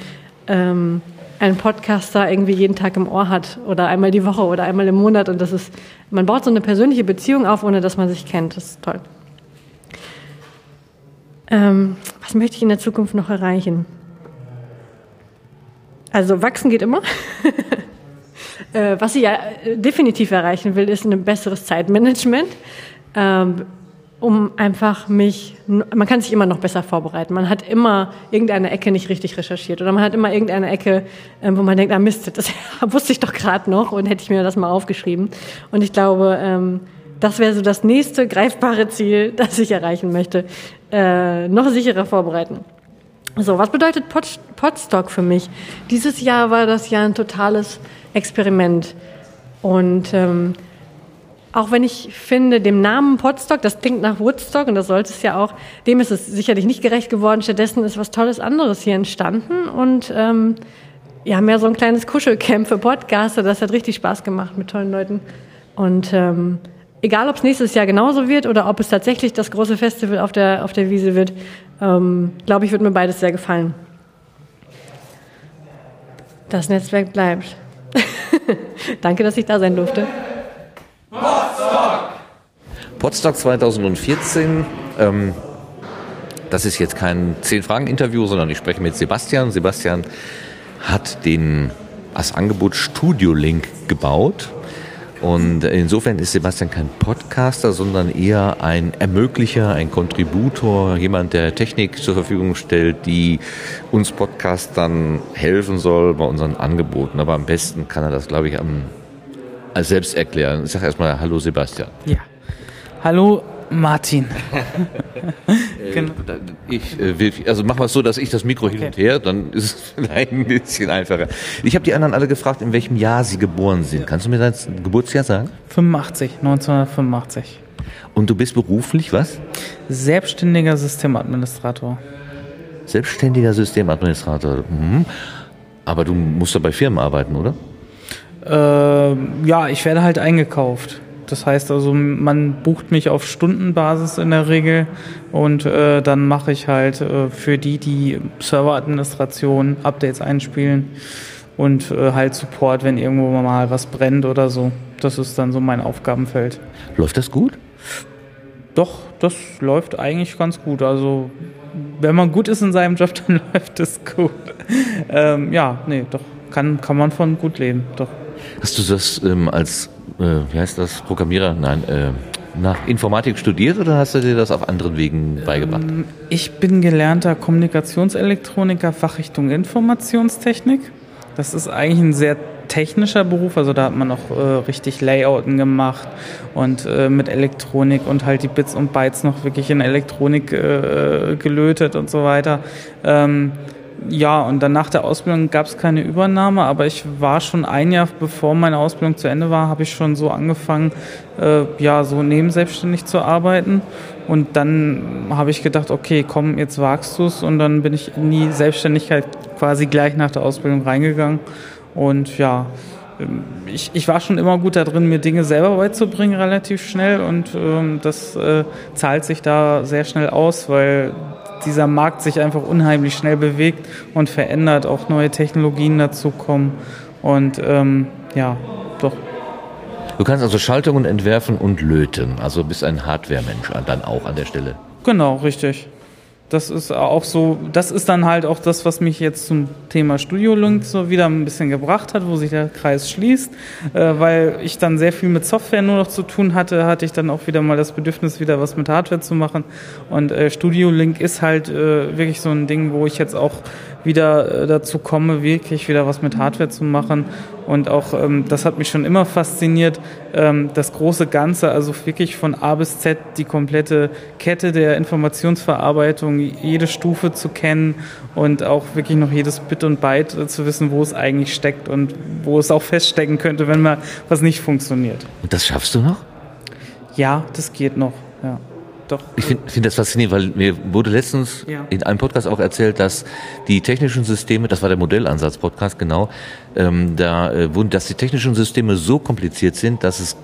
ähm, einen Podcaster irgendwie jeden Tag im Ohr hat oder einmal die Woche oder einmal im Monat. Und das ist, man baut so eine persönliche Beziehung auf, ohne dass man sich kennt. Das ist toll. Ähm, was möchte ich in der Zukunft noch erreichen? Also wachsen geht immer. äh, was ich ja definitiv erreichen will, ist ein besseres Zeitmanagement. Ähm, um einfach mich, man kann sich immer noch besser vorbereiten. Man hat immer irgendeine Ecke nicht richtig recherchiert oder man hat immer irgendeine Ecke, ähm, wo man denkt, ah Mist, das wusste ich doch gerade noch und hätte ich mir das mal aufgeschrieben. Und ich glaube, ähm, das wäre so das nächste greifbare Ziel, das ich erreichen möchte. Äh, noch sicherer vorbereiten. So, was bedeutet Pod Podstock für mich? Dieses Jahr war das ja ein totales Experiment. Und ähm, auch wenn ich finde, dem Namen Podstock, das klingt nach Woodstock und das sollte es ja auch, dem ist es sicherlich nicht gerecht geworden. Stattdessen ist was Tolles anderes hier entstanden und ähm, ja, so ein kleines Kuschelcamp für Podcaster. Das hat richtig Spaß gemacht mit tollen Leuten. Und ähm, egal, ob es nächstes Jahr genauso wird oder ob es tatsächlich das große Festival auf der, auf der Wiese wird, ähm, glaube ich, wird mir beides sehr gefallen. Das Netzwerk bleibt. Danke, dass ich da sein durfte. Potsdok! Potsdok 2014. Ähm, das ist jetzt kein Zehn-Fragen-Interview, sondern ich spreche mit Sebastian. Sebastian hat den, das Angebot Studio Link gebaut. Und insofern ist Sebastian kein Podcaster, sondern eher ein Ermöglicher, ein Kontributor, jemand, der Technik zur Verfügung stellt, die uns Podcastern helfen soll bei unseren Angeboten. Aber am besten kann er das, glaube ich, am, als selbst erklären. Ich sage erstmal Hallo Sebastian. Ja. Hallo Martin. Genau. Ich äh, will, also machen wir es so, dass ich das Mikro hin und her, dann ist es vielleicht ein bisschen einfacher. Ich habe die anderen alle gefragt, in welchem Jahr sie geboren sind. Kannst du mir das Geburtsjahr sagen? 85, 1985. Und du bist beruflich was? Selbstständiger Systemadministrator. Selbstständiger Systemadministrator. Mhm. Aber du musst doch bei Firmen arbeiten, oder? Äh, ja, ich werde halt eingekauft. Das heißt also, man bucht mich auf Stundenbasis in der Regel und äh, dann mache ich halt äh, für die, die Serveradministration, Updates einspielen und äh, halt Support, wenn irgendwo mal was brennt oder so. Das ist dann so mein Aufgabenfeld. Läuft das gut? Doch, das läuft eigentlich ganz gut. Also wenn man gut ist in seinem Job, dann läuft es gut. ähm, ja, nee, doch, kann, kann man von gut leben, doch. Hast du das ähm, als, äh, wie heißt das, Programmierer? Nein, äh, nach Informatik studiert oder hast du dir das auf anderen Wegen beigebracht? Ähm, Ich bin gelernter Kommunikationselektroniker, Fachrichtung Informationstechnik. Das ist eigentlich ein sehr technischer Beruf, also da hat man noch äh, richtig Layouten gemacht und äh, mit Elektronik und halt die Bits und Bytes noch wirklich in Elektronik äh, gelötet und so weiter. Ähm, ja, und dann nach der Ausbildung gab es keine Übernahme, aber ich war schon ein Jahr bevor meine Ausbildung zu Ende war, habe ich schon so angefangen, äh, ja, so nebenselbstständig zu arbeiten. Und dann habe ich gedacht, okay, komm, jetzt wagst du es. Und dann bin ich in die Selbstständigkeit quasi gleich nach der Ausbildung reingegangen. Und ja, ähm, ich, ich war schon immer gut da drin, mir Dinge selber beizubringen, relativ schnell. Und ähm, das äh, zahlt sich da sehr schnell aus, weil dieser Markt sich einfach unheimlich schnell bewegt und verändert, auch neue Technologien dazukommen. Und ähm, ja, doch. Du kannst also Schaltungen entwerfen und löten. Also bist ein Hardware-Mensch dann auch an der Stelle. Genau, richtig. Das ist auch so, das ist dann halt auch das, was mich jetzt zum Thema Studio Link so wieder ein bisschen gebracht hat, wo sich der Kreis schließt, äh, weil ich dann sehr viel mit Software nur noch zu tun hatte, hatte ich dann auch wieder mal das Bedürfnis, wieder was mit Hardware zu machen. Und äh, Studio Link ist halt äh, wirklich so ein Ding, wo ich jetzt auch wieder äh, dazu komme, wirklich wieder was mit Hardware zu machen. Und auch, ähm, das hat mich schon immer fasziniert, ähm, das große Ganze, also wirklich von A bis Z die komplette Kette der Informationsverarbeitung, jede Stufe zu kennen und auch wirklich noch jedes Bit und Byte äh, zu wissen, wo es eigentlich steckt und wo es auch feststecken könnte, wenn mal was nicht funktioniert. Und das schaffst du noch? Ja, das geht noch, ja. Doch. Ich finde find das faszinierend, weil mir wurde letztens Ja. in einem Podcast auch erzählt, dass die technischen Systeme, das war der Modellansatz-Podcast, genau, ähm, da äh, wurden, dass die technischen Systeme so kompliziert sind, dass es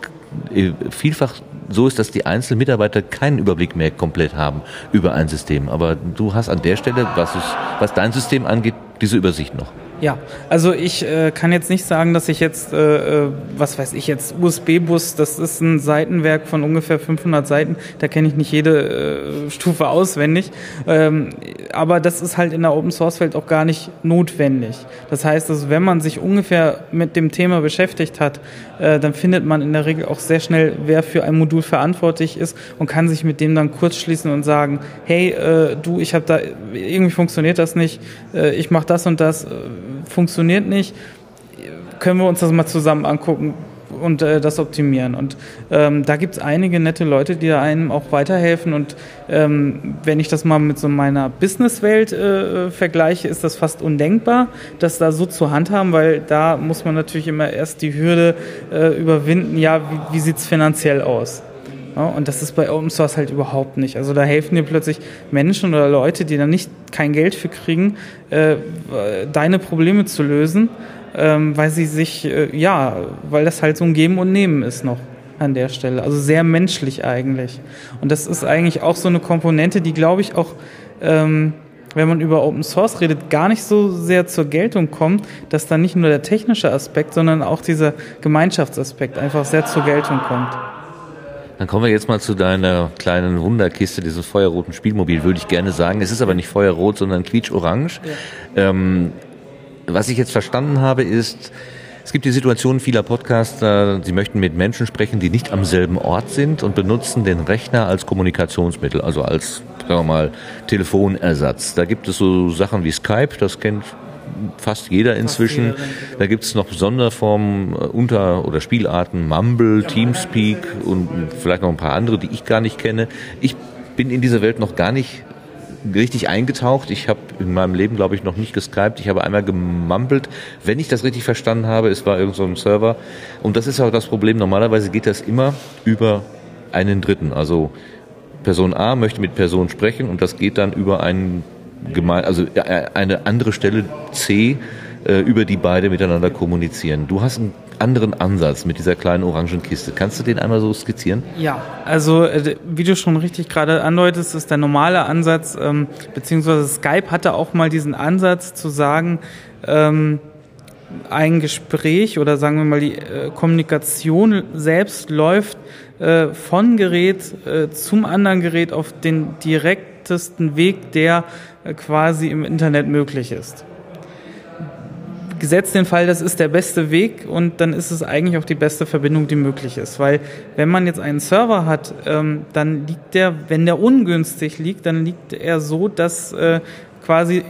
äh, vielfach so ist, dass die einzelnen Mitarbeiter keinen Überblick mehr komplett haben über ein System. Aber du hast an der Stelle, was, es, was dein System angeht, diese Übersicht noch. Ja, also ich äh, kann jetzt nicht sagen, dass ich jetzt, äh, äh, was weiß ich jetzt, USB-Bus, das ist ein Seitenwerk von ungefähr 500 Seiten, da kenne ich nicht jede äh, Stufe auswendig, ähm, aber das ist halt in der Open-Source-Welt auch gar nicht notwendig. Das heißt, also, wenn man sich ungefähr mit dem Thema beschäftigt hat, äh, dann findet man in der Regel auch sehr schnell, wer für ein Modul verantwortlich ist und kann sich mit dem dann kurz schließen und sagen, hey, äh, du, ich habe da, irgendwie funktioniert das nicht, ich mache das und das, funktioniert nicht, können wir uns das mal zusammen angucken und äh, das optimieren. Und ähm, da gibt es einige nette Leute, die da einem auch weiterhelfen. Und ähm, wenn ich das mal mit so meiner Businesswelt äh, vergleiche, ist das fast undenkbar, das da so zu handhaben, weil da muss man natürlich immer erst die Hürde äh, überwinden, ja, wie, wie sieht es finanziell aus? Ja, und das ist bei Open Source halt überhaupt nicht. Also da helfen dir plötzlich Menschen oder Leute, die da nicht kein Geld für kriegen, äh, deine Probleme zu lösen, ähm, weil sie sich, äh, ja, weil das halt so ein Geben und Nehmen ist noch an der Stelle. Also sehr menschlich eigentlich. Und das ist eigentlich auch so eine Komponente, die glaube ich auch, ähm, wenn man über Open Source redet, gar nicht so sehr zur Geltung kommt, dass da nicht nur der technische Aspekt, sondern auch dieser Gemeinschaftsaspekt einfach sehr zur Geltung kommt. Dann kommen wir jetzt mal zu deiner kleinen Wunderkiste, dieses feuerroten Spielmobil, würde ich gerne sagen. Es ist aber nicht feuerrot, sondern quietsch-orange. Ähm, was ich jetzt verstanden habe, ist, Es gibt die Situation vieler Podcaster, sie möchten mit Menschen sprechen, die nicht am selben Ort sind und benutzen den Rechner als Kommunikationsmittel, also als, sagen wir mal, Telefonersatz. Da gibt es so Sachen wie Skype, das kennt fast jeder inzwischen. Da gibt es noch Sonderformen, äh, Unter- oder Spielarten, Mumble, Teamspeak und vielleicht noch ein paar andere, die ich gar nicht kenne. Ich bin in dieser Welt noch gar nicht richtig eingetaucht. Ich habe in meinem Leben, glaube ich, noch nicht geskypt. Ich habe einmal gemumbelt. Wenn ich das richtig verstanden habe, es war irgend so ein Server. Und das ist auch das Problem. Normalerweise geht das immer über einen Dritten. Also Person A möchte mit Person sprechen und das geht dann über einen also äh, eine andere Stelle C, äh, über die beide miteinander kommunizieren. Du hast einen anderen Ansatz mit dieser kleinen orangen Kiste. Kannst du den einmal so skizzieren? Ja, also äh, wie du schon richtig gerade andeutest, ist der normale Ansatz, ähm, beziehungsweise Skype hatte auch mal diesen Ansatz zu sagen, ähm, ein Gespräch oder sagen wir mal die äh, Kommunikation selbst läuft äh, von Gerät äh, zum anderen Gerät auf den direktesten Weg, der quasi im Internet möglich ist. Gesetzt den Fall, das ist der beste Weg und dann ist es eigentlich auch die beste Verbindung, die möglich ist. Weil wenn man jetzt einen Server hat, ähm, dann liegt der, wenn der ungünstig liegt, dann liegt er so, dass äh, quasi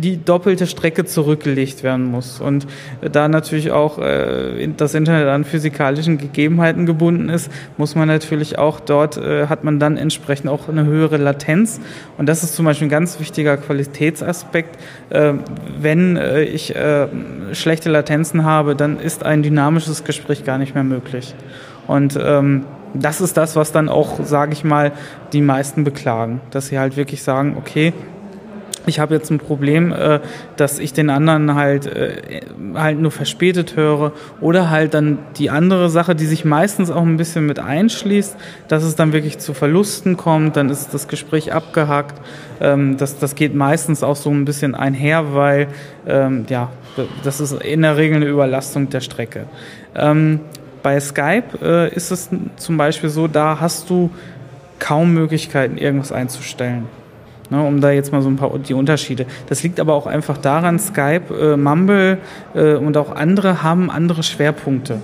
die doppelte Strecke zurückgelegt werden muss. Und da natürlich auch äh, das Internet an physikalischen Gegebenheiten gebunden ist, muss man natürlich auch dort, äh, hat man dann entsprechend auch eine höhere Latenz. Und das ist zum Beispiel ein ganz wichtiger Qualitätsaspekt. Äh, wenn ich äh, schlechte Latenzen habe, dann ist ein dynamisches Gespräch gar nicht mehr möglich. Und ähm, das ist das, was dann auch, sage ich mal, die meisten beklagen, dass sie halt wirklich sagen, okay, ich habe jetzt ein Problem, äh, dass ich den anderen halt, äh, halt nur verspätet höre oder halt dann die andere Sache, die sich meistens auch ein bisschen mit einschließt, dass es dann wirklich zu Verlusten kommt, dann ist das Gespräch abgehackt. Ähm, das, das geht meistens auch so ein bisschen einher, weil ähm, ja, das ist in der Regel eine Überlastung der Strecke. Ähm, bei Skype äh, ist es zum Beispiel so, da hast du kaum Möglichkeiten, irgendwas einzustellen. Ne, um da jetzt mal so ein paar die Unterschiede. Das liegt aber auch einfach daran, Skype, äh, Mumble äh, und auch andere haben andere Schwerpunkte.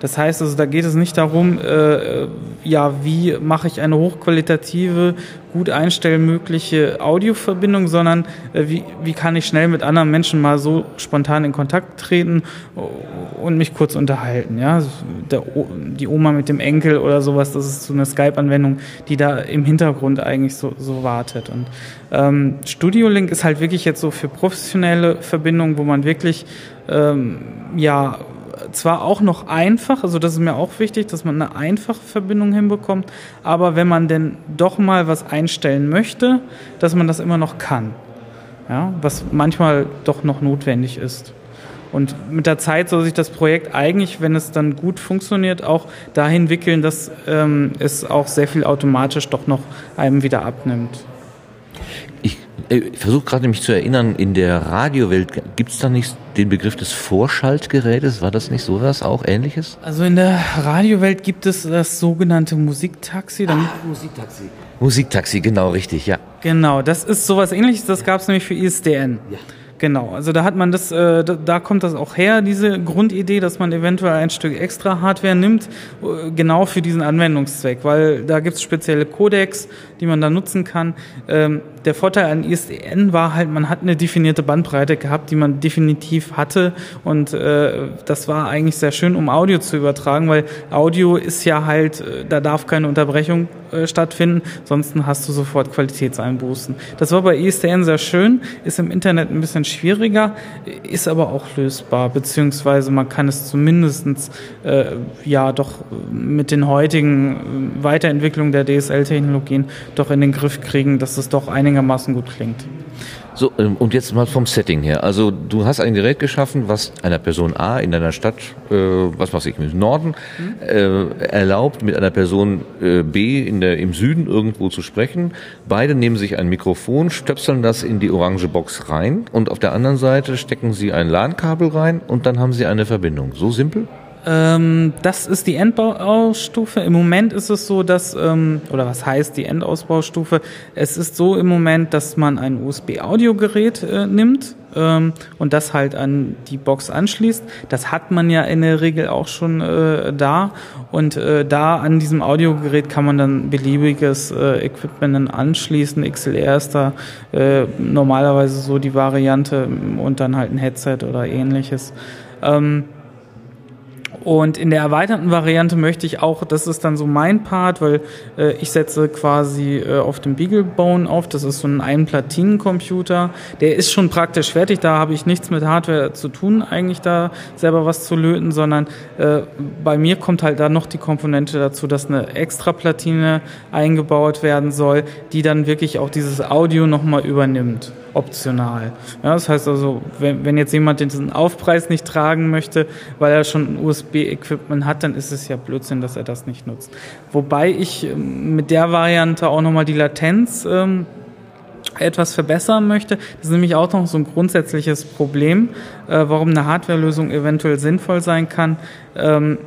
Das heißt also, da geht es nicht darum, äh, ja, wie mache ich eine hochqualitative, gut einstellmögliche Audioverbindung, sondern äh, wie, wie kann ich schnell mit anderen Menschen mal so spontan in Kontakt treten und mich kurz unterhalten. Ja? Der, die Oma mit dem Enkel oder sowas, das ist so eine Skype-Anwendung, die da im Hintergrund eigentlich so, so wartet. Und ähm, Studio Link ist halt wirklich jetzt so für professionelle Verbindungen, wo man wirklich ähm, ja zwar auch noch einfach, also das ist mir auch wichtig, dass man eine einfache Verbindung hinbekommt, aber wenn man denn doch mal was einstellen möchte, dass man das immer noch kann. Ja, was manchmal doch noch notwendig ist. Und mit der Zeit soll sich das Projekt eigentlich, wenn es dann gut funktioniert, auch dahin wickeln, dass ähm, es auch sehr viel automatisch doch noch einem wieder abnimmt. Ich versuche gerade mich zu erinnern, in der Radiowelt gibt es da nicht den Begriff des Vorschaltgerätes? War das nicht sowas, auch ähnliches? Also in der Radiowelt gibt es das sogenannte Musiktaxi. Ah, Musiktaxi. Musiktaxi, genau richtig, ja. Genau, das ist sowas ähnliches, das gab es nämlich für ISDN. Ja. Genau, also da hat man das, äh, da, da kommt das auch her, diese Grundidee, dass man eventuell ein Stück extra Hardware nimmt, äh, genau für diesen Anwendungszweck, weil da gibt es spezielle Codecs, die man da nutzen kann. Ähm, der Vorteil an ISDN war halt, man hat eine definierte Bandbreite gehabt, die man definitiv hatte und äh, das war eigentlich sehr schön, um Audio zu übertragen, weil Audio ist ja halt, äh, da darf keine Unterbrechung äh, stattfinden, sonst hast du sofort Qualitätseinbußen. Das war bei ISDN sehr schön, ist im Internet ein bisschen schwieriger, ist aber auch lösbar, beziehungsweise man kann es zumindestens äh, ja doch mit den heutigen Weiterentwicklungen der DSL-Technologien doch in den Griff kriegen, dass es doch einigermaßen gut klingt. So, ähm, und jetzt mal vom Setting her. Also du hast ein Gerät geschaffen, was einer Person A in deiner Stadt, äh, was weiß ich, im Norden, äh, erlaubt, mit einer Person äh, B in der, im Süden irgendwo zu sprechen. Beide nehmen sich ein Mikrofon, stöpseln das in die orange Box rein und auf der anderen Seite stecken sie ein LAN-Kabel rein und dann haben sie eine Verbindung. So simpel? Ähm, das ist die Endbaustufe. Im Moment ist es so, dass, ähm, oder was heißt die Endausbaustufe? Es ist so im Moment, dass man ein USB-Audiogerät äh, nimmt ähm, und das halt an die Box anschließt. Das hat man ja in der Regel auch schon äh, da und äh, da an diesem Audiogerät kann man dann beliebiges äh, Equipment dann anschließen. XLR ist da äh, normalerweise so die Variante und dann halt ein Headset oder ähnliches. Ähm, und in der erweiterten Variante möchte ich auch, das ist dann so mein Part, weil äh, ich setze quasi äh, auf dem BeagleBone auf. Das ist so ein Ein-Platinen-Computer. Der ist schon praktisch fertig. Da habe ich nichts mit Hardware zu tun, eigentlich da selber was zu löten, sondern äh, bei mir kommt halt da noch die Komponente dazu, dass eine extra Platine eingebaut werden soll, die dann wirklich auch dieses Audio nochmal übernimmt optional. Ja, das heißt also, wenn, wenn jetzt jemand diesen Aufpreis nicht tragen möchte, weil er schon ein USB-Equipment hat, dann ist es ja Blödsinn, dass er das nicht nutzt. Wobei ich ähm, mit der Variante auch nochmal die Latenz ähm, etwas verbessern möchte. Das ist nämlich auch noch so ein grundsätzliches Problem, äh, warum eine Hardwarelösung eventuell sinnvoll sein kann. Ähm,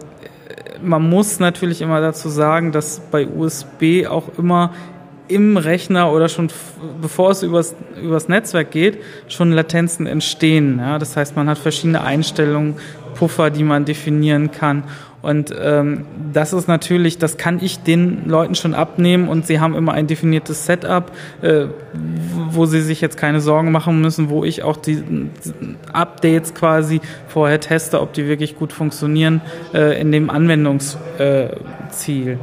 man muss natürlich immer dazu sagen, dass bei USB auch immer im Rechner oder schon bevor es übers, übers Netzwerk geht, schon Latenzen entstehen. Ja? Das heißt, man hat verschiedene Einstellungen, Puffer, die man definieren kann. Und ähm, das ist natürlich, das kann ich den Leuten schon abnehmen und sie haben immer ein definiertes Setup, äh, wo sie sich jetzt keine Sorgen machen müssen, wo ich auch die Updates quasi vorher teste, ob die wirklich gut funktionieren äh, in dem Anwendungsziel.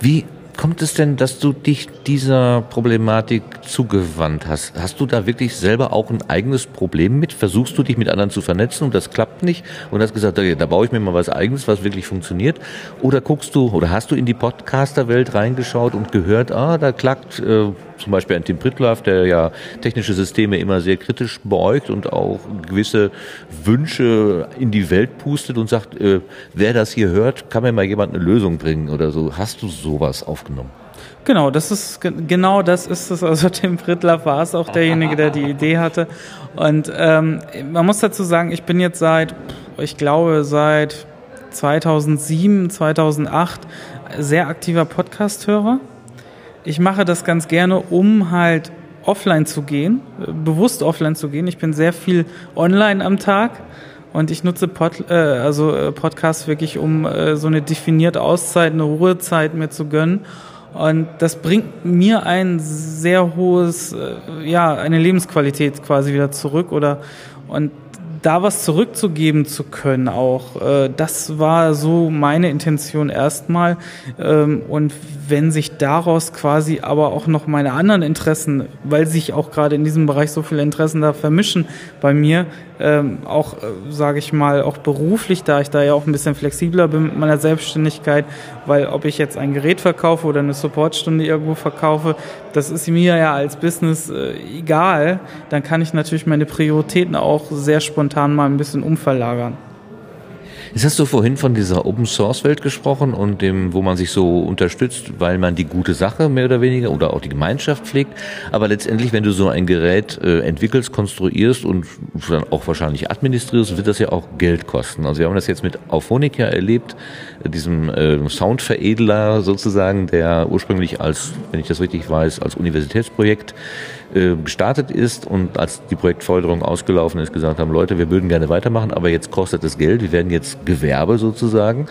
Wie kommt es denn, dass du dich dieser Problematik zugewandt hast? Hast du da wirklich selber auch ein eigenes Problem mit? Versuchst du dich mit anderen zu vernetzen und das klappt nicht und hast gesagt, da, da baue ich mir mal was eigenes, was wirklich funktioniert? Oder guckst du oder hast du in die Podcaster-Welt reingeschaut und gehört, ah, da klackt äh, zum Beispiel ein Tim Pritlaff, der ja technische Systeme immer sehr kritisch beäugt und auch gewisse Wünsche in die Welt pustet und sagt, äh, wer das hier hört, kann mir mal jemand eine Lösung bringen oder so. Hast du sowas aufgenommen? Genau, das ist genau das ist es. Also Tim Pritlaff war es auch derjenige, der die Idee hatte. Und ähm, man muss dazu sagen, ich bin jetzt seit, ich glaube, seit 2007, 2008 sehr aktiver Podcast-Hörer. Ich mache das ganz gerne, um halt offline zu gehen, bewusst offline zu gehen. Ich bin sehr viel online am Tag und ich nutze Pod, äh, also äh, Podcasts wirklich, um äh, so eine definierte Auszeit, eine Ruhezeit mir zu gönnen. Und das bringt mir ein sehr hohes, äh, ja, eine Lebensqualität quasi wieder zurück oder und da was zurückzugeben zu können auch, äh, das war so meine Intention erstmal. Ähm, und wenn sich daraus quasi aber auch noch meine anderen Interessen, weil sich auch gerade in diesem Bereich so viele Interessen da vermischen bei mir, ähm, auch, äh, sage ich mal, auch beruflich, da ich da ja auch ein bisschen flexibler bin mit meiner Selbstständigkeit, weil ob ich jetzt ein Gerät verkaufe oder eine Supportstunde irgendwo verkaufe, das ist mir ja als Business äh, egal. Dann kann ich natürlich meine Prioritäten auch sehr spontan mal ein bisschen umverlagern. Jetzt hast du vorhin von dieser Open Source Welt gesprochen und dem, wo man sich so unterstützt, weil man die gute Sache mehr oder weniger oder auch die Gemeinschaft pflegt. Aber letztendlich, wenn du so ein Gerät äh, entwickelst, konstruierst und dann auch wahrscheinlich administrierst, wird das ja auch Geld kosten. Also wir haben das jetzt mit Auphonic erlebt, diesem äh, Soundveredler sozusagen, der ursprünglich als, wenn ich das richtig weiß, als Universitätsprojekt äh, gestartet ist und als die Projektförderung ausgelaufen ist, gesagt haben, Leute, wir würden gerne weitermachen, aber jetzt kostet es Geld, wir werden jetzt Gewerbe sozusagen.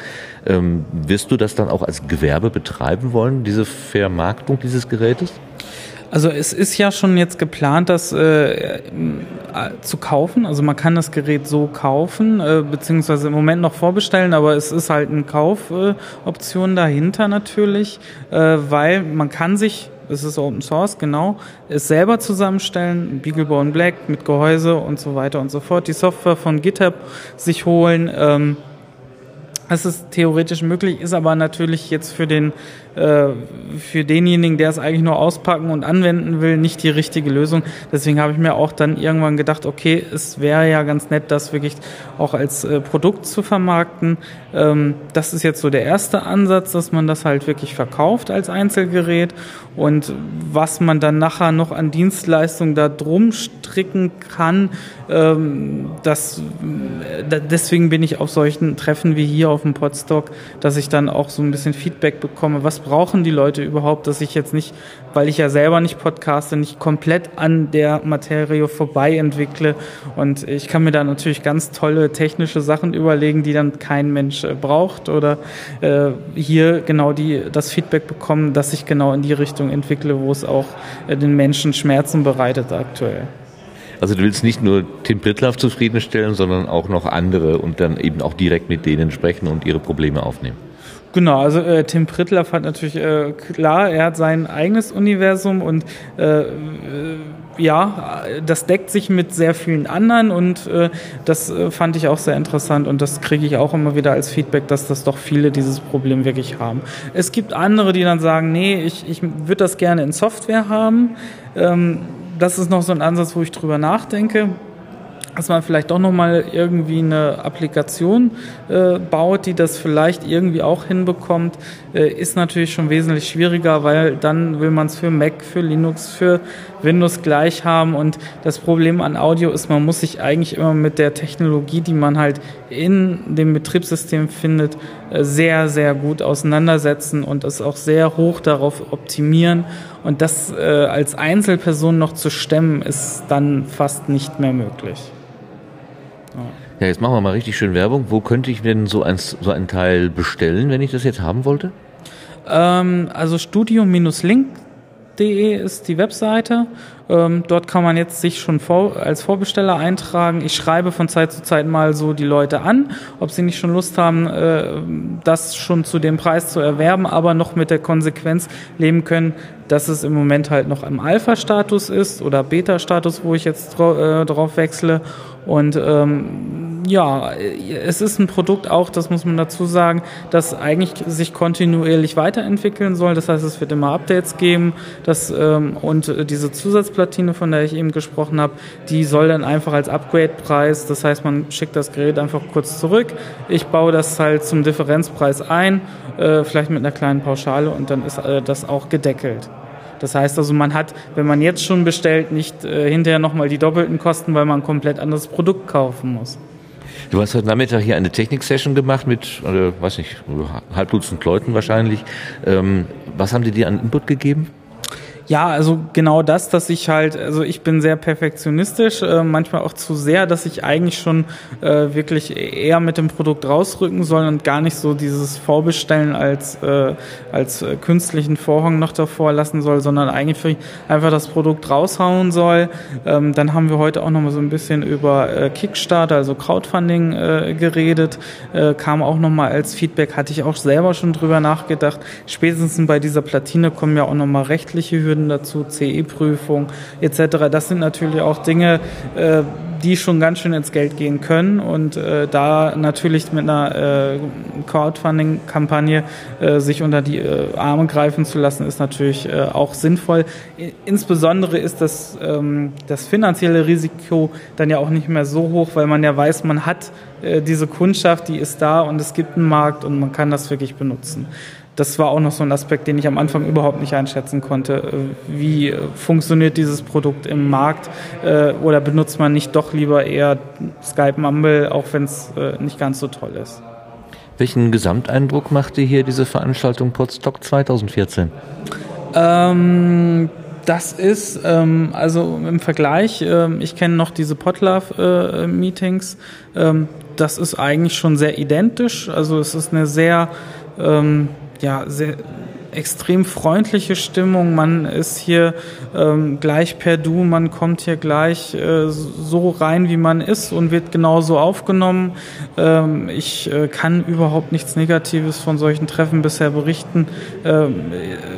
Ähm, wirst du das dann auch als Gewerbe betreiben wollen, diese Vermarktung dieses Gerätes? Also es ist ja schon jetzt geplant, das äh, zu kaufen. Also man kann das Gerät so kaufen, äh, beziehungsweise im Moment noch vorbestellen, aber es ist halt eine Kaufoption äh, dahinter natürlich, äh, weil man kann sich es ist Open Source, genau, es selber zusammenstellen, BeagleBone Black mit Gehäuse und so weiter und so fort, die Software von GitHub sich holen, ähm, Es ist theoretisch möglich, ist aber natürlich jetzt für den für denjenigen, der es eigentlich nur auspacken und anwenden will, nicht die richtige Lösung. Deswegen habe ich mir auch dann irgendwann gedacht, okay, es wäre ja ganz nett, das wirklich auch als äh, Produkt zu vermarkten. Ähm, das ist jetzt so der erste Ansatz, dass man das halt wirklich verkauft als Einzelgerät und was man dann nachher noch an Dienstleistungen da drum stricken kann, ähm, das, äh, deswegen bin ich auf solchen Treffen wie hier auf dem Podstock, dass ich dann auch so ein bisschen Feedback bekomme, was brauchen die Leute überhaupt, dass ich jetzt nicht, weil ich ja selber nicht podcaste, nicht komplett an der Materie vorbei entwickle. Und ich kann mir da natürlich ganz tolle technische Sachen überlegen, die dann kein Mensch äh, braucht oder äh, hier genau die, das Feedback bekommen, dass ich genau in die Richtung entwickle, wo es auch äh, den Menschen Schmerzen bereitet aktuell. Also du willst nicht nur Tim Pritlaff zufriedenstellen, sondern auch noch andere und dann eben auch direkt mit denen sprechen und ihre Probleme aufnehmen. Genau, also äh, Tim Pritlaff hat natürlich äh, klar, er hat sein eigenes Universum und äh, äh, ja, das deckt sich mit sehr vielen anderen und äh, das äh, fand ich auch sehr interessant und das kriege ich auch immer wieder als Feedback, dass das doch viele dieses Problem wirklich haben. Es gibt andere, die dann sagen, nee, ich, ich würde das gerne in Software haben. Ähm, das ist noch so ein Ansatz, wo ich drüber nachdenke dass man vielleicht doch nochmal irgendwie eine Applikation äh, baut, die das vielleicht irgendwie auch hinbekommt, äh, ist natürlich schon wesentlich schwieriger, weil dann will man es für Mac, für Linux, für Windows gleich haben und das Problem an Audio ist, man muss sich eigentlich immer mit der Technologie, die man halt in dem Betriebssystem findet, äh, sehr, sehr gut auseinandersetzen und es auch sehr hoch darauf optimieren und das äh, als Einzelperson noch zu stemmen, ist dann fast nicht mehr möglich. Ja, jetzt machen wir mal richtig schön Werbung. Wo könnte ich denn so ein, so ein Teil bestellen, wenn ich das jetzt haben wollte? Ähm, also studium-link.de ist die Webseite. Ähm, dort kann man jetzt sich schon vor, als Vorbesteller eintragen. Ich schreibe von Zeit zu Zeit mal so die Leute an, ob sie nicht schon Lust haben, äh, das schon zu dem Preis zu erwerben, aber noch mit der Konsequenz leben können, dass es im Moment halt noch im Alpha-Status ist oder Beta-Status, wo ich jetzt äh, drauf wechsle. Und ähm, ja, es ist ein Produkt auch, das muss man dazu sagen, das eigentlich sich kontinuierlich weiterentwickeln soll. Das heißt, es wird immer Updates geben. Das, ähm, und diese Zusatzplatine, von der ich eben gesprochen habe, die soll dann einfach als Upgrade-Preis, das heißt, man schickt das Gerät einfach kurz zurück. Ich baue das halt zum Differenzpreis ein, äh, vielleicht mit einer kleinen Pauschale und dann ist äh, das auch gedeckelt. Das heißt also, man hat, wenn man jetzt schon bestellt, nicht äh, hinterher nochmal die doppelten Kosten, weil man ein komplett anderes Produkt kaufen muss. Du hast heute Nachmittag hier eine Technik-Session gemacht mit, äh, weiß nicht, halb Dutzend Leuten wahrscheinlich. Ähm, was haben die dir an Input gegeben? Ja, also genau das, dass ich halt, also ich bin sehr perfektionistisch, äh, manchmal auch zu sehr, dass ich eigentlich schon äh, wirklich eher mit dem Produkt rausrücken soll und gar nicht so dieses Vorbestellen als, äh, als äh, künstlichen Vorhang noch davor lassen soll, sondern eigentlich einfach das Produkt raushauen soll. Ähm, dann haben wir heute auch noch mal so ein bisschen über äh, Kickstarter, also Crowdfunding äh, geredet, kam auch noch mal als Feedback, hatte ich auch selber schon drüber nachgedacht. Spätestens bei dieser Platine kommen ja auch noch mal rechtliche Hürden Hürden dazu, CE-Prüfung etc. Das sind natürlich auch Dinge, äh, die schon ganz schön ins Geld gehen können und äh, da natürlich mit einer äh, Crowdfunding-Kampagne äh, sich unter die äh, Arme greifen zu lassen, ist natürlich äh, auch sinnvoll. Insbesondere ist das, ähm, das finanzielle Risiko dann ja auch nicht mehr so hoch, weil man ja weiß, man hat äh, diese Kundschaft, die ist da und es gibt einen Markt und man kann das wirklich benutzen das war auch noch so ein Aspekt, den ich am Anfang überhaupt nicht einschätzen konnte. Äh, wie funktioniert dieses Produkt im Markt äh, oder benutzt man nicht doch lieber eher Skype Mumble, auch wenn es äh, nicht ganz so toll ist? Welchen Gesamteindruck machte hier diese Veranstaltung Podstock 2014? Ähm, das ist, ähm, also im Vergleich, ähm, ich kenne noch diese Podlove-Meetings, äh, ähm, das ist eigentlich schon sehr identisch. Also es ist eine sehr ähm, ja, sehr extrem freundliche Stimmung. Man ist hier ähm, gleich per Du, man kommt hier gleich äh, so rein, wie man ist und wird genauso aufgenommen. Ähm, ich äh, kann überhaupt nichts Negatives von solchen Treffen bisher berichten. Ähm,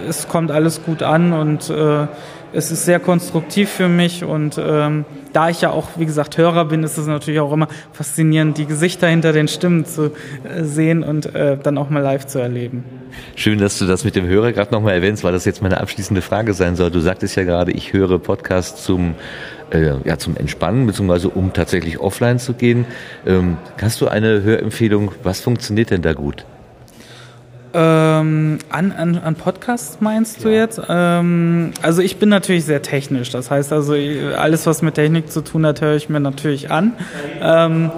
es kommt alles gut an und äh, es ist sehr konstruktiv für mich und ähm, da ich ja auch, wie gesagt, Hörer bin, ist es natürlich auch immer faszinierend, die Gesichter hinter den Stimmen zu äh, sehen und äh, dann auch mal live zu erleben. Schön, dass du das mit dem Hörer gerade nochmal erwähnst, weil das jetzt meine abschließende Frage sein soll. Du sagtest ja gerade, ich höre Podcasts zum, äh, ja, zum Entspannen, beziehungsweise um tatsächlich offline zu gehen. Ähm, hast du eine Hörempfehlung? Was funktioniert denn da gut? Ähm, an, an, an Podcasts meinst du jetzt? Ähm, also ich bin natürlich sehr technisch. Das heißt also, alles, was mit Technik zu tun hat, höre ich mir natürlich an. Ähm,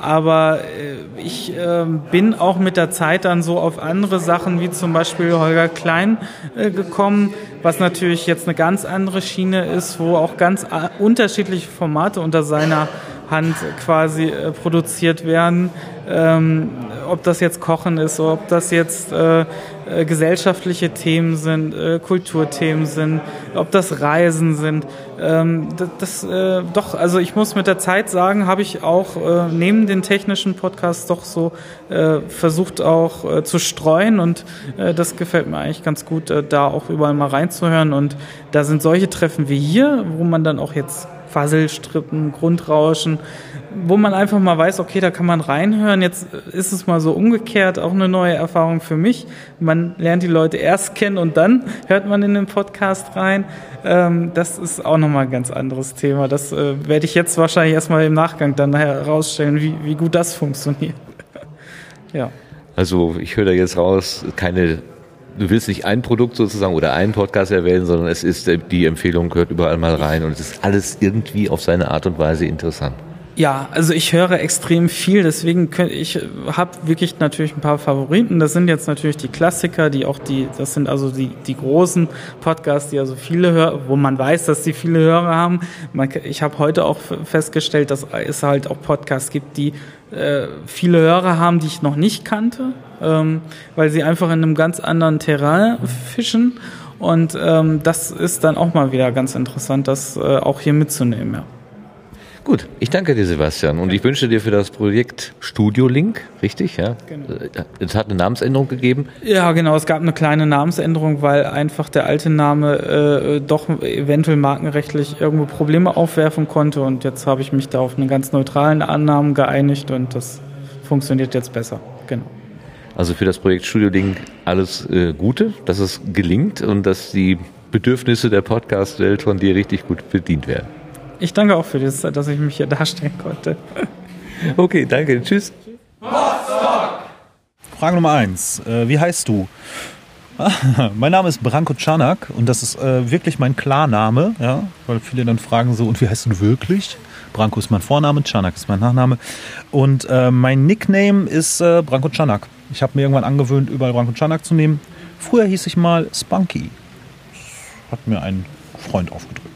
aber äh, ich äh, bin auch mit der Zeit dann so auf andere Sachen wie zum Beispiel Holger Klein äh, gekommen, was natürlich jetzt eine ganz andere Schiene ist, wo auch ganz a- unterschiedliche Formate unter seiner Hand quasi äh, produziert werden. Ähm, ob das jetzt Kochen ist, ob das jetzt äh, äh, gesellschaftliche Themen sind, äh, Kulturthemen sind, ob das Reisen sind. Ähm, das, das äh, doch, also ich muss mit der Zeit sagen, habe ich auch äh, neben den technischen Podcasts doch so äh, versucht auch zu streuen und das gefällt mir eigentlich ganz gut, da auch überall mal reinzuhören und da sind solche Treffen wie hier, wo man dann auch jetzt Fasselstrippen, Grundrauschen, wo man einfach mal weiß, okay, da kann man reinhören. Jetzt ist es mal so umgekehrt, auch eine neue Erfahrung für mich. Man lernt die Leute erst kennen und dann hört man in den Podcast rein. Ähm, das ist auch nochmal ein ganz anderes Thema. Das äh, werde ich jetzt wahrscheinlich erstmal im Nachgang dann herausstellen, wie, wie gut das funktioniert. ja. Also ich höre da jetzt raus, keine, du willst nicht ein Produkt sozusagen oder einen Podcast erwähnen, sondern es ist äh, die Empfehlung, gehört überall mal rein und es ist alles irgendwie auf seine Art und Weise interessant. Ja, also ich höre extrem viel, deswegen könnt, ich habe wirklich natürlich ein paar Favoriten. Das sind jetzt natürlich die Klassiker, die auch die, das sind also die, die großen Podcasts, die also viele Hörer, wo man weiß, dass die viele Hörer haben. Man, ich habe heute auch festgestellt, dass es halt auch Podcasts gibt, die äh, viele Hörer haben, die ich noch nicht kannte, ähm, weil sie einfach in einem ganz anderen Terrain fischen. Und ähm, das ist dann auch mal wieder ganz interessant, das äh, auch hier mitzunehmen. Ja. Gut, ich danke dir, Sebastian, und ich wünsche dir für das Projekt Studio Link, richtig, ja? Genau. Es hat eine Namensänderung gegeben. Ja, genau. Es gab eine kleine Namensänderung, weil einfach der alte Name äh, doch eventuell markenrechtlich irgendwo Probleme aufwerfen konnte. Und jetzt habe ich mich da auf einen ganz neutralen Annamen geeinigt und das funktioniert jetzt besser. Genau. Also für das Projekt Studio Link alles äh, Gute, dass es gelingt und dass die Bedürfnisse der Podcast-Welt von dir richtig gut bedient werden. Ich danke auch für das, dass ich mich hier darstellen konnte. Okay, danke. Tschüss. Frage Nummer eins. Äh, wie heißt du? mein Name ist Branko Czanak und das ist äh, wirklich mein Klarname, ja, weil viele dann fragen so, und wie heißt du wirklich? Branko ist mein Vorname, Czanak ist mein Nachname. Und äh, mein Nickname ist äh, Branko Czanak. Ich habe mir irgendwann angewöhnt, überall Branko Czanak zu nehmen. Früher hieß ich mal Spunky. Das hat mir ein Freund aufgedrückt.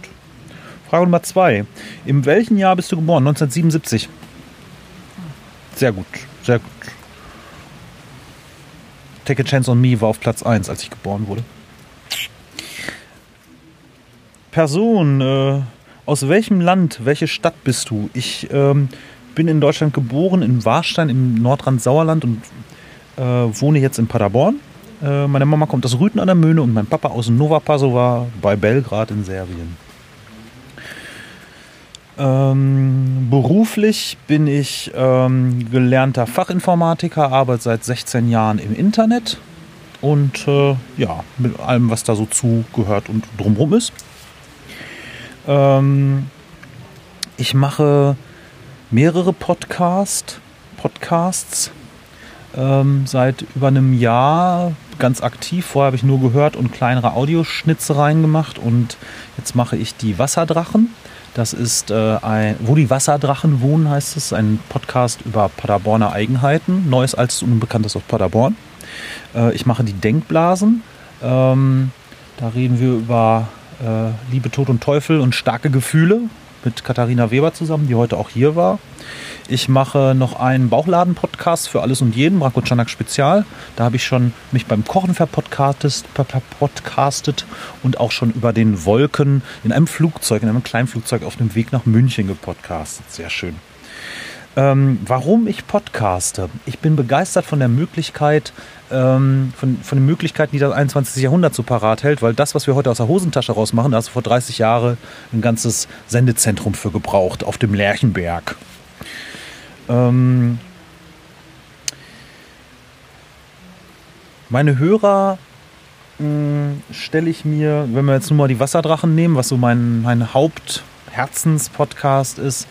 Frage Nummer zwei. In welchem Jahr bist du geboren? 1977. Sehr gut, sehr gut. Take a Chance on Me war auf Platz 1, als ich geboren wurde. Person, äh, aus welchem Land, welche Stadt bist du? Ich ähm, bin in Deutschland geboren, in Warstein im Nordrand-Sauerland und äh, wohne jetzt in Paderborn. Äh, meine Mama kommt aus Rüten an der Möhne und mein Papa aus Nova Pasova bei Belgrad in Serbien. Ähm, beruflich bin ich ähm, gelernter Fachinformatiker, arbeite seit 16 Jahren im Internet und äh, ja, mit allem, was da so zugehört und drumherum ist. Ähm, ich mache mehrere Podcast, Podcasts ähm, seit über einem Jahr ganz aktiv. Vorher habe ich nur gehört und kleinere Audioschnitzereien gemacht und jetzt mache ich die Wasserdrachen. Das ist äh, ein, wo die Wasserdrachen wohnen, heißt es, ein Podcast über Paderborner Eigenheiten, Neues, Altes und Unbekanntes aus Paderborn. Äh, ich mache die Denkblasen. Ähm, da reden wir über äh, Liebe, Tod und Teufel und starke Gefühle mit Katharina Weber zusammen, die heute auch hier war. Ich mache noch einen Bauchladen-Podcast für alles und jeden, Branko Czanak Spezial. Da habe ich schon mich beim Kochen verpodcastet podcastet und auch schon über den Wolken in einem Flugzeug, in einem kleinen Flugzeug auf dem Weg nach München gepodcastet. Sehr schön. Ähm, warum ich podcaste? Ich bin begeistert von der Möglichkeit, ähm, von, von den Möglichkeiten, die das 21. Jahrhundert so parat hält, weil das, was wir heute aus der Hosentasche rausmachen, da hast du vor 30 Jahren ein ganzes Sendezentrum für gebraucht auf dem Lerchenberg. Ähm, meine Hörer stelle ich mir, wenn wir jetzt nur mal die Wasserdrachen nehmen, was so mein, mein Hauptherzenspodcast ist,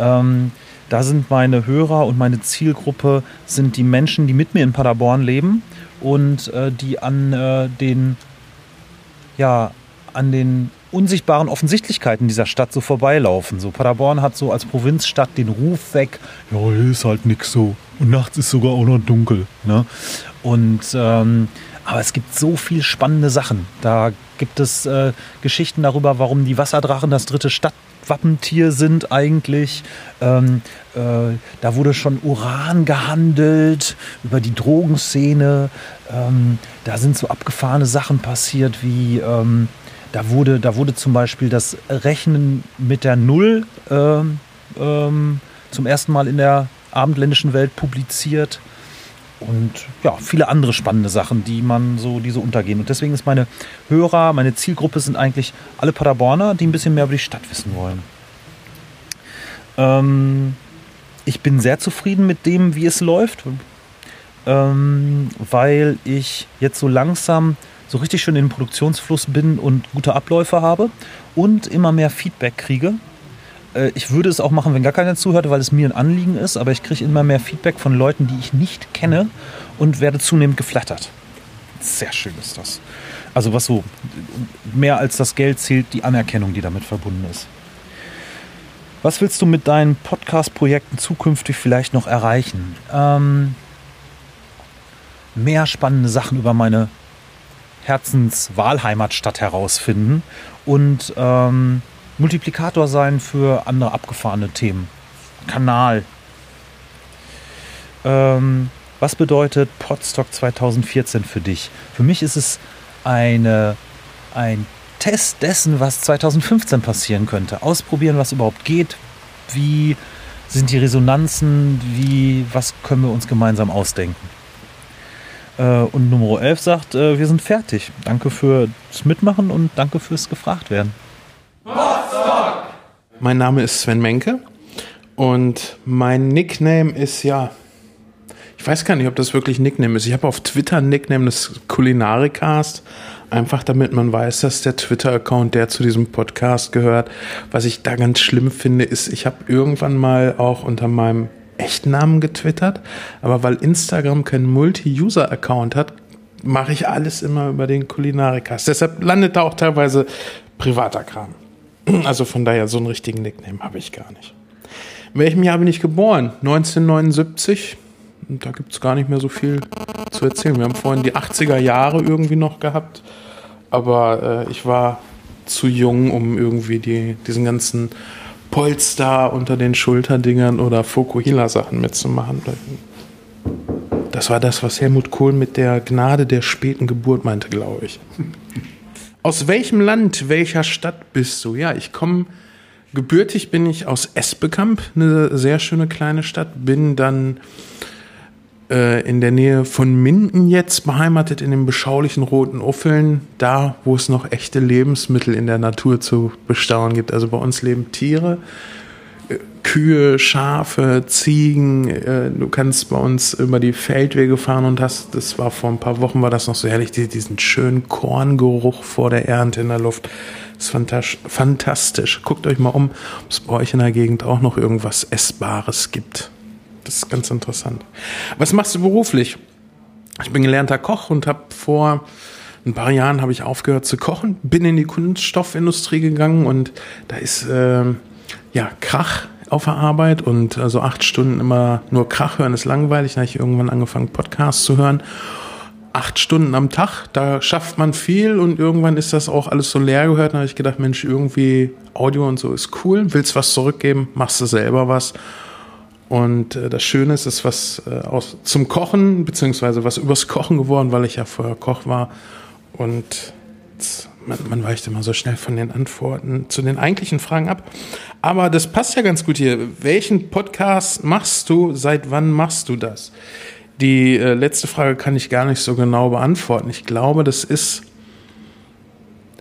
ähm, da sind meine Hörer und meine Zielgruppe sind die Menschen, die mit mir in Paderborn leben und äh, die an äh, den ja an den unsichtbaren Offensichtlichkeiten dieser Stadt so vorbeilaufen. So Paderborn hat so als Provinzstadt den Ruf weg, ja, hier ist halt nix so und nachts ist sogar auch noch dunkel. Ne? Und ähm, aber es gibt so viel spannende Sachen. Da gibt es äh, Geschichten darüber, warum die Wasserdrachen das dritte Stadtwappentier sind eigentlich. Ähm, äh, da wurde schon Uran gehandelt, über die Drogenszene. Ähm, da sind so abgefahrene Sachen passiert wie... Ähm, da wurde, da wurde zum Beispiel das Rechnen mit der Null ähm, ähm, zum ersten Mal in der abendländischen Welt publiziert und ja, viele andere spannende Sachen, die man so, die so untergehen. Und deswegen ist meine Hörer, meine Zielgruppe sind eigentlich alle Paderborner, die ein bisschen mehr über die Stadt wissen wollen. Ähm, ich bin sehr zufrieden mit dem, wie es läuft, ähm, weil ich jetzt so langsam so richtig schön in den Produktionsfluss bin und gute Abläufe habe und immer mehr Feedback kriege. Äh, ich würde es auch machen, wenn gar keiner zuhört, weil es mir ein Anliegen ist, aber ich kriege immer mehr Feedback von Leuten, die ich nicht kenne und werde zunehmend geflattert. Sehr schön ist das. Also was so mehr als das Geld zählt, die Anerkennung, die damit verbunden ist. Was willst du mit deinen Podcast-Projekten zukünftig vielleicht noch erreichen? Ähm, mehr spannende Sachen über meine Herzenswahlheimatstadt herausfinden und ähm, Multiplikator sein für andere abgefahrene Themen. Kanal. Ähm, was bedeutet Podstock 2014 für dich? Für mich ist es eine, ein Test dessen, was 2015 passieren könnte. Ausprobieren, was überhaupt geht. Wie sind die Resonanzen? Wie, was können wir uns gemeinsam ausdenken? Äh, und Nummer 11 sagt, äh, wir sind fertig. Danke fürs Mitmachen und danke fürs gefragt werden. Mein Name ist Sven Menke und mein Nickname ist ja, ich weiß gar nicht, ob das wirklich Nickname ist. Ich habe auf Twitter ein Nickname, das Kulinarikast, einfach damit man weiß, dass der Twitter-Account, der zu diesem Podcast gehört, was ich da ganz schlimm finde, ist, ich habe irgendwann mal auch unter meinem echten Namen getwittert, aber weil Instagram keinen Multi-User-Account hat, mache ich alles immer über den Kulinarikast. Deshalb landet da auch teilweise privater Kram. Also von daher, so einen richtigen Nickname habe ich gar nicht. In welchem Jahr bin ich geboren? 1979. Und da gibt es gar nicht mehr so viel zu erzählen. Wir haben vorhin die 80er Jahre irgendwie noch gehabt. Aber äh, ich war zu jung, um irgendwie die, diesen ganzen Polestar unter den Schulterdingern oder Fokuhila-Sachen mitzumachen. Das war das, was Helmut Kohl mit der Gnade der späten Geburt meinte, glaube ich. Aus welchem Land, welcher Stadt bist du? Ja, ich komme, gebürtig bin ich aus Esbekamp, eine sehr schöne kleine Stadt, bin dann äh, in der Nähe von Minden jetzt beheimatet, in den beschaulichen Roten Uffeln, da, wo es noch echte Lebensmittel in der Natur zu bestaunen gibt. Also bei uns leben Tiere, Kühe, Schafe, Ziegen. Äh, du kannst bei uns über die Feldwege fahren und hast, das war vor ein paar Wochen, war das noch so herrlich, diesen schönen Korngeruch vor der Ernte in der Luft. Das ist fantastisch. Guckt euch mal um, ob es bei euch in der Gegend auch noch irgendwas Essbares gibt. Das ist ganz interessant. Was machst du beruflich? Ich bin gelernter Koch und habe vor ein paar Jahren habe ich aufgehört zu kochen, bin in die Kunststoffindustrie gegangen und da ist äh, ja Krach auf der Arbeit und also acht Stunden immer nur Krach hören ist langweilig. Da habe ich irgendwann angefangen, Podcasts zu hören. Acht Stunden am Tag, da schafft man viel und irgendwann ist das auch alles so leer gehört. Da habe ich gedacht, Mensch, irgendwie Audio und so ist cool. Willst was zurückgeben, machst du selber was. Und äh, das Schöne ist, ist was äh, aus, zum Kochen, beziehungsweise was übers Kochen geworden, weil ich ja vorher Koch war. Und man, man weicht immer so schnell von den Antworten zu den eigentlichen Fragen ab. Aber das passt ja ganz gut hier. Welchen Podcast machst du? Seit wann machst du das? Die äh, letzte Frage kann ich gar nicht so genau beantworten. Ich glaube, das ist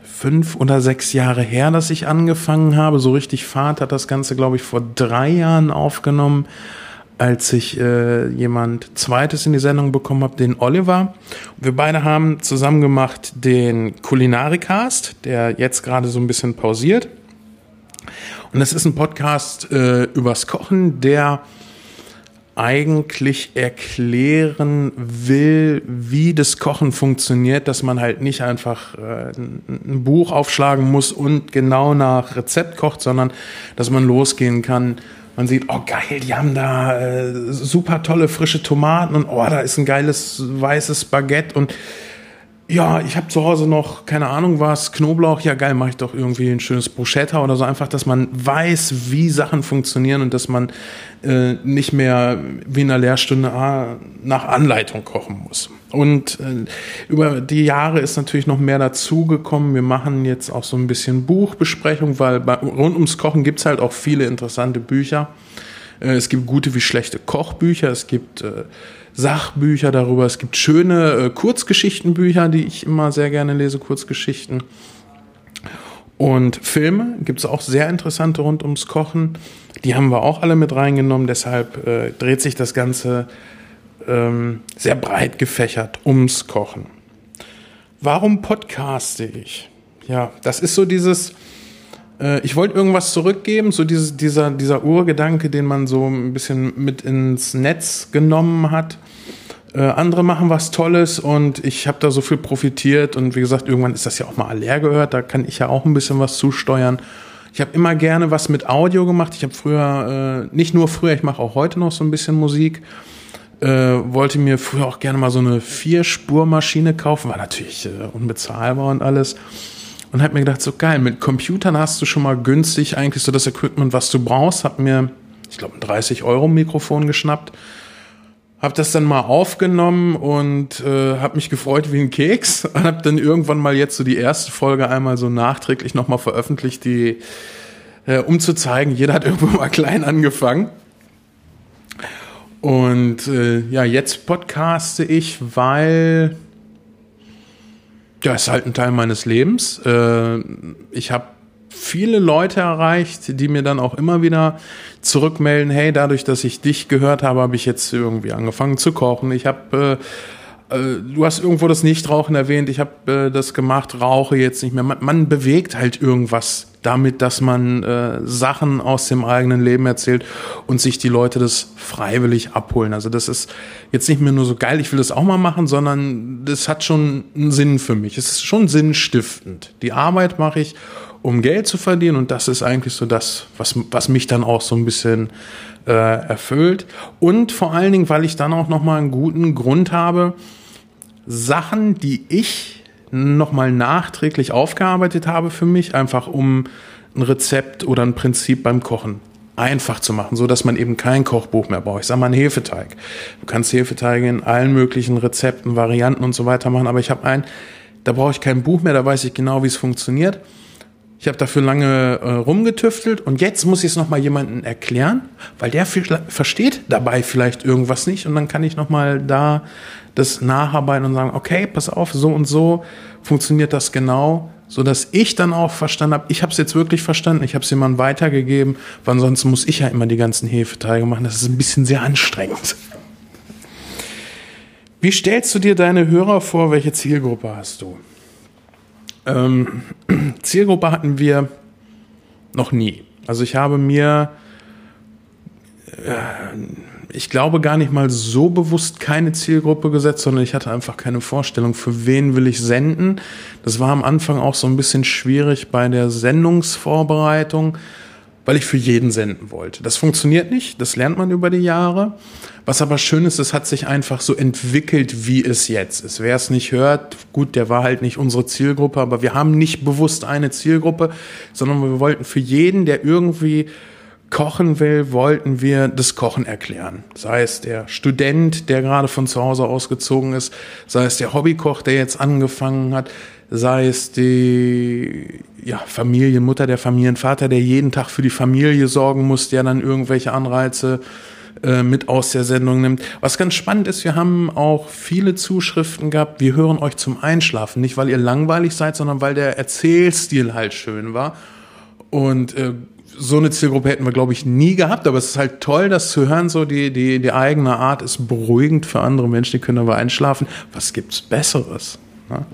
fünf oder sechs Jahre her, dass ich angefangen habe. So richtig Fahrt hat das Ganze, glaube ich, vor drei Jahren aufgenommen, als ich äh, jemand Zweites in die Sendung bekommen habe, den Oliver. Wir beide haben zusammen gemacht den Kulinarikast, der jetzt gerade so ein bisschen pausiert. Und das ist ein Podcast äh, übers Kochen, der eigentlich erklären will, wie das Kochen funktioniert, dass man halt nicht einfach äh, ein Buch aufschlagen muss und genau nach Rezept kocht, sondern dass man losgehen kann. Man sieht, oh geil, die haben da äh, super tolle frische Tomaten und oh, da ist ein geiles weißes Baguette und ja, ich habe zu Hause noch, keine Ahnung was, Knoblauch, ja geil, mache ich doch irgendwie ein schönes Bruschetta oder so. Einfach, dass man weiß, wie Sachen funktionieren und dass man äh, nicht mehr wie in einer Lehrstunde ah, nach Anleitung kochen muss. Und äh, über die Jahre ist natürlich noch mehr dazugekommen. Wir machen jetzt auch so ein bisschen Buchbesprechung, weil bei, rund ums Kochen gibt's halt auch viele interessante Bücher. Äh, es gibt gute wie schlechte Kochbücher, es gibt äh, Sachbücher darüber. Es gibt schöne äh, Kurzgeschichtenbücher, die ich immer sehr gerne lese, Kurzgeschichten. Und Filme gibt es auch sehr interessante rund ums Kochen. Die haben wir auch alle mit reingenommen. Deshalb äh, dreht sich das Ganze ähm, sehr breit gefächert ums Kochen. Warum podcaste ich? Ja, das ist so dieses, äh, ich wollte irgendwas zurückgeben, so dieses, dieser, dieser Urgedanke, den man so ein bisschen mit ins Netz genommen hat. Äh, andere machen was Tolles und ich habe da so viel profitiert und wie gesagt, irgendwann ist das ja auch mal leer gehört, da kann ich ja auch ein bisschen was zusteuern. Ich habe immer gerne was mit Audio gemacht. Ich habe früher, äh, nicht nur früher, ich mache auch heute noch so ein bisschen Musik. Äh, wollte mir früher auch gerne mal so eine Vierspurmaschine kaufen, war natürlich äh, unbezahlbar und alles. Und habe mir gedacht, so geil, mit Computern hast du schon mal günstig eigentlich so das Equipment, was du brauchst. Hab mir, ich glaube, ein 30 Euro Mikrofon geschnappt habe das dann mal aufgenommen und äh, habe mich gefreut wie ein Keks und habe dann irgendwann mal jetzt so die erste Folge einmal so nachträglich nochmal veröffentlicht, die äh, um zu zeigen, jeder hat irgendwo mal klein angefangen. Und äh, ja, jetzt podcaste ich, weil ja, ist halt ein Teil meines Lebens. Äh, ich habe viele Leute erreicht, die mir dann auch immer wieder zurückmelden, hey, dadurch, dass ich dich gehört habe, habe ich jetzt irgendwie angefangen zu kochen. Ich habe äh, du hast irgendwo das Nichtrauchen erwähnt, ich habe äh, das gemacht, rauche jetzt nicht mehr. Man, man bewegt halt irgendwas damit, dass man äh, Sachen aus dem eigenen Leben erzählt und sich die Leute das freiwillig abholen. Also das ist jetzt nicht mehr nur so geil, ich will das auch mal machen, sondern das hat schon einen Sinn für mich. Es ist schon sinnstiftend. Die Arbeit mache ich, um Geld zu verdienen und das ist eigentlich so das, was, was mich dann auch so ein bisschen äh, erfüllt. Und vor allen Dingen, weil ich dann auch nochmal einen guten Grund habe, Sachen, die ich nochmal nachträglich aufgearbeitet habe für mich, einfach um ein Rezept oder ein Prinzip beim Kochen einfach zu machen, so dass man eben kein Kochbuch mehr braucht. Ich sage mal einen Hefeteig. Du kannst Hefeteige in allen möglichen Rezepten, Varianten und so weiter machen, aber ich habe einen, da brauche ich kein Buch mehr, da weiß ich genau, wie es funktioniert. Ich habe dafür lange äh, rumgetüftelt und jetzt muss ich es nochmal jemandem erklären, weil der versteht dabei vielleicht irgendwas nicht und dann kann ich nochmal da das nacharbeiten und sagen, okay, pass auf, so und so funktioniert das genau, so dass ich dann auch verstanden habe, ich habe es jetzt wirklich verstanden, ich habe es jemandem weitergegeben, weil ansonsten muss ich ja immer die ganzen Hefeteige machen, das ist ein bisschen sehr anstrengend. Wie stellst du dir deine Hörer vor, welche Zielgruppe hast du? Ähm, Zielgruppe hatten wir noch nie. Also ich habe mir, äh, ich glaube gar nicht mal so bewusst keine Zielgruppe gesetzt, sondern ich hatte einfach keine Vorstellung, für wen will ich senden. Das war am Anfang auch so ein bisschen schwierig bei der Sendungsvorbereitung weil ich für jeden senden wollte. Das funktioniert nicht, das lernt man über die Jahre. Was aber schön ist, es hat sich einfach so entwickelt, wie es jetzt ist. Wer es nicht hört, gut, der war halt nicht unsere Zielgruppe, aber wir haben nicht bewusst eine Zielgruppe, sondern wir wollten für jeden, der irgendwie kochen will, wollten wir das Kochen erklären. Sei es der Student, der gerade von zu Hause ausgezogen ist, sei es der Hobbykoch, der jetzt angefangen hat, sei es die ja, Familienmutter, der Familienvater, der jeden Tag für die Familie sorgen muss, der dann irgendwelche Anreize äh, mit aus der Sendung nimmt. Was ganz spannend ist, wir haben auch viele Zuschriften gehabt, wir hören euch zum Einschlafen, nicht weil ihr langweilig seid, sondern weil der Erzählstil halt schön war. Und äh, so eine Zielgruppe hätten wir, glaube ich, nie gehabt, aber es ist halt toll, das zu hören, so die, die, die eigene Art ist beruhigend für andere Menschen, die können aber einschlafen. Was gibt's Besseres? Ne?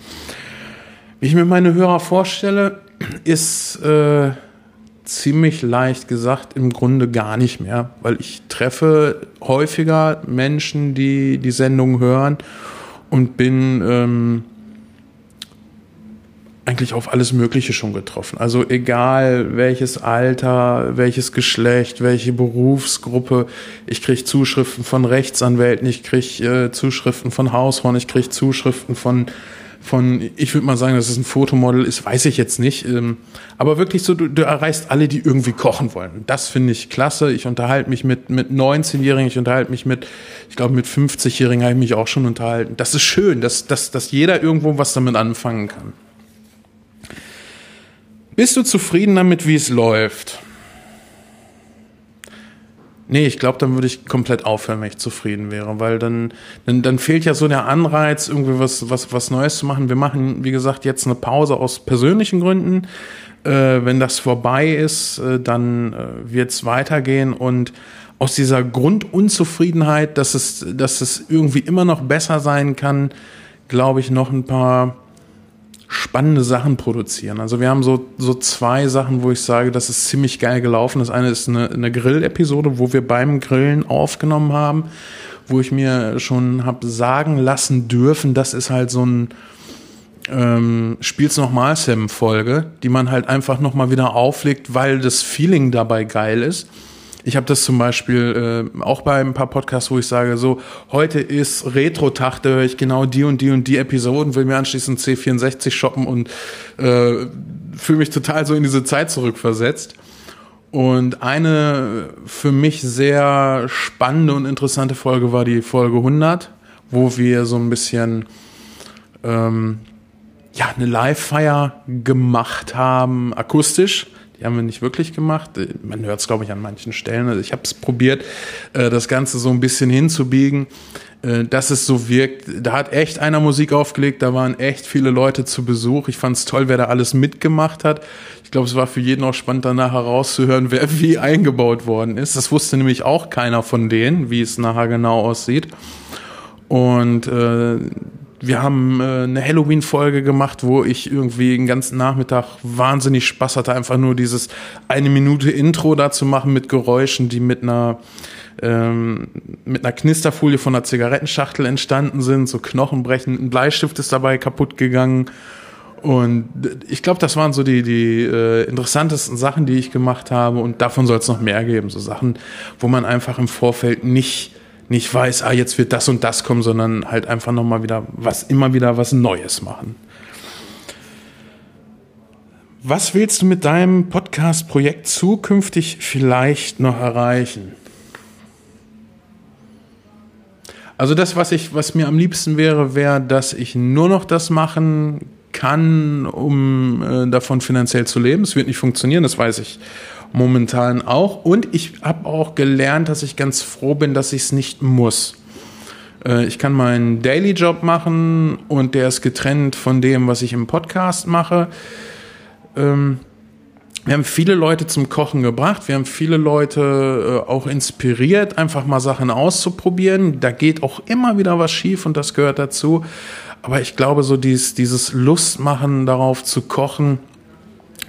Wie ich mir meine Hörer vorstelle, ist äh, ziemlich leicht gesagt im Grunde gar nicht mehr, weil ich treffe häufiger Menschen, die die Sendung hören und bin ähm, eigentlich auf alles Mögliche schon getroffen. Also egal welches Alter, welches Geschlecht, welche Berufsgruppe. Ich kriege Zuschriften von Rechtsanwälten, ich kriege äh, Zuschriften von Haushorn, ich kriege Zuschriften von von, ich würde mal sagen, dass es ein Fotomodel ist, weiß ich jetzt nicht. Ähm, aber wirklich so, du, du erreichst alle, die irgendwie kochen wollen. Das finde ich klasse. Ich unterhalte mich mit, mit 19-Jährigen, ich unterhalte mich mit, ich glaube, mit 50-Jährigen habe ich mich auch schon unterhalten. Das ist schön, dass, dass, dass jeder irgendwo was damit anfangen kann. Bist du zufrieden damit, wie es läuft? Nee, ich glaube, dann würde ich komplett aufhören, wenn ich zufrieden wäre, weil dann, dann, dann fehlt ja so der Anreiz, irgendwie was, was, was Neues zu machen. Wir machen, wie gesagt, jetzt eine Pause aus persönlichen Gründen. Äh, wenn das vorbei ist, äh, dann äh, wird es weitergehen und aus dieser Grundunzufriedenheit, dass es, dass es irgendwie immer noch besser sein kann, glaube ich, noch ein paar spannende Sachen produzieren. Also wir haben so, so zwei Sachen, wo ich sage, das ist ziemlich geil gelaufen. Das eine ist eine, eine Grill-Episode, wo wir beim Grillen aufgenommen haben, wo ich mir schon habe sagen lassen dürfen, das ist halt so ein ähm, Spiel's nochmal Sam-Folge, die man halt einfach nochmal wieder auflegt, weil das Feeling dabei geil ist. Ich habe das zum Beispiel äh, auch bei ein paar Podcasts, wo ich sage, so, heute ist Retro-Tag, da höre ich genau die und die und die Episoden, will mir anschließend C64 shoppen und äh, fühle mich total so in diese Zeit zurückversetzt. Und eine für mich sehr spannende und interessante Folge war die Folge 100, wo wir so ein bisschen ähm, ja eine Live-Feier gemacht haben, akustisch die haben wir nicht wirklich gemacht. Man hört es, glaube ich, an manchen Stellen. Also ich habe es probiert, äh, das Ganze so ein bisschen hinzubiegen, äh, dass es so wirkt. Da hat echt einer Musik aufgelegt, da waren echt viele Leute zu Besuch. Ich fand es toll, wer da alles mitgemacht hat. Ich glaube, es war für jeden auch spannend, danach herauszuhören, wer wie eingebaut worden ist. Das wusste nämlich auch keiner von denen, wie es nachher genau aussieht. Und äh, wir haben äh, eine Halloween-Folge gemacht, wo ich irgendwie den ganzen Nachmittag wahnsinnig Spaß hatte, einfach nur dieses eine Minute Intro da zu machen mit Geräuschen, die mit einer ähm, mit einer Knisterfolie von einer Zigarettenschachtel entstanden sind, so Knochenbrechen, ein Bleistift ist dabei kaputt gegangen. Und ich glaube, das waren so die, die äh, interessantesten Sachen, die ich gemacht habe. Und davon soll es noch mehr geben. So Sachen, wo man einfach im Vorfeld nicht nicht weiß, ah, jetzt wird das und das kommen, sondern halt einfach nochmal wieder was, immer wieder was Neues machen. Was willst du mit deinem Podcast-Projekt zukünftig vielleicht noch erreichen? Also das, was ich, was mir am liebsten wäre, wäre, dass ich nur noch das machen kann, um äh, davon finanziell zu leben. Es wird nicht funktionieren, das weiß ich momentan auch. Und ich habe auch gelernt, dass ich ganz froh bin, dass ich es nicht muss. Äh, ich kann meinen Daily-Job machen und der ist getrennt von dem, was ich im Podcast mache. Ähm, wir haben viele Leute zum Kochen gebracht. Wir haben viele Leute äh, auch inspiriert, einfach mal Sachen auszuprobieren. Da geht auch immer wieder was schief und das gehört dazu. Aber ich glaube, so dieses, dieses Lustmachen darauf zu kochen,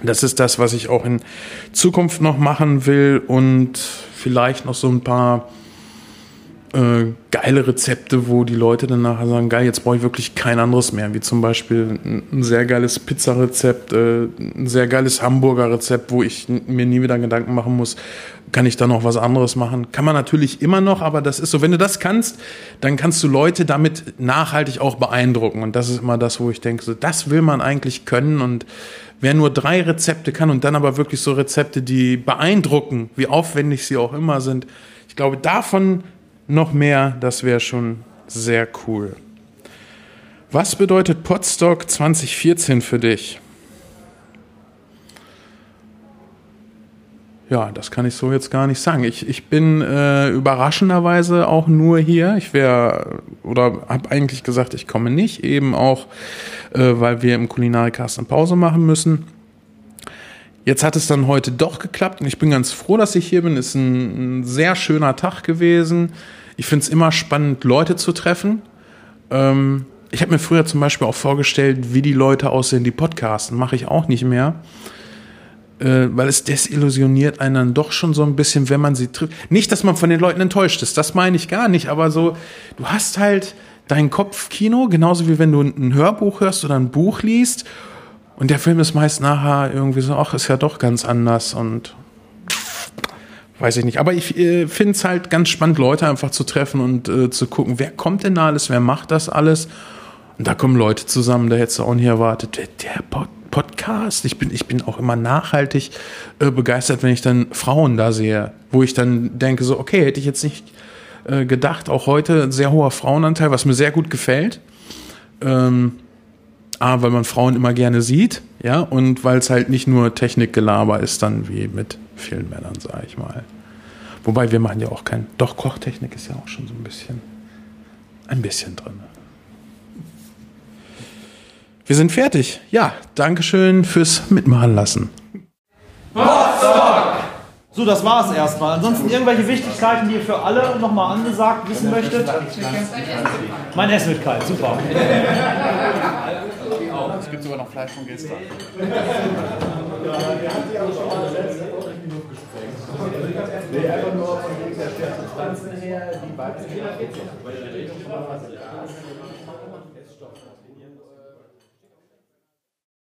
das ist das, was ich auch in Zukunft noch machen will und vielleicht noch so ein paar äh, geile Rezepte, wo die Leute dann nachher sagen, geil, jetzt brauche ich wirklich kein anderes mehr. Wie zum Beispiel ein, sehr geiles Pizzarezept, äh, ein sehr geiles Hamburger Rezept, wo ich mir nie wieder Gedanken machen muss, kann ich da noch was anderes machen? Kann man natürlich immer noch, aber das ist so, wenn du das kannst, dann kannst du Leute damit nachhaltig auch beeindrucken. Und das ist immer das, wo ich denke, so, das will man eigentlich können. Und wer nur drei Rezepte kann und dann aber wirklich so Rezepte, die beeindrucken, wie aufwendig sie auch immer sind, ich glaube, davon noch mehr, das wäre schon sehr cool. Was bedeutet Podstock 2014 für dich? Ja, das kann ich so jetzt gar nicht sagen. Ich, ich bin äh, überraschenderweise auch nur hier. Ich wäre oder habe eigentlich gesagt, ich komme nicht, eben auch, äh, weil wir im Kulinarikast eine Pause machen müssen. Jetzt hat es dann heute doch geklappt und ich bin ganz froh, dass ich hier bin. Ist ein, ein sehr schöner Tag gewesen. Ich finde es immer spannend, Leute zu treffen. Ähm, ich habe mir früher zum Beispiel auch vorgestellt, wie die Leute aussehen, die podcasten. Mache ich auch nicht mehr. Äh, weil es desillusioniert einen dann doch schon so ein bisschen, wenn man sie trifft. Nicht, dass man von den Leuten enttäuscht ist, das meine ich gar nicht, aber so, du hast halt dein Kopfkino, genauso wie wenn du ein Hörbuch hörst oder ein Buch liest und der Film ist meist nachher irgendwie so, ach, ist ja doch ganz anders und weiß ich nicht. Aber ich äh, finde es halt ganz spannend, Leute einfach zu treffen und äh, zu gucken, wer kommt denn da alles, wer macht das alles. Und da kommen Leute zusammen, da hättest du auch nicht erwartet. Der, der Pod Podcast, ich bin, ich bin auch immer nachhaltig äh, begeistert, wenn ich dann Frauen da sehe, wo ich dann denke, so, okay, hätte ich jetzt nicht äh, gedacht, auch heute ein sehr hoher Frauenanteil, was mir sehr gut gefällt. Ähm, A, weil man Frauen immer gerne sieht, ja, und weil es halt nicht nur Technikgelaber ist, dann wie mit vielen Männern, sage ich mal. Wobei wir machen ja auch kein, doch Kochtechnik ist ja auch schon so ein bisschen, ein bisschen drin. Wir sind fertig. Ja, Dankeschön fürs Mitmachen lassen. So, das war's erstmal. Ansonsten irgendwelche Wichtigkeiten, die ihr für alle nochmal angesagt wissen möchtet? Mein Essen wird kalt, super. Es gibt sogar noch Fleisch von gestern. Nee, einfach nur von der Pflanzen her, die Weibchen.